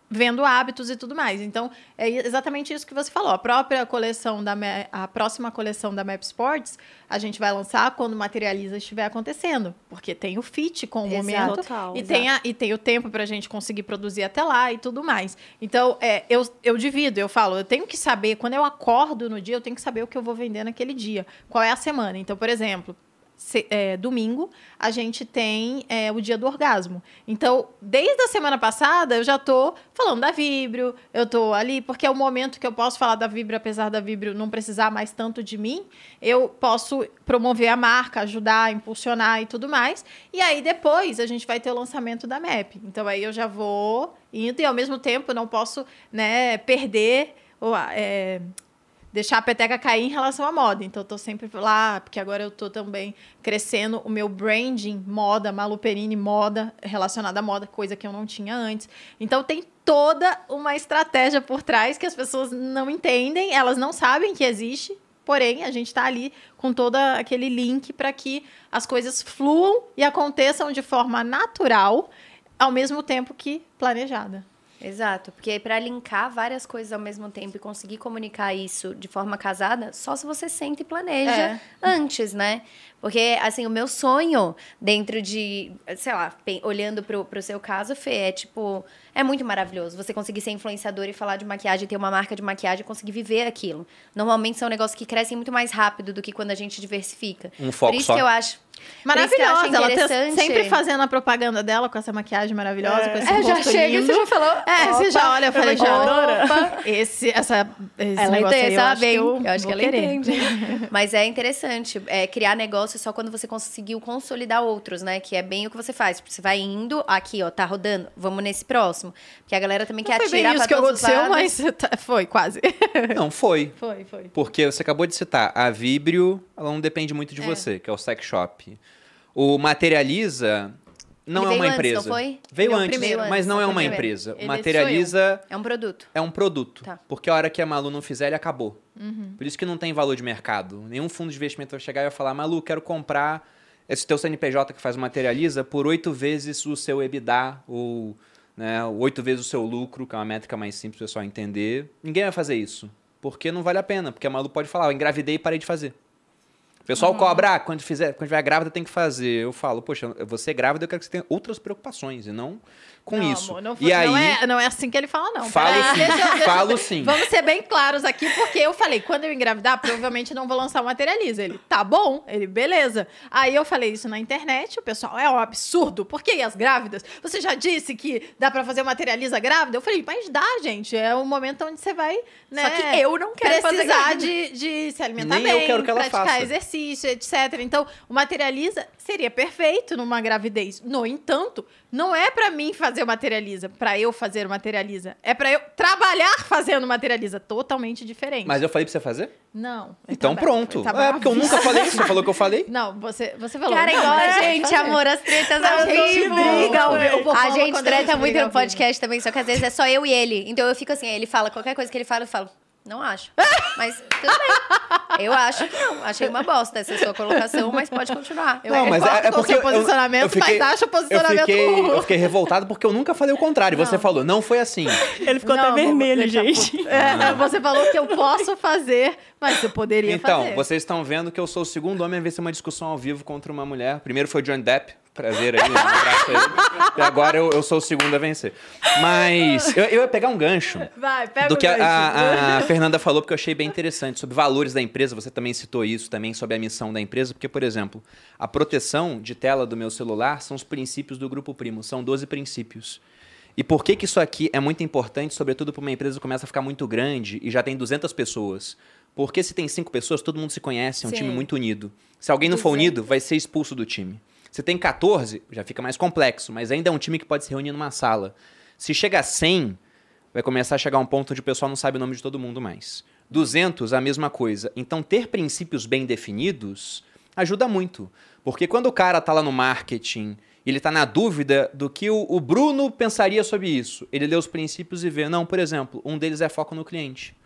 vendo hábitos e tudo mais. Então, é exatamente isso que você falou. A própria coleção da a próxima coleção da Map Sports, a gente vai lançar quando o Materializa estiver acontecendo, porque tem o fit com o Exato. momento Total, e exato. tem a- e tem o tempo para a gente conseguir produzir até lá e tudo mais. Então, é, eu, eu divido, eu falo, eu tenho que saber, quando eu acordo no dia, eu tenho que saber o que eu vou vender naquele dia, qual é a semana. Então, por exemplo, se- é, domingo, a gente tem é, o dia do orgasmo. Então, desde a semana passada, eu já tô falando da Vibrio, eu tô ali, porque é o momento que eu posso falar da Vibrio, apesar da Vibrio não precisar mais tanto de mim, eu posso promover a marca, ajudar, impulsionar e tudo mais. E aí, depois, a gente vai ter o lançamento da MAP. Então, aí eu já vou indo e, ao mesmo tempo, não posso né, perder... ou, é, deixar a peteca cair em relação à moda. Então, eu tô sempre lá, porque agora eu tô também crescendo o meu branding moda, Malu Perini moda, relacionada à moda, coisa que eu não tinha antes. Então, tem toda uma estratégia por trás que as pessoas não entendem, elas não sabem que existe. Porém, a gente está ali com todo aquele link para que as coisas fluam e aconteçam de forma natural, ao mesmo tempo que planejada. Exato, porque para linkar várias coisas ao mesmo tempo e conseguir comunicar isso de forma casada, só se você sente e planeja É. antes, né? Porque, assim, o meu sonho dentro de, sei lá, olhando pro, pro seu caso, Fê, é tipo, é muito maravilhoso você conseguir ser influenciador e falar de maquiagem, ter uma marca de maquiagem e conseguir viver aquilo. Normalmente são negócios que crescem muito mais rápido do que quando a gente diversifica. Um foco Por isso só. que eu acho. Maravilhosa, ela tá interessante. sempre fazendo a propaganda dela com essa maquiagem maravilhosa, com esse É, já chega, lindo. você já falou. É, você já olha, eu falei, já. Opa, esse, essa, esse Ela negócio aí, entende, eu acho sabe? que Eu, eu, acho que ela querer. entende. Mas é interessante é, criar negócio só quando você conseguiu consolidar outros, né? Que é bem o que você faz. Você vai indo, aqui, ó, tá rodando, vamos nesse próximo. Porque a galera também Não quer foi atirar bem isso pra que aconteceu, lados. mas tá- foi, quase. Não, foi. foi, foi. Porque você acabou de citar, a Vibrio, ela não depende muito de É. você, que é o sex shop. O Materializa não Ele é uma antes, empresa. não foi? Veio Ele é o antes, primeiro. mas não é o uma primeiro. empresa. Ele O Materializa É um produto. é um produto. Tá. Porque a hora que a Malu não fizer, ele acabou. Uhum. Por isso que não tem valor de mercado. Nenhum fundo de investimento vai chegar e vai falar, Malu, quero comprar esse teu CNPJ que faz o Materializa por oito vezes o seu EBITDA, ou né, oito vezes o seu lucro, que é uma métrica mais simples pro pessoal entender. Ninguém vai fazer isso. Porque não vale a pena. Porque a Malu pode falar, eu engravidei e parei de fazer. O pessoal Uhum. cobra, ah, quando, fizer, quando tiver grávida tem que fazer. Eu falo, poxa, você é grávida, eu quero que você tenha outras preocupações e não com não, isso. amor, não, e aí, não, é, não é assim que ele fala, não. falo sim, deixa eu- deixa eu- falo sim. Vamos ser bem claros aqui, porque eu falei, quando eu engravidar, provavelmente não vou lançar o Materializa. Ele, tá bom. Ele, beleza. Aí eu falei isso na internet, o pessoal, é um absurdo. Por que as grávidas? Você já disse que dá pra fazer o Materializa grávida? Eu falei, mas dá, gente. É o momento onde você vai, né? Só que eu não quero fazer precisar de, de se alimentar Nem eu bem, quero que ela praticar faça. exercício, etc. Então, o Materializa seria perfeito numa gravidez. No entanto, não é pra mim fazer o Materializa, pra eu fazer o Materializa. É pra eu trabalhar fazendo o Materializa. Totalmente diferente. Mas eu falei pra você fazer? Não. Então tá pronto. tá é, porque eu nunca falei isso. Você falou que eu falei? Não, você, você falou. Cara, igual mas a gente, fazer. amor, as tretas A ao gente vivo. A gente treta muito no podcast também, só que às vezes é só eu e ele. Então eu fico assim, ele fala qualquer coisa que ele fala, eu falo, não acho. Mas tudo bem. Eu acho que não. Achei uma bosta essa sua colocação, mas pode continuar. Eu concordo com o seu posicionamento, mas acho o posicionamento eu fiquei, ruim. eu fiquei revoltado porque eu nunca falei o contrário. Você Não. falou, não foi assim. Ele ficou Não, até vermelho, gente. É, você falou que eu posso fazer, mas eu poderia Então, fazer. vocês estão vendo que eu sou o segundo homem a vencer uma discussão ao vivo contra uma mulher. Primeiro foi o John Depp. Prazer aí, um abraço aí. E agora eu, eu sou o segundo a vencer. Mas eu, eu ia pegar um gancho Vai, pega do que a, a- a Fernanda falou, porque eu achei bem interessante, sobre valores da empresa. Você também citou isso, também sobre a missão da empresa, porque, por exemplo, a proteção de tela do meu celular são os princípios do Grupo Primo, são 12 princípios. E por que, que isso aqui é muito importante, sobretudo para uma empresa que começa a ficar muito grande e já tem 200 pessoas? Porque se tem cinco pessoas, todo mundo se conhece, é um Sim. time muito unido. Se alguém não for 200. unido, vai ser expulso do time. Se tem 14, já fica mais complexo, mas ainda é um time que pode se reunir numa sala. Se chega a 100, vai começar a chegar um ponto onde o pessoal não sabe o nome de todo mundo mais. 200, a mesma coisa. Então, ter princípios bem definidos ajuda muito. Porque quando o cara tá lá no marketing ele tá na dúvida do que o Bruno pensaria sobre isso, ele lê os princípios e vê, não, por exemplo, um deles é foco no cliente.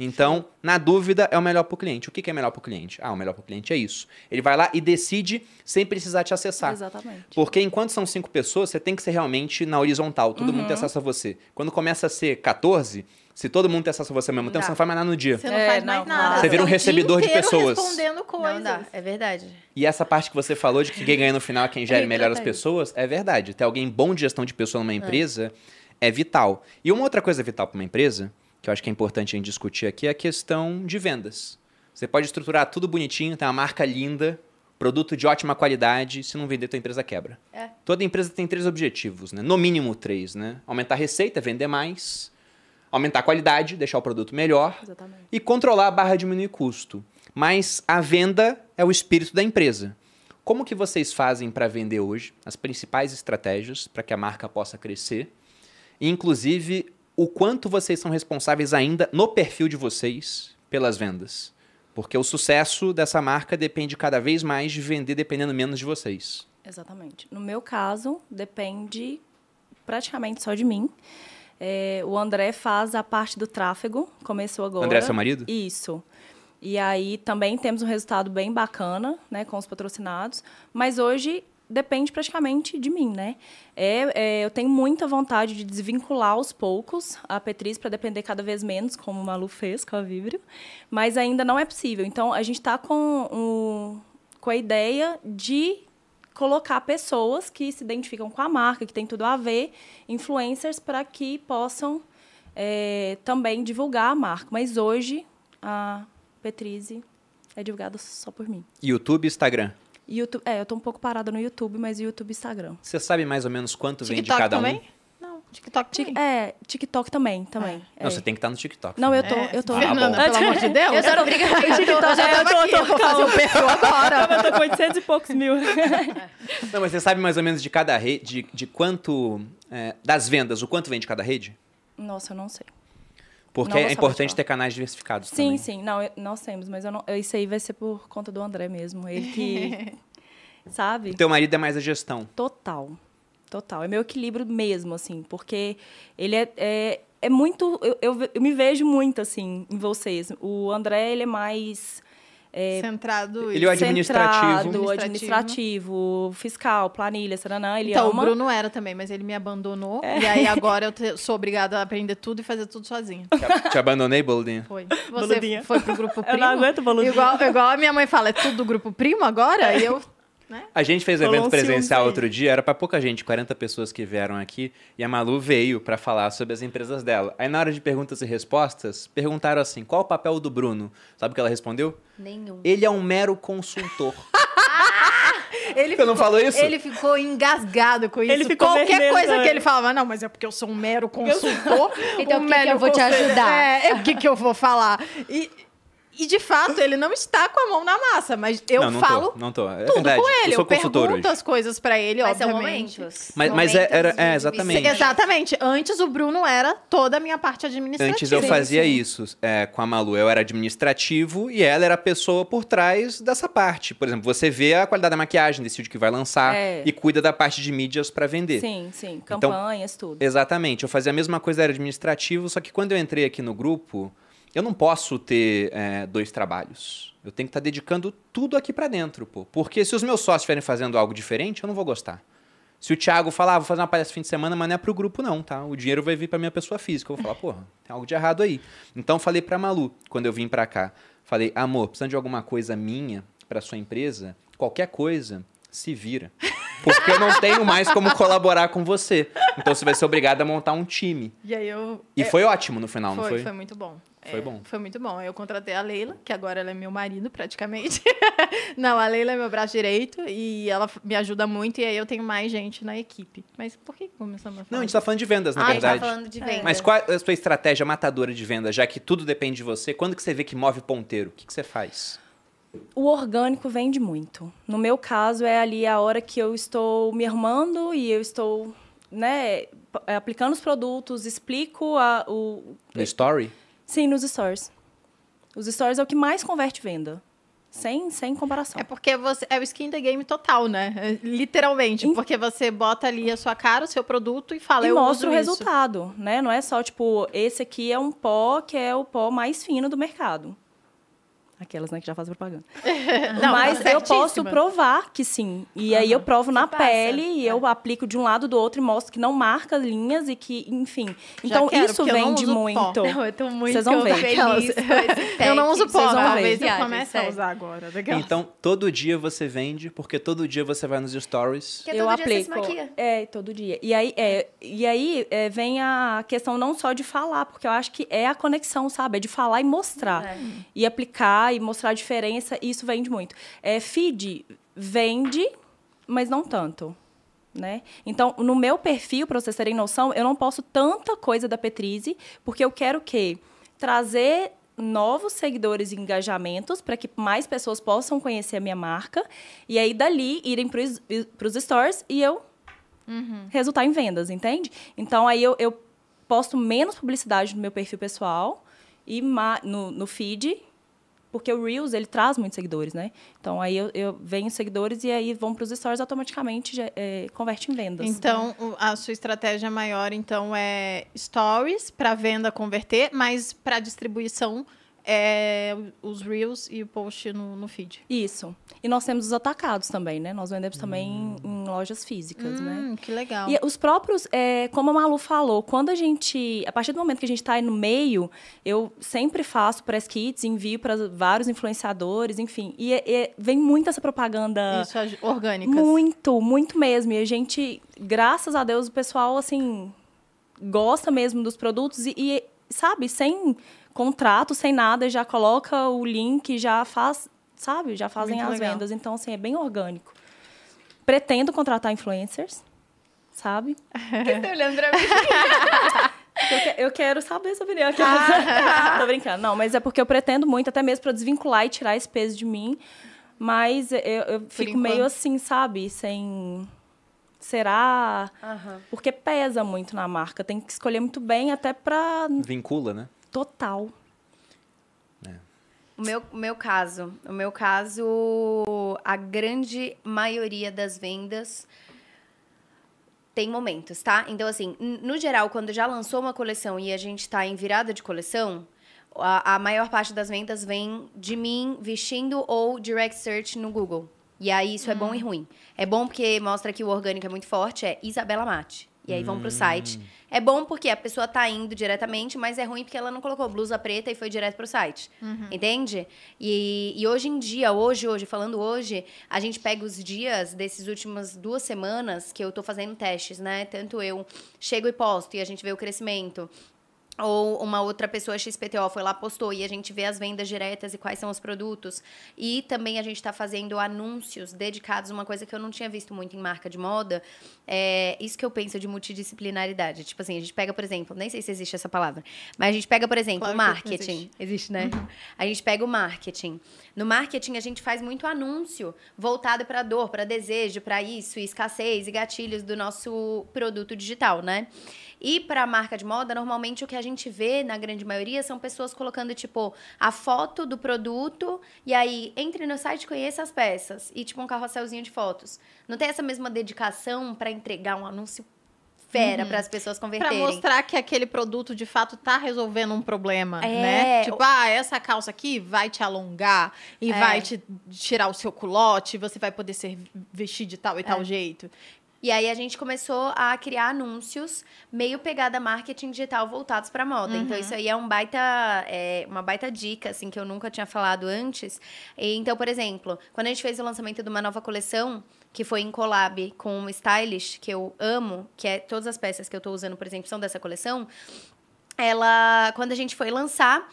Então, na dúvida, é o melhor para o cliente. O que que é melhor para o cliente? Ah, o melhor para o cliente é isso. Ele vai lá e decide sem precisar te acessar. Exatamente. Porque enquanto são cinco pessoas, você tem que ser realmente na horizontal. Todo mundo tem acesso a você. Quando começa a ser 14, se todo mundo tem acesso a você ao mesmo tempo, dá. você não faz mais nada no dia. Você não É, faz não, mais nada. Você vira um recebedor de pessoas. respondendo coisas. Não dá, é verdade. E essa parte que você falou de que quem ganha no final é quem gere Eita, melhor as pessoas, é verdade. Ter alguém bom de gestão de pessoa numa empresa é, vital. E uma outra coisa vital para uma empresa, que eu acho que é importante a gente discutir aqui, é a questão de vendas. Você pode estruturar tudo bonitinho, ter uma marca linda, produto de ótima qualidade, se não vender, tua empresa quebra. É. Toda empresa tem três objetivos, né? No mínimo três, né? Aumentar a receita, vender mais, aumentar a qualidade, deixar o produto melhor Exatamente. e controlar a barra diminuir custo. Mas a venda é o espírito da empresa. Como que vocês fazem para vender hoje as principais estratégias para que a marca possa crescer? E, inclusive, o quanto vocês são responsáveis ainda no perfil de vocês pelas vendas? Porque o sucesso dessa marca depende cada vez mais de vender dependendo menos de vocês. Exatamente. No meu caso, depende praticamente só de mim. É, o André faz a parte do tráfego, começou agora. André é seu marido? Isso. E aí também temos um resultado bem bacana, né, com os patrocinados. Mas hoje depende praticamente de mim, né? É, é, eu tenho muita vontade de desvincular aos poucos a Petriz para depender cada vez menos, como o Malu fez com a Vibrio, mas ainda não é possível. Então, a gente está com, um, com a ideia de colocar pessoas que se identificam com a marca, que tem tudo a ver, influencers, para que possam é, também divulgar a marca. Mas hoje, a Petrize é divulgada só por mim. YouTube e Instagram. YouTube, é, eu tô um pouco parada no YouTube, mas YouTube e Instagram. Você sabe mais ou menos quanto vem de TikTok cada também? um? Não, TikTok Tik- também. é, TikTok também, também. é. Não, você tem que estar no TikTok. Não, eu tô, É, eu tô. Fernanda, Ah, bom. pelo amor de Deus. Eu tô obrigada. Eu já É, eu tô- aqui, tô- eu vou fazer o perfil agora. eu tô com 800 e poucos mil. Não, mas você sabe mais ou menos de cada rede, de, de quanto. é, das vendas, o quanto vem de cada rede? Nossa, eu não sei. Porque Não é importante ter canais diversificados Sim, também. sim. Não, eu- nós temos, mas eu não, isso aí vai ser por conta do André mesmo. Ele que. sabe? Teu marido é mais a gestão. Total. Total. É meu equilíbrio mesmo, assim, porque ele é. é, é muito. Eu, eu, eu me vejo muito, assim, em vocês. O André, ele é mais. É, Centrado Ele é o administrativo. centrado, administrativo, fiscal, planilha, saranã, ele Então, ama. o Bruno era também, mas ele me abandonou. E aí agora eu te- sou obrigada a aprender tudo e fazer tudo sozinha. Te, te abandonei, Boludinha? Foi. Você Boludinha. foi pro grupo Eu primo? não aguento boludinha. Igual, igual a minha mãe fala, é tudo do grupo primo agora? E eu... A gente fez um evento presencial outro dia, era pra pouca gente, 40 pessoas que vieram aqui, e a Malu veio pra falar sobre as empresas dela. Aí na hora de perguntas e respostas, perguntaram assim: qual o papel do Bruno? Sabe o que ela respondeu? Nenhum. Ele é um mero consultor. Ele Você não falou isso? Ele ficou engasgado com isso. Ele ficou Qualquer vermelho coisa também. que ele falava, não, mas é porque eu sou um mero consultor. Então, um o que que eu vou te conselheiro." ajudar? É, é o que, que eu vou falar. E, e, de fato, ele não está com a mão na massa, mas eu não, não falo tô, não tô. É tudo verdade. com ele. Eu sou Eu, pergunto hoje. as coisas pra ele, Mas são obviamente. momentos. Mas- mas é- Momentos era- é, exatamente. Exatamente. Antes o Bruno era toda a minha parte administrativa. Antes eu fazia isso é, com a Malu. Eu era administrativo e ela era a pessoa por trás dessa parte. Por exemplo, você vê a qualidade da maquiagem, decide o que vai lançar É. e cuida da parte de mídias pra vender. Sim, sim. Então, Campanhas, tudo. Exatamente. Eu fazia a mesma coisa, era administrativo, só que quando eu entrei aqui no grupo, eu não posso ter é, dois trabalhos. Eu tenho que estar dedicando tudo aqui pra dentro, pô. Porque se os meus sócios estiverem fazendo algo diferente, eu não vou gostar. Se o Thiago falar, ah, vou fazer uma palestra fim de semana, mas não é pro grupo não, tá? O dinheiro vai vir pra minha pessoa física. Eu vou falar, porra, tem algo de errado aí. Então falei pra Malu, quando eu vim pra cá, falei, amor, precisando de alguma coisa minha pra sua empresa, qualquer coisa, se vira. Porque eu não tenho mais como colaborar com você. Então você vai ser obrigado a montar um time. E aí eu... E é, foi ótimo no final, não foi, foi? foi muito bom. Foi É, bom. Foi muito bom. Eu contratei a Leila, que agora ela é meu marido, praticamente. Não, a Leila é meu braço direito e ela me ajuda muito. E aí eu tenho mais gente na equipe. Mas por que começamos a falar? Não, a gente tá falando de vendas, na Ah, a gente tá verdade. falando de venda. Mas qual é a sua estratégia matadora de venda, já que tudo depende de você? Quando que você vê que move ponteiro? O que, que você faz? O orgânico vende muito. No meu caso, é ali a hora que eu estou me arrumando e eu estou, né, é, aplicando os produtos, explico a, o... No story? Sim, nos stores. Os stores é o que mais converte venda. Sem, sem comparação. É porque você é o skin the game total, né? É, Literalmente. Em- Porque você bota ali a sua cara, o seu produto e fala, e eu mostra o uso isso. resultado, né? Não é só, tipo, esse aqui é um pó que é o pó mais fino do mercado. Aquelas, né, que já fazem propaganda. Não, Mas tá eu posso provar que sim. E aí eu provo na passa, pele e é. eu aplico de um lado do outro e mostro que não marca linhas e que, enfim. Já Então quero, isso eu vende muito. Não, eu tô muito Vocês vão ver. feliz Aquelas- com esse Eu não uso pó, talvez eu comece a usar agora. Daquelas. Então, todo dia você vende, porque todo dia você vai nos stories. Porque eu todo dia você aplico. se maquia. É, todo dia. E aí, é, e aí é, vem a questão não só de falar, porque eu acho que é a conexão, sabe? É de falar e mostrar. É. E aplicar e mostrar a diferença, e isso vende muito. É, feed vende, mas não tanto. Né? Então, no meu perfil, para vocês terem noção, eu não posto tanta coisa da Petrize, porque eu quero que trazer novos seguidores e engajamentos para que mais pessoas possam conhecer a minha marca e aí dali irem para os stores e eu resultar em vendas, entende? Então aí eu, eu posto menos publicidade no meu perfil pessoal e no, no feed, porque o Reels ele traz muitos seguidores, né? Então aí eu, eu venho seguidores e aí vão para os stories automaticamente é, converte em vendas. Então, a sua estratégia maior, então, é stories para venda converter, mas para distribuição é os reels e o post no, no feed. Isso. E nós temos os atacados também, né? Nós vendemos também em lojas físicas, né? Hum, que legal. E os próprios, é, como a Malu falou, quando a gente, a partir do momento que a gente está aí no meio, eu sempre faço press kits, envio para vários influenciadores, enfim, e, e vem muito essa propaganda Isso, as orgânicas. muito, muito mesmo. E a gente, graças a Deus, o pessoal assim gosta mesmo dos produtos e, e sabe, sem contrato, sem nada, já coloca o link, já faz, sabe, já fazem Muito as legal. vendas. Então assim, é bem orgânico. Pretendo contratar influencers, sabe? que tá olhando pra mim? Eu, que- eu quero saber sua opinião. Ah. Tô brincando. Não, mas é porque eu pretendo muito, até mesmo para desvincular e tirar esse peso de mim. Mas eu, eu fico enquanto. meio assim, sabe? Sem. Será? Aham. Porque pesa muito na marca. Tem que escolher muito bem, até pra Vincula, né? Total. O meu, o meu caso, o meu caso, a grande maioria das vendas tem momentos, tá? Então, assim, no geral, quando já lançou uma coleção e a gente tá em virada de coleção, a, a maior parte das vendas vem de mim vestindo ou direct search no Google. E aí, isso é bom e ruim. É bom porque mostra que o orgânico é muito forte, é Isabela Mate. E aí vão pro site. É bom porque a pessoa tá indo diretamente, mas é ruim porque ela não colocou blusa preta e foi direto pro site. Entende? E, e hoje em dia, hoje, hoje, falando hoje, a gente pega os dias desses últimas duas semanas que eu tô fazendo testes, né? Tanto eu chego e posto e a gente vê o crescimento. Ou uma outra pessoa XPTO foi lá, postou e a gente vê as vendas diretas e quais são os produtos. E também a gente está fazendo anúncios dedicados, uma coisa que eu não tinha visto muito em marca de moda. É isso que eu penso de multidisciplinaridade. Tipo assim, a gente pega, por exemplo, nem sei se existe essa palavra, mas a gente pega, por exemplo, Claro o marketing. existe. Existe, né? A gente pega o marketing. No marketing, a gente faz muito anúncio voltado para dor, para desejo, para isso, e escassez e gatilhos do nosso produto digital, né? E para a marca de moda, normalmente o que a gente vê, na grande maioria, são pessoas colocando, tipo, a foto do produto e aí entre no site e conheça as peças. E, tipo, um carrosselzinho de fotos. Não tem essa mesma dedicação para entregar um anúncio fera para as pessoas converterem. mostrar que aquele produto de fato tá resolvendo um problema, É, né? Tipo, ah, essa calça aqui vai te alongar e É. vai te tirar o seu culote, você vai poder ser vestir de tal e É. tal jeito. E aí a gente começou a criar anúncios meio pegada marketing digital voltados para moda. Então isso aí é um baita, é, uma baita dica assim que eu nunca tinha falado antes. E, então, por exemplo, quando a gente fez o lançamento de uma nova coleção que foi em collab com uma stylish que eu amo, que é todas as peças que eu tô usando, por exemplo, são dessa coleção. Ela, quando a gente foi lançar,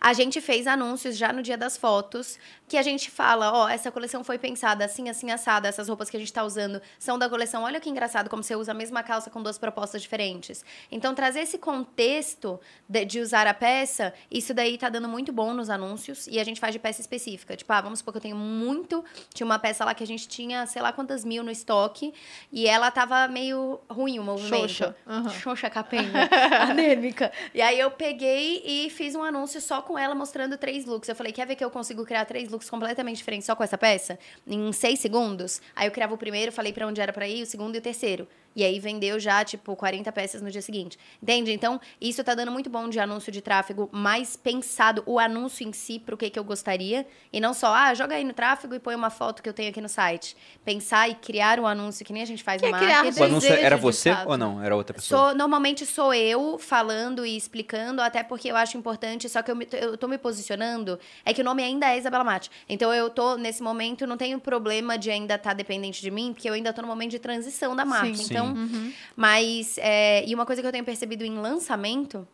a gente fez anúncios já no dia das fotos, que a gente fala, ó, essa coleção foi pensada assim, assim, assada, essas roupas que a gente tá usando são da coleção. Olha que engraçado como você usa a mesma calça com duas propostas diferentes. Então, trazer esse contexto de, de usar a peça, isso daí tá dando muito bom nos anúncios, e a gente faz de peça específica. Tipo, ah, vamos supor que eu tenho muito... Tinha uma peça lá que a gente tinha, sei lá quantas mil no estoque, e ela tava meio ruim o movimento. Xoxa. Aham. Xoxa capenga, anêmica. E aí eu peguei e fiz um anúncio só com ela mostrando três looks. Eu falei, quer ver que eu consigo criar três looks completamente diferentes só com essa peça? Em seis segundos? Aí eu criava o primeiro, falei pra onde era pra ir, o segundo e o terceiro. E aí vendeu já, tipo, 40 peças no dia seguinte. Entende? Então, isso tá dando muito bom de anúncio de tráfego, mais pensado o anúncio em si pro que, que eu gostaria. E não só, ah, joga aí no tráfego e põe uma foto que eu tenho aqui no site. Pensar e criar um anúncio que nem a gente faz Que no é criar marketing. O anúncio era você ou não? Era outra pessoa? Sou, normalmente sou eu falando e explicando, até porque eu acho importante, só que eu, me, eu tô me posicionando, é que o nome ainda é Isabela Mate. Então eu tô, nesse momento, não tenho problema de ainda estar dependente de mim, porque eu ainda tô no momento de transição da marca. Sim. Então, Uhum. mas, é, e uma coisa que eu tenho percebido em lançamento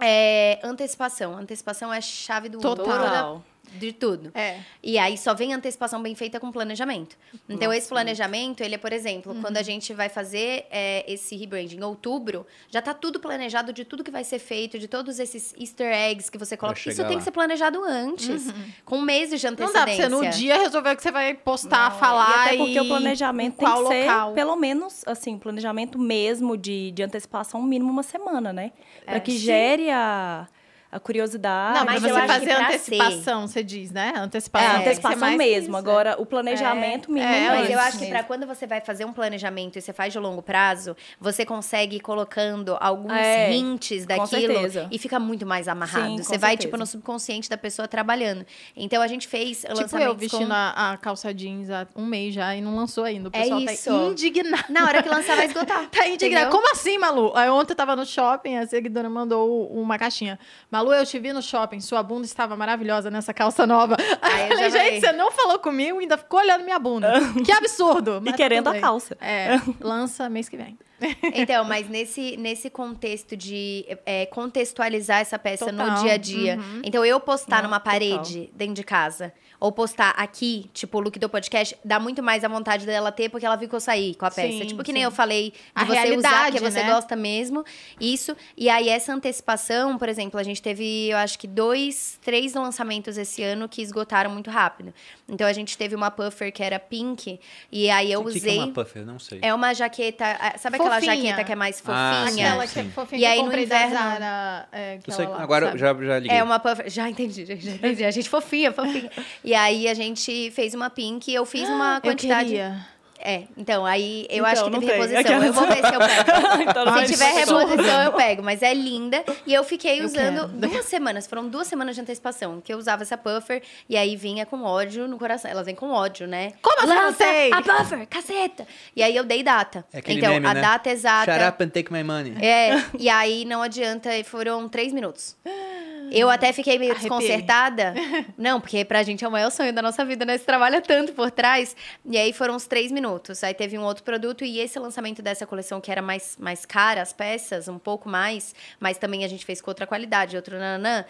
é antecipação. Antecipação é chave do Total. ouro da- de tudo. É. E aí só vem antecipação bem feita com planejamento. Então, Nossa, esse planejamento, ele é, por exemplo, quando a gente vai fazer é, esse rebranding em outubro, já tá tudo planejado de tudo que vai ser feito, de todos esses easter eggs que você coloca. Isso chegar tem lá. que ser planejado antes, com meses de Não antecedência. dá pra você no dia resolver o que você vai postar, Não, falar E até porque e o planejamento em tem qual que ser, local. pelo menos, assim, planejamento mesmo de, de antecipação, mínimo uma semana, né? Pra É. que Sim. gere a, a curiosidade. Não, mas mas eu você fazer pra antecipação, você diz, né? É, Antecipação. ser antecipação mesmo. Agora, o planejamento mínimo é, Mas antes eu acho que para quando você vai fazer um planejamento e você faz de longo prazo, você consegue ir colocando alguns É, hints daquilo e fica muito mais amarrado. Sim, você vai, certeza. tipo, no subconsciente da pessoa trabalhando. Então a gente fez Tipo lançamentos eu vestindo com... a, a calça jeans há um mês já e não lançou ainda. O É pessoal isso. tá indignado. Na hora que lançar vai esgotar. Tá indignado. entendeu? Como assim, Malu? Aí ontem eu tava no shopping, a seguidora mandou uma caixinha. Malu, eu te vi no shopping, sua bunda estava maravilhosa nessa calça nova. Aí eu falei, gente, você não falou comigo e ainda ficou olhando minha bunda. que absurdo. E querendo a calça. É, lança mês que vem. Então, mas nesse, nesse contexto de é, contextualizar essa peça Total. no dia a dia. Então, eu postar Não, numa total. parede dentro de casa, ou postar aqui, tipo, o look do podcast, dá muito mais a vontade dela ter, porque ela viu que eu saí com a peça. Sim, tipo, que sim. nem eu falei, de A você usar, realidade, porque você né? gosta mesmo. Isso. E aí, essa antecipação, por exemplo, a gente teve, eu acho que dois, três lançamentos esse ano que esgotaram muito rápido. Então, a gente teve uma puffer que era pink, e aí eu O que usei. que é uma puffer? Não sei. É uma jaqueta. ah, Sabe aquela Fofinha. jaqueta que é mais Ah, fofinha? Aquela sim, que é fofinha E aí, eu no inverno- da Zara. É, Eu sei- aquela lá, agora sabe? já, já liguei. É uma puffer. Já entendi, já, já entendi. A gente fofinha, fofinha. E aí a gente fez uma pink e eu fiz uma Eu quantidade. queria. É, então, aí eu Então, acho que teve tem. reposição. Aquelas- Eu vou ver se eu pego. Então, Se tiver reposição, eu pego. Mas é linda. E eu fiquei Eu usando quero. duas semanas. Foram duas semanas de antecipação que eu usava essa puffer. E aí vinha com ódio no coração. Elas vêm com ódio, né? Como assim não Lança sei? a puffer, caceta! E aí eu dei data. É então, meme, a né? data exata. Shut up and take my money. É, e aí não adianta, e foram três minutos. Eu até fiquei meio Arrepiei. desconcertada. Não, porque pra gente é o maior sonho da nossa vida, né? Você trabalha tanto por trás. E aí foram uns três minutos. Aí teve um outro produto e esse lançamento dessa coleção, que era mais, mais cara, as peças, um pouco mais, mas também a gente fez com outra qualidade, outro nananã.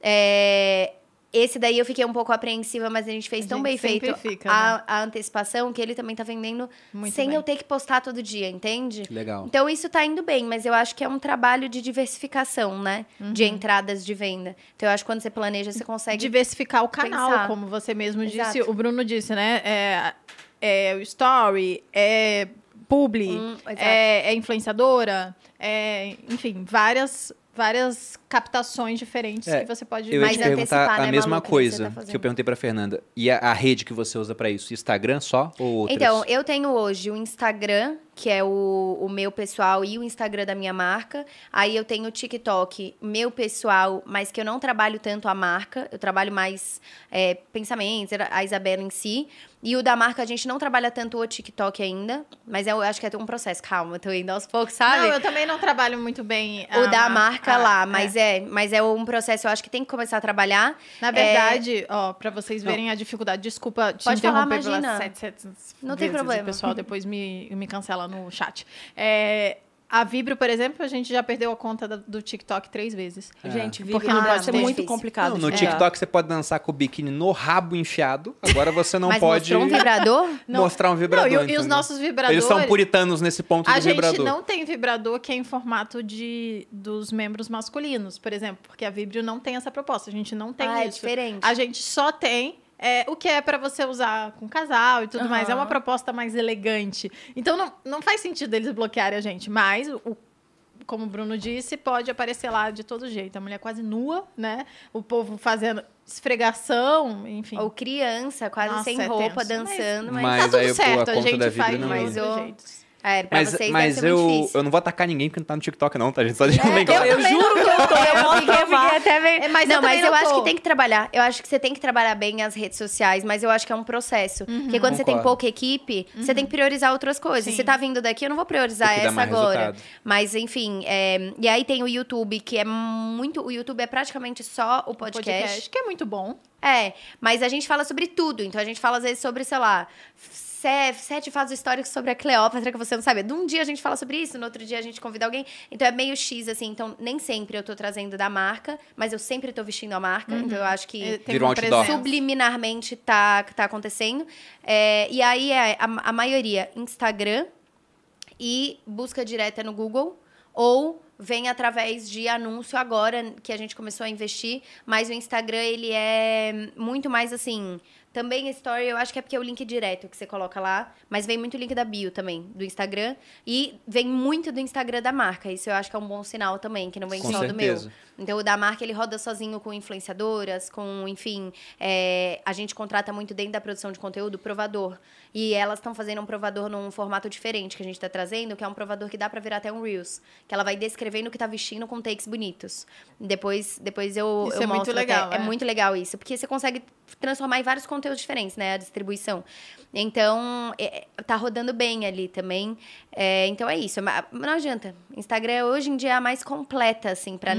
É, esse daí eu fiquei um pouco apreensiva, mas a gente fez A tão gente bem feito fica, né? a, a antecipação que ele também tá vendendo Muito sem bem. eu ter que postar todo dia, entende? Legal. Então isso tá indo bem, mas eu acho que é um trabalho de diversificação, né? De Uhum. entradas de venda. Então eu acho que quando você planeja, você consegue. diversificar o canal, pensar. como você mesmo Exato. disse, o Bruno disse, né? É, é o story, é publi, Hum, é, é influenciadora, é, enfim, várias várias captações diferentes É, que você pode Eu Mais te perguntar antecipar, a né, mesma Malu, que você coisa tá que, eu perguntei pra Fernanda. E a, a rede que você usa pra isso? Instagram só ou outras? Então, eu tenho hoje o Instagram, que é o, o meu pessoal, e o Instagram da minha marca. Aí eu tenho o TikTok, meu pessoal, mas que eu não trabalho tanto a marca. Eu trabalho mais é, pensamentos, a Isabela em si. E o da marca, a gente não trabalha tanto o TikTok ainda. Mas eu acho que é um processo. Calma, tô indo aos poucos, sabe? Não, eu também não trabalho muito bem o a da mar- marca a- lá, é. mas é. mas é um processo, eu acho que tem que começar a trabalhar. Na verdade, ó, pra vocês verem a dificuldade, desculpa te Pode falar, interromper pelas imagina. 700 Não tem problema. O pessoal depois me, me cancela no chat. É, a Vibro, por exemplo, a gente já perdeu a conta do TikTok três vezes. Gente, Porque vídeo não pode ser ter. muito Difícil. complicado. Não, no TikTok você pode dançar com o biquíni no rabo enfiado. Agora você não mas pode mostrou um vibrador? Não. mostrar um Não, vibrador. e, o- e os nossos vibradores... Eles são puritanos nesse ponto A do gente vibrador. não tem vibrador que é em formato de dos membros masculinos, por exemplo, porque a Vibrio não tem essa proposta. A gente não tem ah, é isso. diferente. A gente só tem é, o que é pra você usar com casal e tudo mais. É uma proposta mais elegante. Então não, não faz sentido eles bloquearem a gente, mas o como o Bruno disse, pode aparecer lá de todo jeito. A mulher quase nua, né? O povo fazendo esfregação, enfim. Ou criança, quase Nossa, sem é roupa, tenso. dançando, mas. Mas tá tudo aí, pô, a certo, a, gente faz de ia. Mas jeitos. É, pra Mas, vocês mas deve ser eu, eu não vou atacar ninguém porque não tá no TikTok, não, tá? A gente só deixando bem eu claro. Eu também juro que eu tô, eu Eu eu provar. até meio... É, mas eu não, mas também eu não acho que tem que trabalhar. Eu acho que você tem que trabalhar bem as redes sociais, mas eu acho que é um processo. Porque quando você tem Concordo. pouca equipe, você tem que priorizar outras coisas. Sim. Se tá vindo daqui, eu não vou priorizar essa agora. resultado. Mas, enfim, é, e aí tem o YouTube, que é muito. O YouTube é praticamente só o podcast. podcast, que é muito bom. É, mas a gente fala sobre tudo. Então a gente fala às vezes sobre, sei lá, se- sete fatos históricos sobre a Cleópatra que você não sabe. De um dia a gente fala sobre isso, no outro dia a gente convida alguém. Então é meio X, assim. Então nem sempre eu tô trazendo da marca, mas eu sempre tô vestindo a marca. Então eu acho que presença. subliminarmente tá, tá acontecendo. É, e aí é a, a maioria Instagram e busca direta no Google ou vem através de anúncio agora que a gente começou a investir, mas o Instagram ele é muito mais assim Também Story, eu acho que é porque é o link direto que você coloca lá, mas vem muito link da bio também, do Instagram. E vem muito do Instagram da marca. Isso eu acho que é um bom sinal também, que não vem Com só do meu. Então, o da marca, ele roda sozinho com influenciadoras, com, enfim, é, a gente contrata muito dentro da produção de conteúdo provador. E elas estão fazendo um provador num formato diferente que a gente está trazendo, que é um provador que dá para virar até um Reels. Que ela vai descrevendo o que tá vestindo com takes bonitos. Depois, depois eu, Isso eu é muito mostro legal, até. É é. muito legal isso, porque você consegue transformar em vários conteúdos diferentes, né? A distribuição. Então, é, é, tá rodando bem ali também. É, então é isso. Mas Não adianta. Instagram hoje em dia é a mais completa, assim, Uhum. para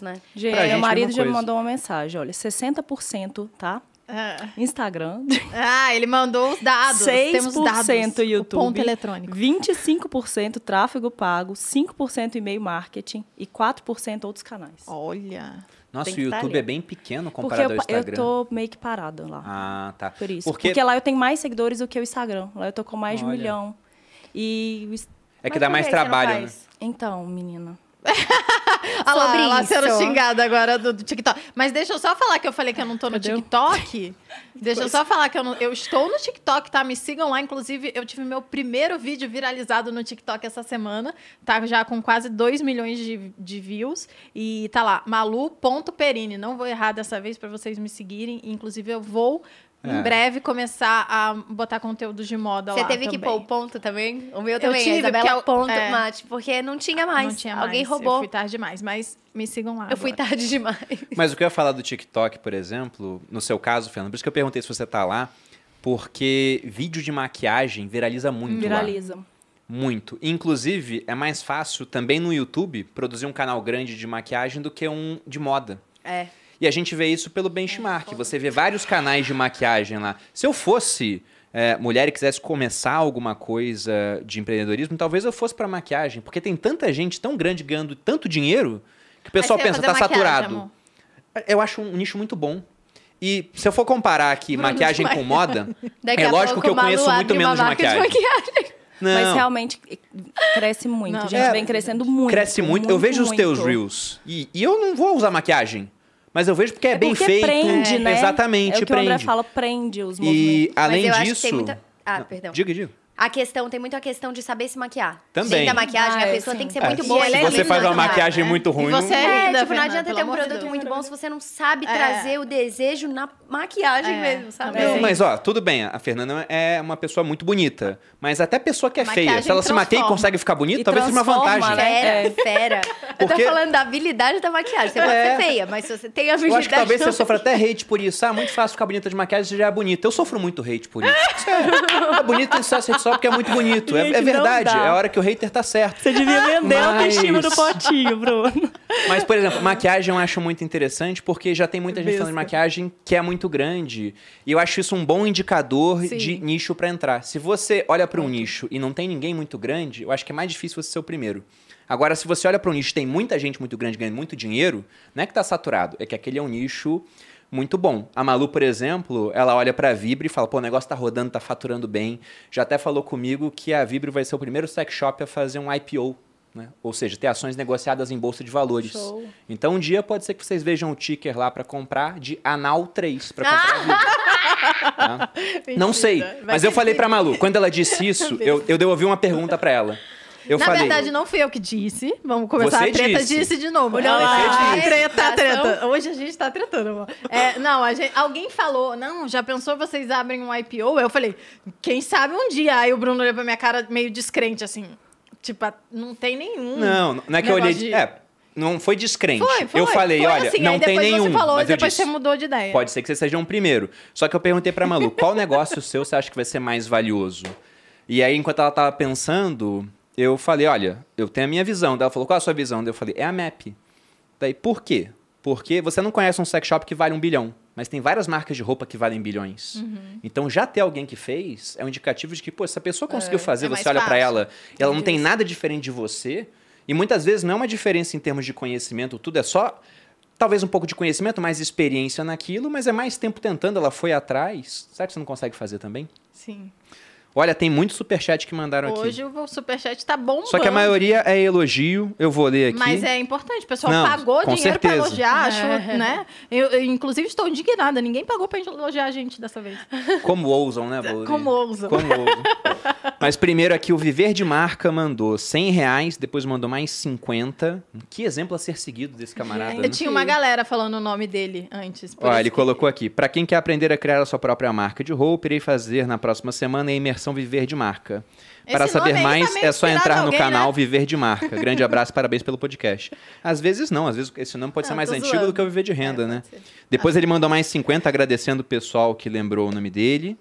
negócios, né? Gente, Pra gente, meu marido já me mandou uma mensagem, olha, 60%, tá? Ah. Instagram, Ah, ele mandou os dados. Temos 6% dados. YouTube, O ponto eletrônico. 25% tráfego pago, 5% e-mail marketing e 4% outros canais. Olha. Nossa, o YouTube é bem pequeno Porque comparado eu, ao pa- eu Instagram. tô meio que parada lá. Ah, tá. Por isso. Porque, Porque... lá eu tenho mais seguidores do que o Instagram. Lá eu tô com mais de um Olha. milhão. E. é que Mas dá mais trabalho, né? Então, menina. Olha lá, ela sendo xingada agora do, do TikTok. Mas deixa eu só falar que eu falei que eu não tô no Cadê TikTok. Deixa eu só falar que eu, não- eu estou no TikTok, tá? Me sigam lá. Inclusive, eu tive meu primeiro vídeo viralizado no TikTok essa semana. Tá já com quase 2 milhões de, de views. E tá lá, malu.perini. Não vou errar dessa vez pra vocês me seguirem. Inclusive, eu vou... É. Em breve começar a botar conteúdos de moda Você lá teve que também. pôr o ponto também? O meu Eu também, tive, a Isabela porque ponto é. mate, porque não tinha mais. Não tinha Alguém mais. roubou. Eu fui tarde demais, mas me sigam lá. Eu fui agora. tarde demais. Mas o que eu ia falar do TikTok, por exemplo, no seu caso, Fernando, por isso que eu perguntei se você tá lá, porque vídeo de maquiagem viraliza muito lá. Viraliza. Muito. Inclusive, é mais fácil também no YouTube produzir um canal grande de maquiagem do que um de moda. É. E a gente vê isso pelo benchmark. Você vê vários canais de maquiagem lá. Se eu fosse é, mulher e quisesse começar alguma coisa de empreendedorismo, talvez eu fosse pra maquiagem. Porque tem tanta gente tão grande ganhando tanto dinheiro que o pessoal pensa, tá maquiagem, saturado. amor. Eu acho um nicho muito bom. E se eu for comparar aqui Bruno maquiagem com moda, Daqui é lógico que eu conheço muito menos de marca de maquiagem. Não, Mas realmente cresce muito. Não, a gente é, vem crescendo muito. cresce muito. Eu vejo os teus muito. reels. E, e eu não vou usar maquiagem. Mas eu vejo porque é, É bem porque feito. prende, né? Exatamente, é o que prende. o André fala, prende os E movimentos. além Mas eu disso. acho que tem muita... Ah, perdão. Diga, diga. A questão, tem muito a questão de saber se maquiar. Também. Dentro da maquiagem, Ah, a é, pessoa sim. tem que ser É, muito boa. se é você faz uma maquiagem né? muito ruim, E não- você é É, linda, tipo, não adianta ter um produto Deus. muito bom se você não sabe É. trazer o desejo na maquiagem É, mesmo, sabe? Não, mas ó, tudo bem, a Fernanda é uma pessoa muito bonita. Mas até pessoa que é A feia, se ela se maquia e consegue ficar bonita, E talvez seja uma vantagem. né? Fera, fera. Eu Porque- tô falando da habilidade da maquiagem. Você pode É. ser feia, mas se você tem Eu habilidade... acho que talvez você sofra até hate por isso. Ah, muito fácil ficar bonita de maquiagem, você já é bonita. Eu sofro muito hate por isso. Sério. É bonito em sucesso só porque é muito bonito. É, Gente, é não verdade. É a hora que o hater tá certo. Você devia vender a Mas- autoestima do potinho, Bruno. Mas, por exemplo, maquiagem eu acho muito interessante porque já tem muita gente falando de Besta. maquiagem que é muito grande. E eu acho isso um bom indicador Sim. de nicho pra entrar. Se você olha pra um nicho e não tem ninguém muito grande, eu acho que é mais difícil você ser o primeiro. Agora, se você olha pra um nicho e tem muita gente muito grande ganhando muito dinheiro, não é que tá saturado, é que aquele é um nicho muito bom. A Malu, por exemplo, ela olha pra Vibre e fala: pô, o negócio tá rodando, tá faturando bem. Já até falou comigo que a Vibre vai ser o primeiro sex shop a fazer um IPO. Né? Ou seja, ter ações negociadas em bolsa de valores. Show. Então, um dia pode ser que vocês vejam o ticker lá pra comprar de Anal 3 pra comprar a Vibre. Tá? Não sei, mas eu falei pra Malu, quando ela disse isso, eu, eu devolvi uma pergunta pra ela. Eu Na falei, verdade, não fui eu que disse. Vamos começar. A treta disse. disse, de novo. Olha Não, lá. a Você treta, a disse. treta. Hoje a gente tá tretando, amor. É, não, a gente- alguém falou, não, já pensou vocês abrem um IPO? Eu falei, quem sabe um dia. Aí o Bruno olhou pra minha cara meio descrente, assim. Tipo, ah, não tem nenhum. não, não é que eu olhei. De... É, não foi descrente. Foi, foi. eu falei, foi olha, assim, não aí tem depois nenhum. Você falou, mas eu depois disse, você mudou de ideia. Pode ser que você seja um primeiro. Só que eu perguntei pra Malu, qual negócio seu você acha que vai ser mais valioso? E aí, enquanto ela tava pensando, eu falei, olha, eu tenho a minha visão. Daí ela falou, qual é a sua visão? Daí eu falei, é a MAP. Daí, por quê? Porque você não conhece um sex shop que vale um bilhão, mas tem várias marcas de roupa que valem bilhões. Uhum. Então, já ter alguém que fez é um indicativo de que, pô, essa pessoa conseguiu fazer, é você olha pra fácil. ela, e ela não tem nada diferente de você, e muitas vezes não é uma diferença em termos de conhecimento, tudo é só talvez um pouco de conhecimento, mais experiência naquilo, mas é mais tempo tentando, ela foi atrás. Será que você não consegue fazer também? Sim. Olha, tem muito superchat que mandaram aqui. Hoje o superchat tá bombando. Só que a maioria é elogio, eu vou ler aqui. Mas é importante, o pessoal Não, pagou dinheiro pra certeza. elogiar, acho, né? Eu, eu, inclusive, estou indignada. Ninguém pagou pra elogiar a gente dessa vez. Como ousam, né, Bolívia? Como ousam. Como ousam. Mas primeiro aqui, o Viver de Marca mandou 100 reais, depois mandou mais 50. Que exemplo a ser seguido desse camarada, né? Eu tinha uma galera falando o nome dele antes. Ó, isso ele que- colocou aqui. Pra quem quer aprender a criar a sua própria marca de roupa, irei fazer na próxima semana a imersão Viver de Marca. Esse Para saber mais, tá é só entrar no alguém, canal né? Viver de Marca. Grande abraço, parabéns pelo podcast. Às vezes não, às vezes esse nome pode ser Não, mais antigo zoando. do que o Viver de Renda, É, né? ser. Depois ele mandou mais 50, agradecendo o pessoal que lembrou o nome dele.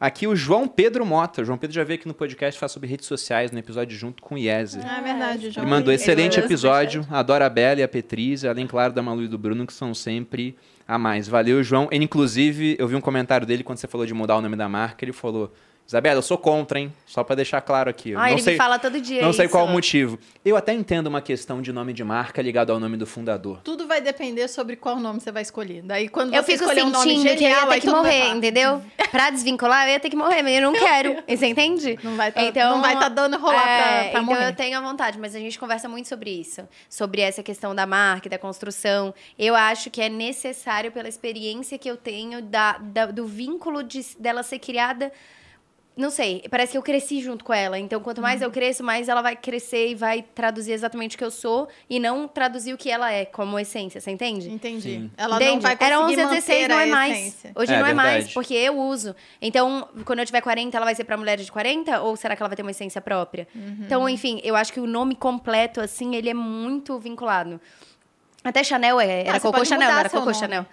Aqui o João Pedro Mota. O João Pedro já veio aqui no podcast falar sobre redes sociais, no episódio junto com o Iese. Ah, é verdade, João. Ele mandou Ele excelente episódio. Adoro a Bela e a Petrícia, além, claro, da Malu e do Bruno, que são sempre a mais. Valeu, João. Ele, inclusive, eu vi um comentário dele quando você falou de mudar o nome da marca. Ele falou: Isabela, eu sou contra, hein? Só pra deixar claro aqui. Ah, não ele sei, me fala todo dia não sei isso. qual o motivo. Eu até entendo uma questão de nome de marca ligado ao nome do fundador. Tudo vai depender sobre qual nome você vai escolher. Daí, quando Eu você fico escolher um nome sentindo que eu genial, ia ter que morrer, entendeu? Pra desvincular, eu ia ter que morrer, mas eu não quero. Você entende? Não vai tá- não vai tá dando rolar pra- pra então morrer. eu tenho a vontade, mas a gente conversa muito sobre isso. Sobre essa questão da marca, e da construção. Eu acho que é necessário, pela experiência que eu tenho, da, da- do vínculo de, dela ser criada. Não sei, parece que eu cresci junto com ela. Então, quanto mais eu Uhum. cresço, mais ela vai crescer e vai traduzir exatamente o que eu sou e não traduzir o que ela é como essência, você entende? Entendi. Sim. Ela Entende? não vai conseguir Era 11 a manter 16, não a é mais. essência. Hoje É, não é mais, verdade. porque eu uso. Então, quando eu tiver 40, ela vai ser pra mulheres de 40? Ou será que ela vai ter uma essência própria? Uhum. Então, enfim, eu acho que o nome completo, assim, ele é muito vinculado. Até Chanel é, era Ah, Cocô Chanel, não era Cocô nome. Chanel.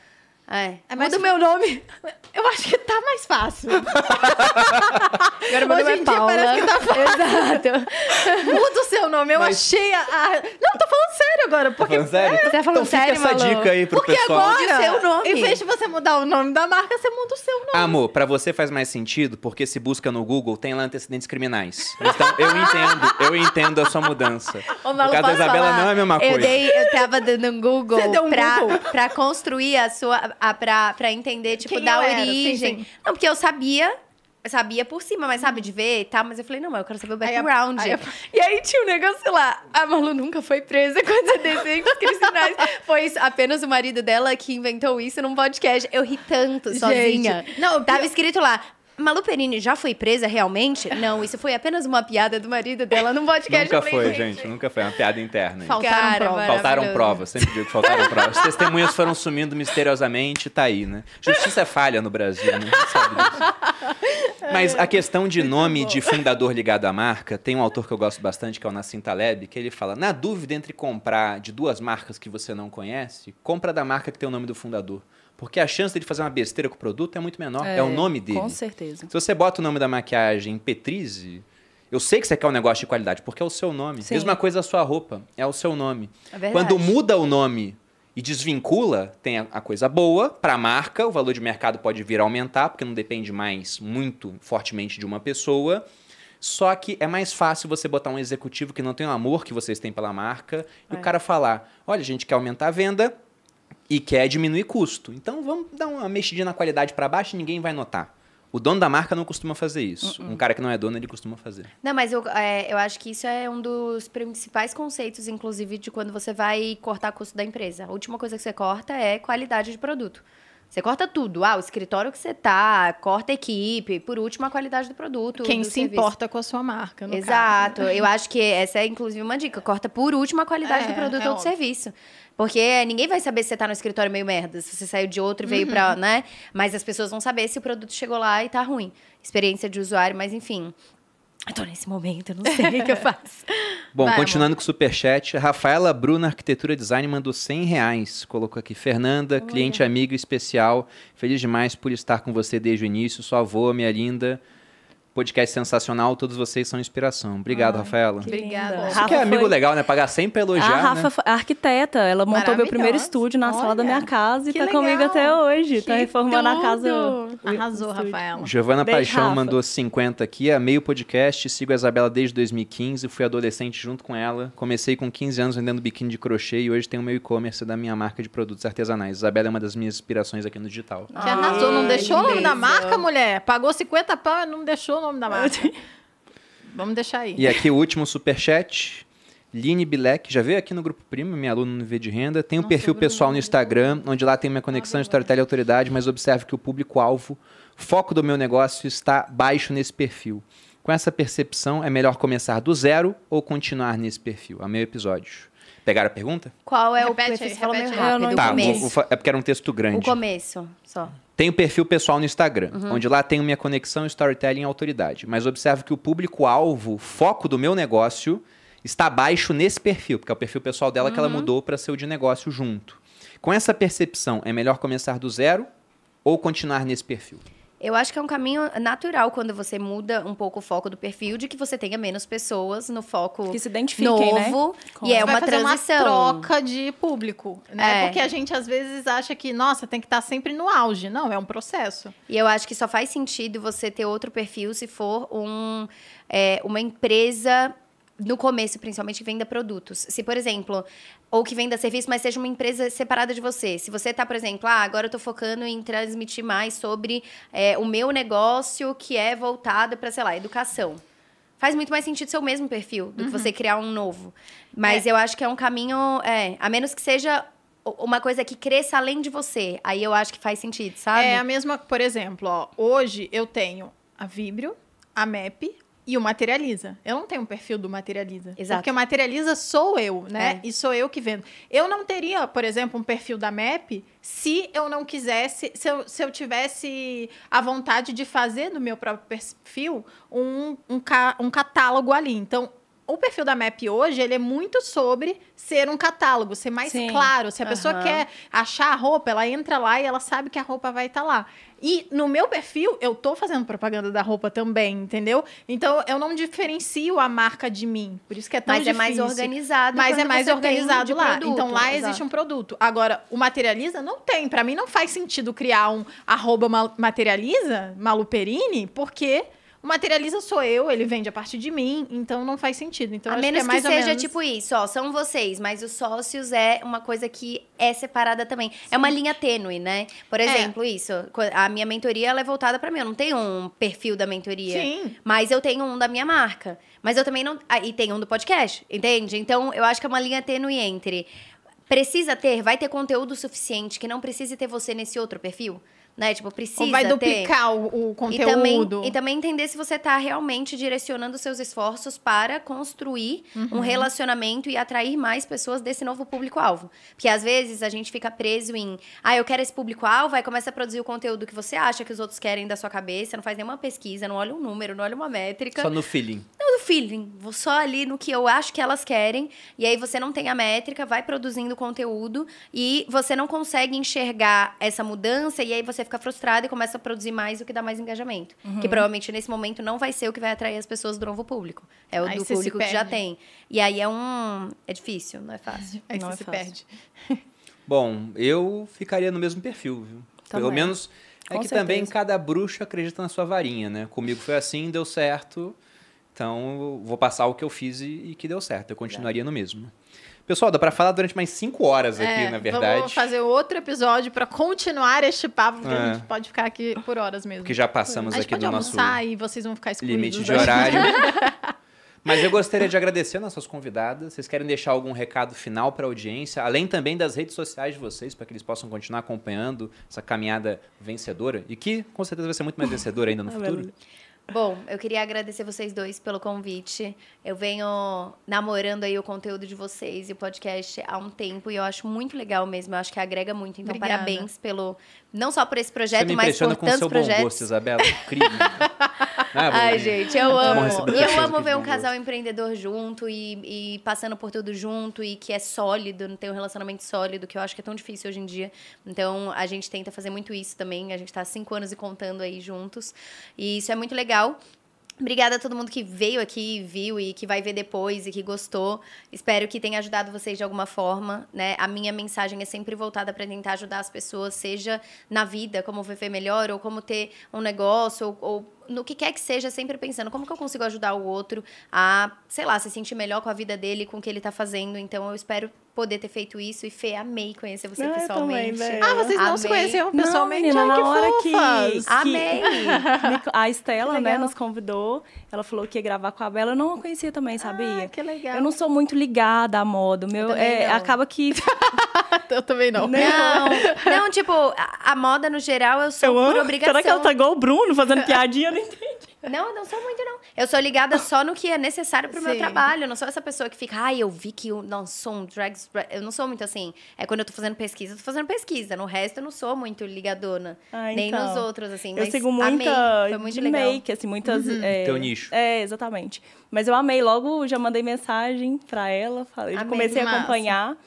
É. É Muda o meu nome. Eu acho que tá mais fácil. Agora meu Hoje nome é dia Paula. parece que tá Exato. Muda o seu nome. Eu Mas- achei a, a- Não, tô falando sério agora. Porque, Tá falando sério? Você tá falando então fica sério, essa Malu? dica aí pro porque pessoal. agora, Mude o seu nome. em vez de você mudar o nome da marca, você muda o seu nome. Amor, pra você faz mais sentido, porque se busca no Google, tem lá antecedentes criminais. Então, eu entendo, eu entendo a sua mudança. Ô, o Malu, caso da Isabela falar? não é a mesma eu coisa. Dei, eu tava dando um Google, Você deu um pra, Google? pra construir a sua. A, pra, pra entender, tipo, Quem da eu era, sim, origem. sim. Não, porque eu sabia. Eu sabia por cima, mas sabe, de ver e tal. Mas eu falei, não, mas eu quero saber o Aí a- background. aí a- E aí tinha um negócio lá. A Malu nunca foi presa com antecedentes criminais. Foi isso, apenas o marido dela que inventou isso num podcast. Eu ri tanto sozinha. não, Tava pior- escrito lá. Malu Perini já foi presa realmente? Não, isso foi apenas uma piada do marido dela num podcast. Nunca foi, gente. Nunca foi. É uma piada interna. Faltaram Cara, provas. Faltaram provas, sempre digo que faltaram provas. As testemunhas foram sumindo misteriosamente, tá aí, né? Justiça é falha no Brasil, né? A gente sabe disso. Mas a questão de nome de fundador ligado à marca, tem um autor que eu gosto bastante, que é o Nassim Taleb, que ele fala, na dúvida entre comprar de duas marcas que você não conhece, compra da marca que tem o nome do fundador. Porque a chance de fazer uma besteira com o produto é muito menor, é, o nome dele. Com certeza. Se você bota o nome da maquiagem Petrise, eu sei que você quer um negócio de qualidade, porque é o seu nome. Sim. Mesma coisa a sua roupa, é o seu nome. É verdade. Quando muda o nome e desvincula, tem a, a coisa boa para a marca, o valor de mercado pode vir a aumentar, porque não depende mais muito fortemente de uma pessoa. Só que é mais fácil você botar um executivo que não tem o amor que vocês têm pela marca e o cara falar: olha, a gente quer aumentar a venda e quer diminuir custo. Então vamos dar uma mexidinha na qualidade para baixo e ninguém vai notar. O dono da marca não costuma fazer isso. Um cara que não é dono, ele costuma fazer. Não, mas eu, é, eu acho que isso é um dos principais conceitos, inclusive, de quando você vai cortar custo da empresa. A última coisa que você corta é qualidade de produto. Você corta tudo. Ah, o escritório que você tá, corta a equipe. Por último, a qualidade do produto. Quem do se serviço. importa com a sua marca, no Exato. caso. Eu acho que essa é, inclusive, uma dica. Corta por último a qualidade É, do produto é ou do óbvio. serviço. Porque ninguém vai saber se você tá no escritório meio merda, se você saiu de outro e veio Uhum. pra, né? Mas as pessoas vão saber se o produto chegou lá e tá ruim. Experiência de usuário, mas enfim. Eu tô nesse momento, eu não sei o que eu faço. Bom, Vai, continuando com o superchat, Rafaela Bruna Arquitetura Design mandou 100 reais. Colocou aqui, Fernanda, cliente amiga especial. Feliz demais por estar com você desde o início. Sua avó, minha linda. Podcast sensacional, todos vocês são inspiração. Obrigado, Rafaela. Que Obrigada. Isso Isso que é Rafa amigo foi- legal, né? Pagar 100 pra elogiar, A né? Rafa foi arquiteta, ela montou meu primeiro estúdio na sala da minha Olha, casa e tá comigo legal. até hoje. tá Que reformando a casa. tudo. o- o Arrasou. Rafaela. Giovana Beijo, Paixão Rafa. mandou 50 aqui. Amei o podcast, sigo a Isabela desde 2015, fui adolescente junto com ela. Comecei com 15 anos vendendo biquíni de crochê e hoje tenho o meu e-commerce da minha marca de produtos artesanais. Isabela é uma das minhas inspirações aqui no digital. Que arrasou, não Ai, deixou o nome da marca, mulher? Pagou 50 pau e não deixou o nome da marca. Vamos deixar aí. E aqui o último superchat. Line Bilek, já veio aqui no Grupo Primo, minha aluna no V de Renda. Tem um Nossa, perfil pessoal no Instagram, onde lá tem minha conexão Storytelling e autoridade, mas observo que o público-alvo, foco do meu negócio está baixo nesse perfil. Com essa percepção, é melhor começar do zero ou continuar nesse perfil? É o meu episódio. Pegaram a pergunta? Qual é o Repete perfil? aí, falou meio repete aí. rápido. Eu não o Tá, começo. vou- vou é porque era um texto grande. O começo, só. Tem o perfil pessoal no Instagram, onde lá tem minha conexão storytelling e autoridade. Mas observo que o público-alvo, foco do meu negócio, está abaixo nesse perfil, porque é o perfil pessoal dela que ela mudou para ser o de negócio junto. Com essa percepção, é melhor começar do zero ou continuar nesse perfil? Eu acho que é um caminho natural quando você muda um pouco o foco do perfil, de que você tenha menos pessoas no foco Que se identifiquem, né? novo. Com- E é Você uma fazer transição. uma troca de público, né? É. Porque a gente às vezes acha que, nossa, tem que estar sempre no auge. Não, é um processo. E eu acho que só faz sentido você ter outro perfil se for um, é, uma empresa, no começo, principalmente, que venda produtos. Se, por exemplo, ou que venda serviço, mas seja uma empresa separada de você. Se você tá, por exemplo, ah, agora eu tô focando em transmitir mais sobre é, o meu negócio que é voltado para, sei lá, educação. Faz muito mais sentido ser o mesmo perfil do que você criar um novo. Mas eu acho que é um caminho, é, a menos que seja uma coisa que cresça além de você. Aí eu acho que faz sentido, sabe? É a mesma, por exemplo, ó, hoje eu tenho a Vibrio, a MEP e o Materializa. Eu não tenho um perfil do Materializa. Exato. Porque o Materializa sou eu, né? É. E sou eu que vendo. Eu não teria, por exemplo, um perfil da MEP se eu não quisesse, se eu, se eu tivesse a vontade de fazer no meu próprio perfil um, um, ca- um catálogo ali. Então, o perfil da MAP hoje, ele é muito sobre ser um catálogo, ser mais Sim. claro. Se a pessoa Aham. quer achar a roupa, ela entra lá e ela sabe que a roupa vai estar lá. E no meu perfil, eu tô fazendo propaganda da roupa também, entendeu? Então, eu não diferencio a marca de mim. Por isso que é tão Mas é difícil. mais organizado. Mas é mais organizado lá. produto. Então lá Exato. existe um produto. Agora, o materializa não tem. Pra mim não faz sentido criar um arroba ma- materializa, Maluperini, porque o materializa sou eu, ele vende a partir de mim, então não faz sentido. Então a menos que, que, é ou seja menos... tipo isso, ó, são vocês, mas os sócios é uma coisa que é separada também. É uma linha tênue, né? Por exemplo, isso, co- a minha mentoria ela é voltada pra mim, eu não tenho um perfil da mentoria. Sim. Mas eu tenho um da minha marca. Mas eu também não. Ah, e tem um do podcast, entende? Então eu acho que é uma linha tênue entre. Precisa ter, vai ter conteúdo suficiente que não precise ter você nesse outro perfil? Né? Tipo, precisa Ou vai ter. duplicar o, o E conteúdo. também, e também entender se você está realmente direcionando seus esforços para construir Uhum. um relacionamento e atrair mais pessoas desse novo público-alvo. Porque às vezes a gente fica preso em, ah, eu quero esse público-alvo, aí começa a produzir o conteúdo que você acha que os outros querem da sua cabeça, não faz nenhuma pesquisa, não olha um número, não olha uma métrica Só no feeling. no feeling, vou só ali no que eu acho que elas querem, e aí você não tem a métrica, vai produzindo conteúdo e você não consegue enxergar essa mudança e aí você fica frustrado e começa a produzir mais o que dá mais engajamento. Que provavelmente nesse momento não vai ser o que vai atrair as pessoas do novo público. É o Aí do público que já tem. E aí é um. É difícil, não é fácil. Aí Não você é se fácil. perde. Bom, eu ficaria no mesmo perfil, viu? Pelo Também. menos é Com que também certeza. cada bruxa acredita na sua varinha, né? Comigo foi assim, deu certo. Então, eu vou passar o que eu fiz e, e que deu certo. Eu continuaria no mesmo. Pessoal, dá pra falar durante mais cinco horas aqui, É, na verdade. Vamos fazer outro episódio pra continuar este papo, porque É. a gente pode ficar aqui por horas mesmo. Porque já passamos aqui do nosso e vocês vão ficar excluídos. limite de horário. Mas eu gostaria de agradecer nossas convidadas. Vocês querem deixar algum recado final para a audiência, além também das redes sociais de vocês, para que eles possam continuar acompanhando essa caminhada vencedora e que com certeza vai ser muito mais vencedora ainda no futuro? Bom, eu queria agradecer vocês dois pelo convite. Eu venho namorando aí o conteúdo de vocês e o podcast há um tempo e eu acho muito legal mesmo. Eu acho que agrega muito. Então, Obrigada. parabéns pelo não só por esse Você projeto, me mas por com o seu tantos bom projetos. gosto, Isabela. Incrível. Ah, bom, Ai, né? gente, eu Bom amo. eu amo ver um casal empreendedor junto e, e passando por tudo junto e que é sólido, não tem um relacionamento sólido, que eu acho que é tão difícil hoje em dia. Então, a gente tenta fazer muito isso também. A gente tá há cinco anos e contando aí juntos. E isso é muito legal. Obrigada a todo mundo que veio aqui, viu e que vai ver depois e que gostou. Espero que tenha ajudado vocês de alguma forma, né? A minha mensagem é sempre voltada para tentar ajudar as pessoas, seja na vida, como viver melhor, ou como ter um negócio, ou, ou no que quer que seja, sempre pensando como que eu consigo ajudar o outro a, sei lá, se sentir melhor com a vida dele, com o que ele tá fazendo. Então eu espero poder ter feito isso. E Fê, amei conhecer você Ah, eu pessoalmente. também. Ah, vocês não se Amei. conheciam Não, pessoalmente? menina, Ai, na que hora que, fofas. que Amei. me- a Estela, Que né, nos convidou. Ela falou que ia gravar com a Bela. Eu não a conhecia também, sabia? Ah, que legal. Eu não sou muito ligada à moda. Meu, é, não. acaba que Eu também não. Né? Não, não, tipo, a, a moda no geral eu sou eu por amo. obrigação. Será que ela tá igual o Bruno fazendo piadinha? Eu não entendi. Não, eu não sou muito, não. Eu sou ligada só no que é necessário pro meu Sim. trabalho. Eu não sou essa pessoa que fica, ai, eu vi que eu não sou um drag. Eu não sou muito assim. É quando eu tô fazendo pesquisa, eu tô fazendo pesquisa. No resto, eu não sou muito ligadona. Ah, nem então. nos outros, assim. Eu mas sigo amei. muita Foi muito de legal. Uhum. make, assim, muitas... É, Teu nicho. É, exatamente. Mas eu amei. Logo, já mandei mensagem pra ela. Falei, Amei. comecei a Massa.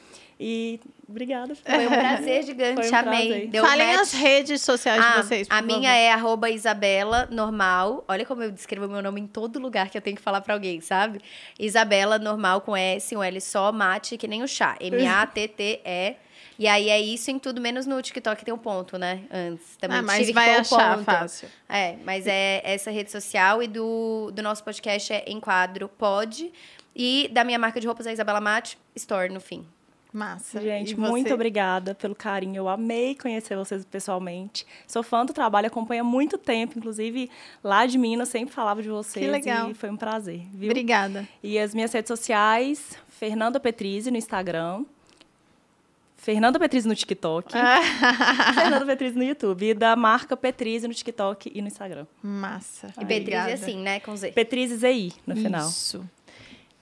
E obrigada. Foi um prazer gigante, Foi um amei. prazer. Deu Falem match. as redes sociais Ah, de vocês, por a favor. minha é arroba Isabela Normal. Olha como eu descrevo meu nome em todo lugar que eu tenho que falar pra alguém, sabe? Isabela Normal com S, um L só, mate, que nem o chá. M-A-T-T-E. E aí é isso em tudo, menos no TikTok tem um ponto, né? Antes. Também Ah, mas vai achar ponto. fácil. É, mas é essa rede social e do, do nosso podcast é Enquadro Pod. E da minha marca de roupas é Isabela Mate, Store no fim. Massa. Gente, muito obrigada pelo carinho. Eu amei conhecer vocês pessoalmente. Sou fã do trabalho, acompanho há muito tempo. Inclusive, lá de Minas, sempre falava de vocês. Que legal. E foi um prazer, viu? Obrigada. E as minhas redes sociais, Fernanda Petrizzi no Instagram. Fernanda Petrizzi no TikTok. Ah. Fernanda Petrizzi no YouTube. E da marca Petrizzi no TikTok e no Instagram. Massa. E Obrigada. é assim, né? Com Z. Petrizzi ZI no final. Isso.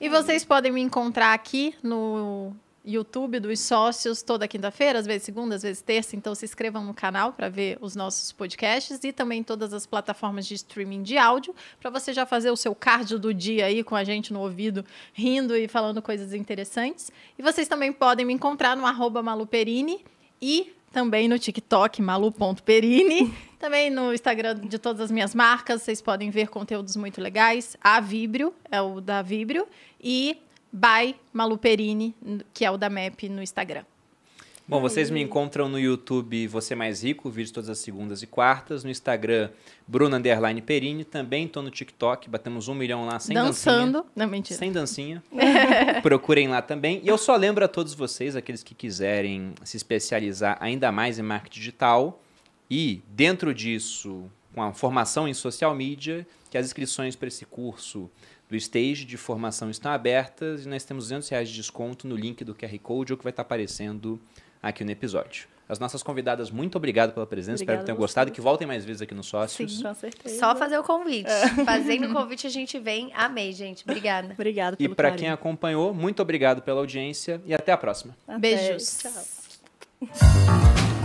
E vocês podem me encontrar aqui no YouTube dos sócios toda quinta-feira, às vezes segunda, às vezes terça. Então se inscrevam no canal para ver os nossos podcasts e também todas as plataformas de streaming de áudio para você já fazer o seu cardio do dia aí com a gente no ouvido, rindo e falando coisas interessantes. E vocês também podem me encontrar no arroba maluperini e também no TikTok, malu.perini. Também no Instagram de todas as minhas marcas, vocês podem ver conteúdos muito legais. A Vibrio é o da Vibrio e by Maluperini, que é o da MAP no Instagram. Bom, vocês me encontram no YouTube Você Mais Rico, vídeo todas as segundas e quartas. No Instagram, Bruno Underline Perini. Também tô no TikTok, batemos um milhão lá sem Dançando. dancinha. Não, mentira. Sem dancinha. Procurem lá também. E eu só lembro a todos vocês, aqueles que quiserem se especializar ainda mais em marketing digital e, dentro disso, com a formação em social media, que as inscrições para esse curso do Stage de formação estão abertas e nós temos 200 reais de desconto no link do QR Code ou que vai estar aparecendo aqui no episódio. As nossas convidadas, muito obrigado pela presença. Espero que Obrigada tenham gostado e que voltem mais vezes aqui no Sócios. Com certeza. Só fazer o convite. Fazendo o convite, a gente vem. Amei, gente. Obrigada. Obrigada E pelo para carinho. quem acompanhou, muito obrigado pela audiência e até a próxima. Até. Beijos. Tchau.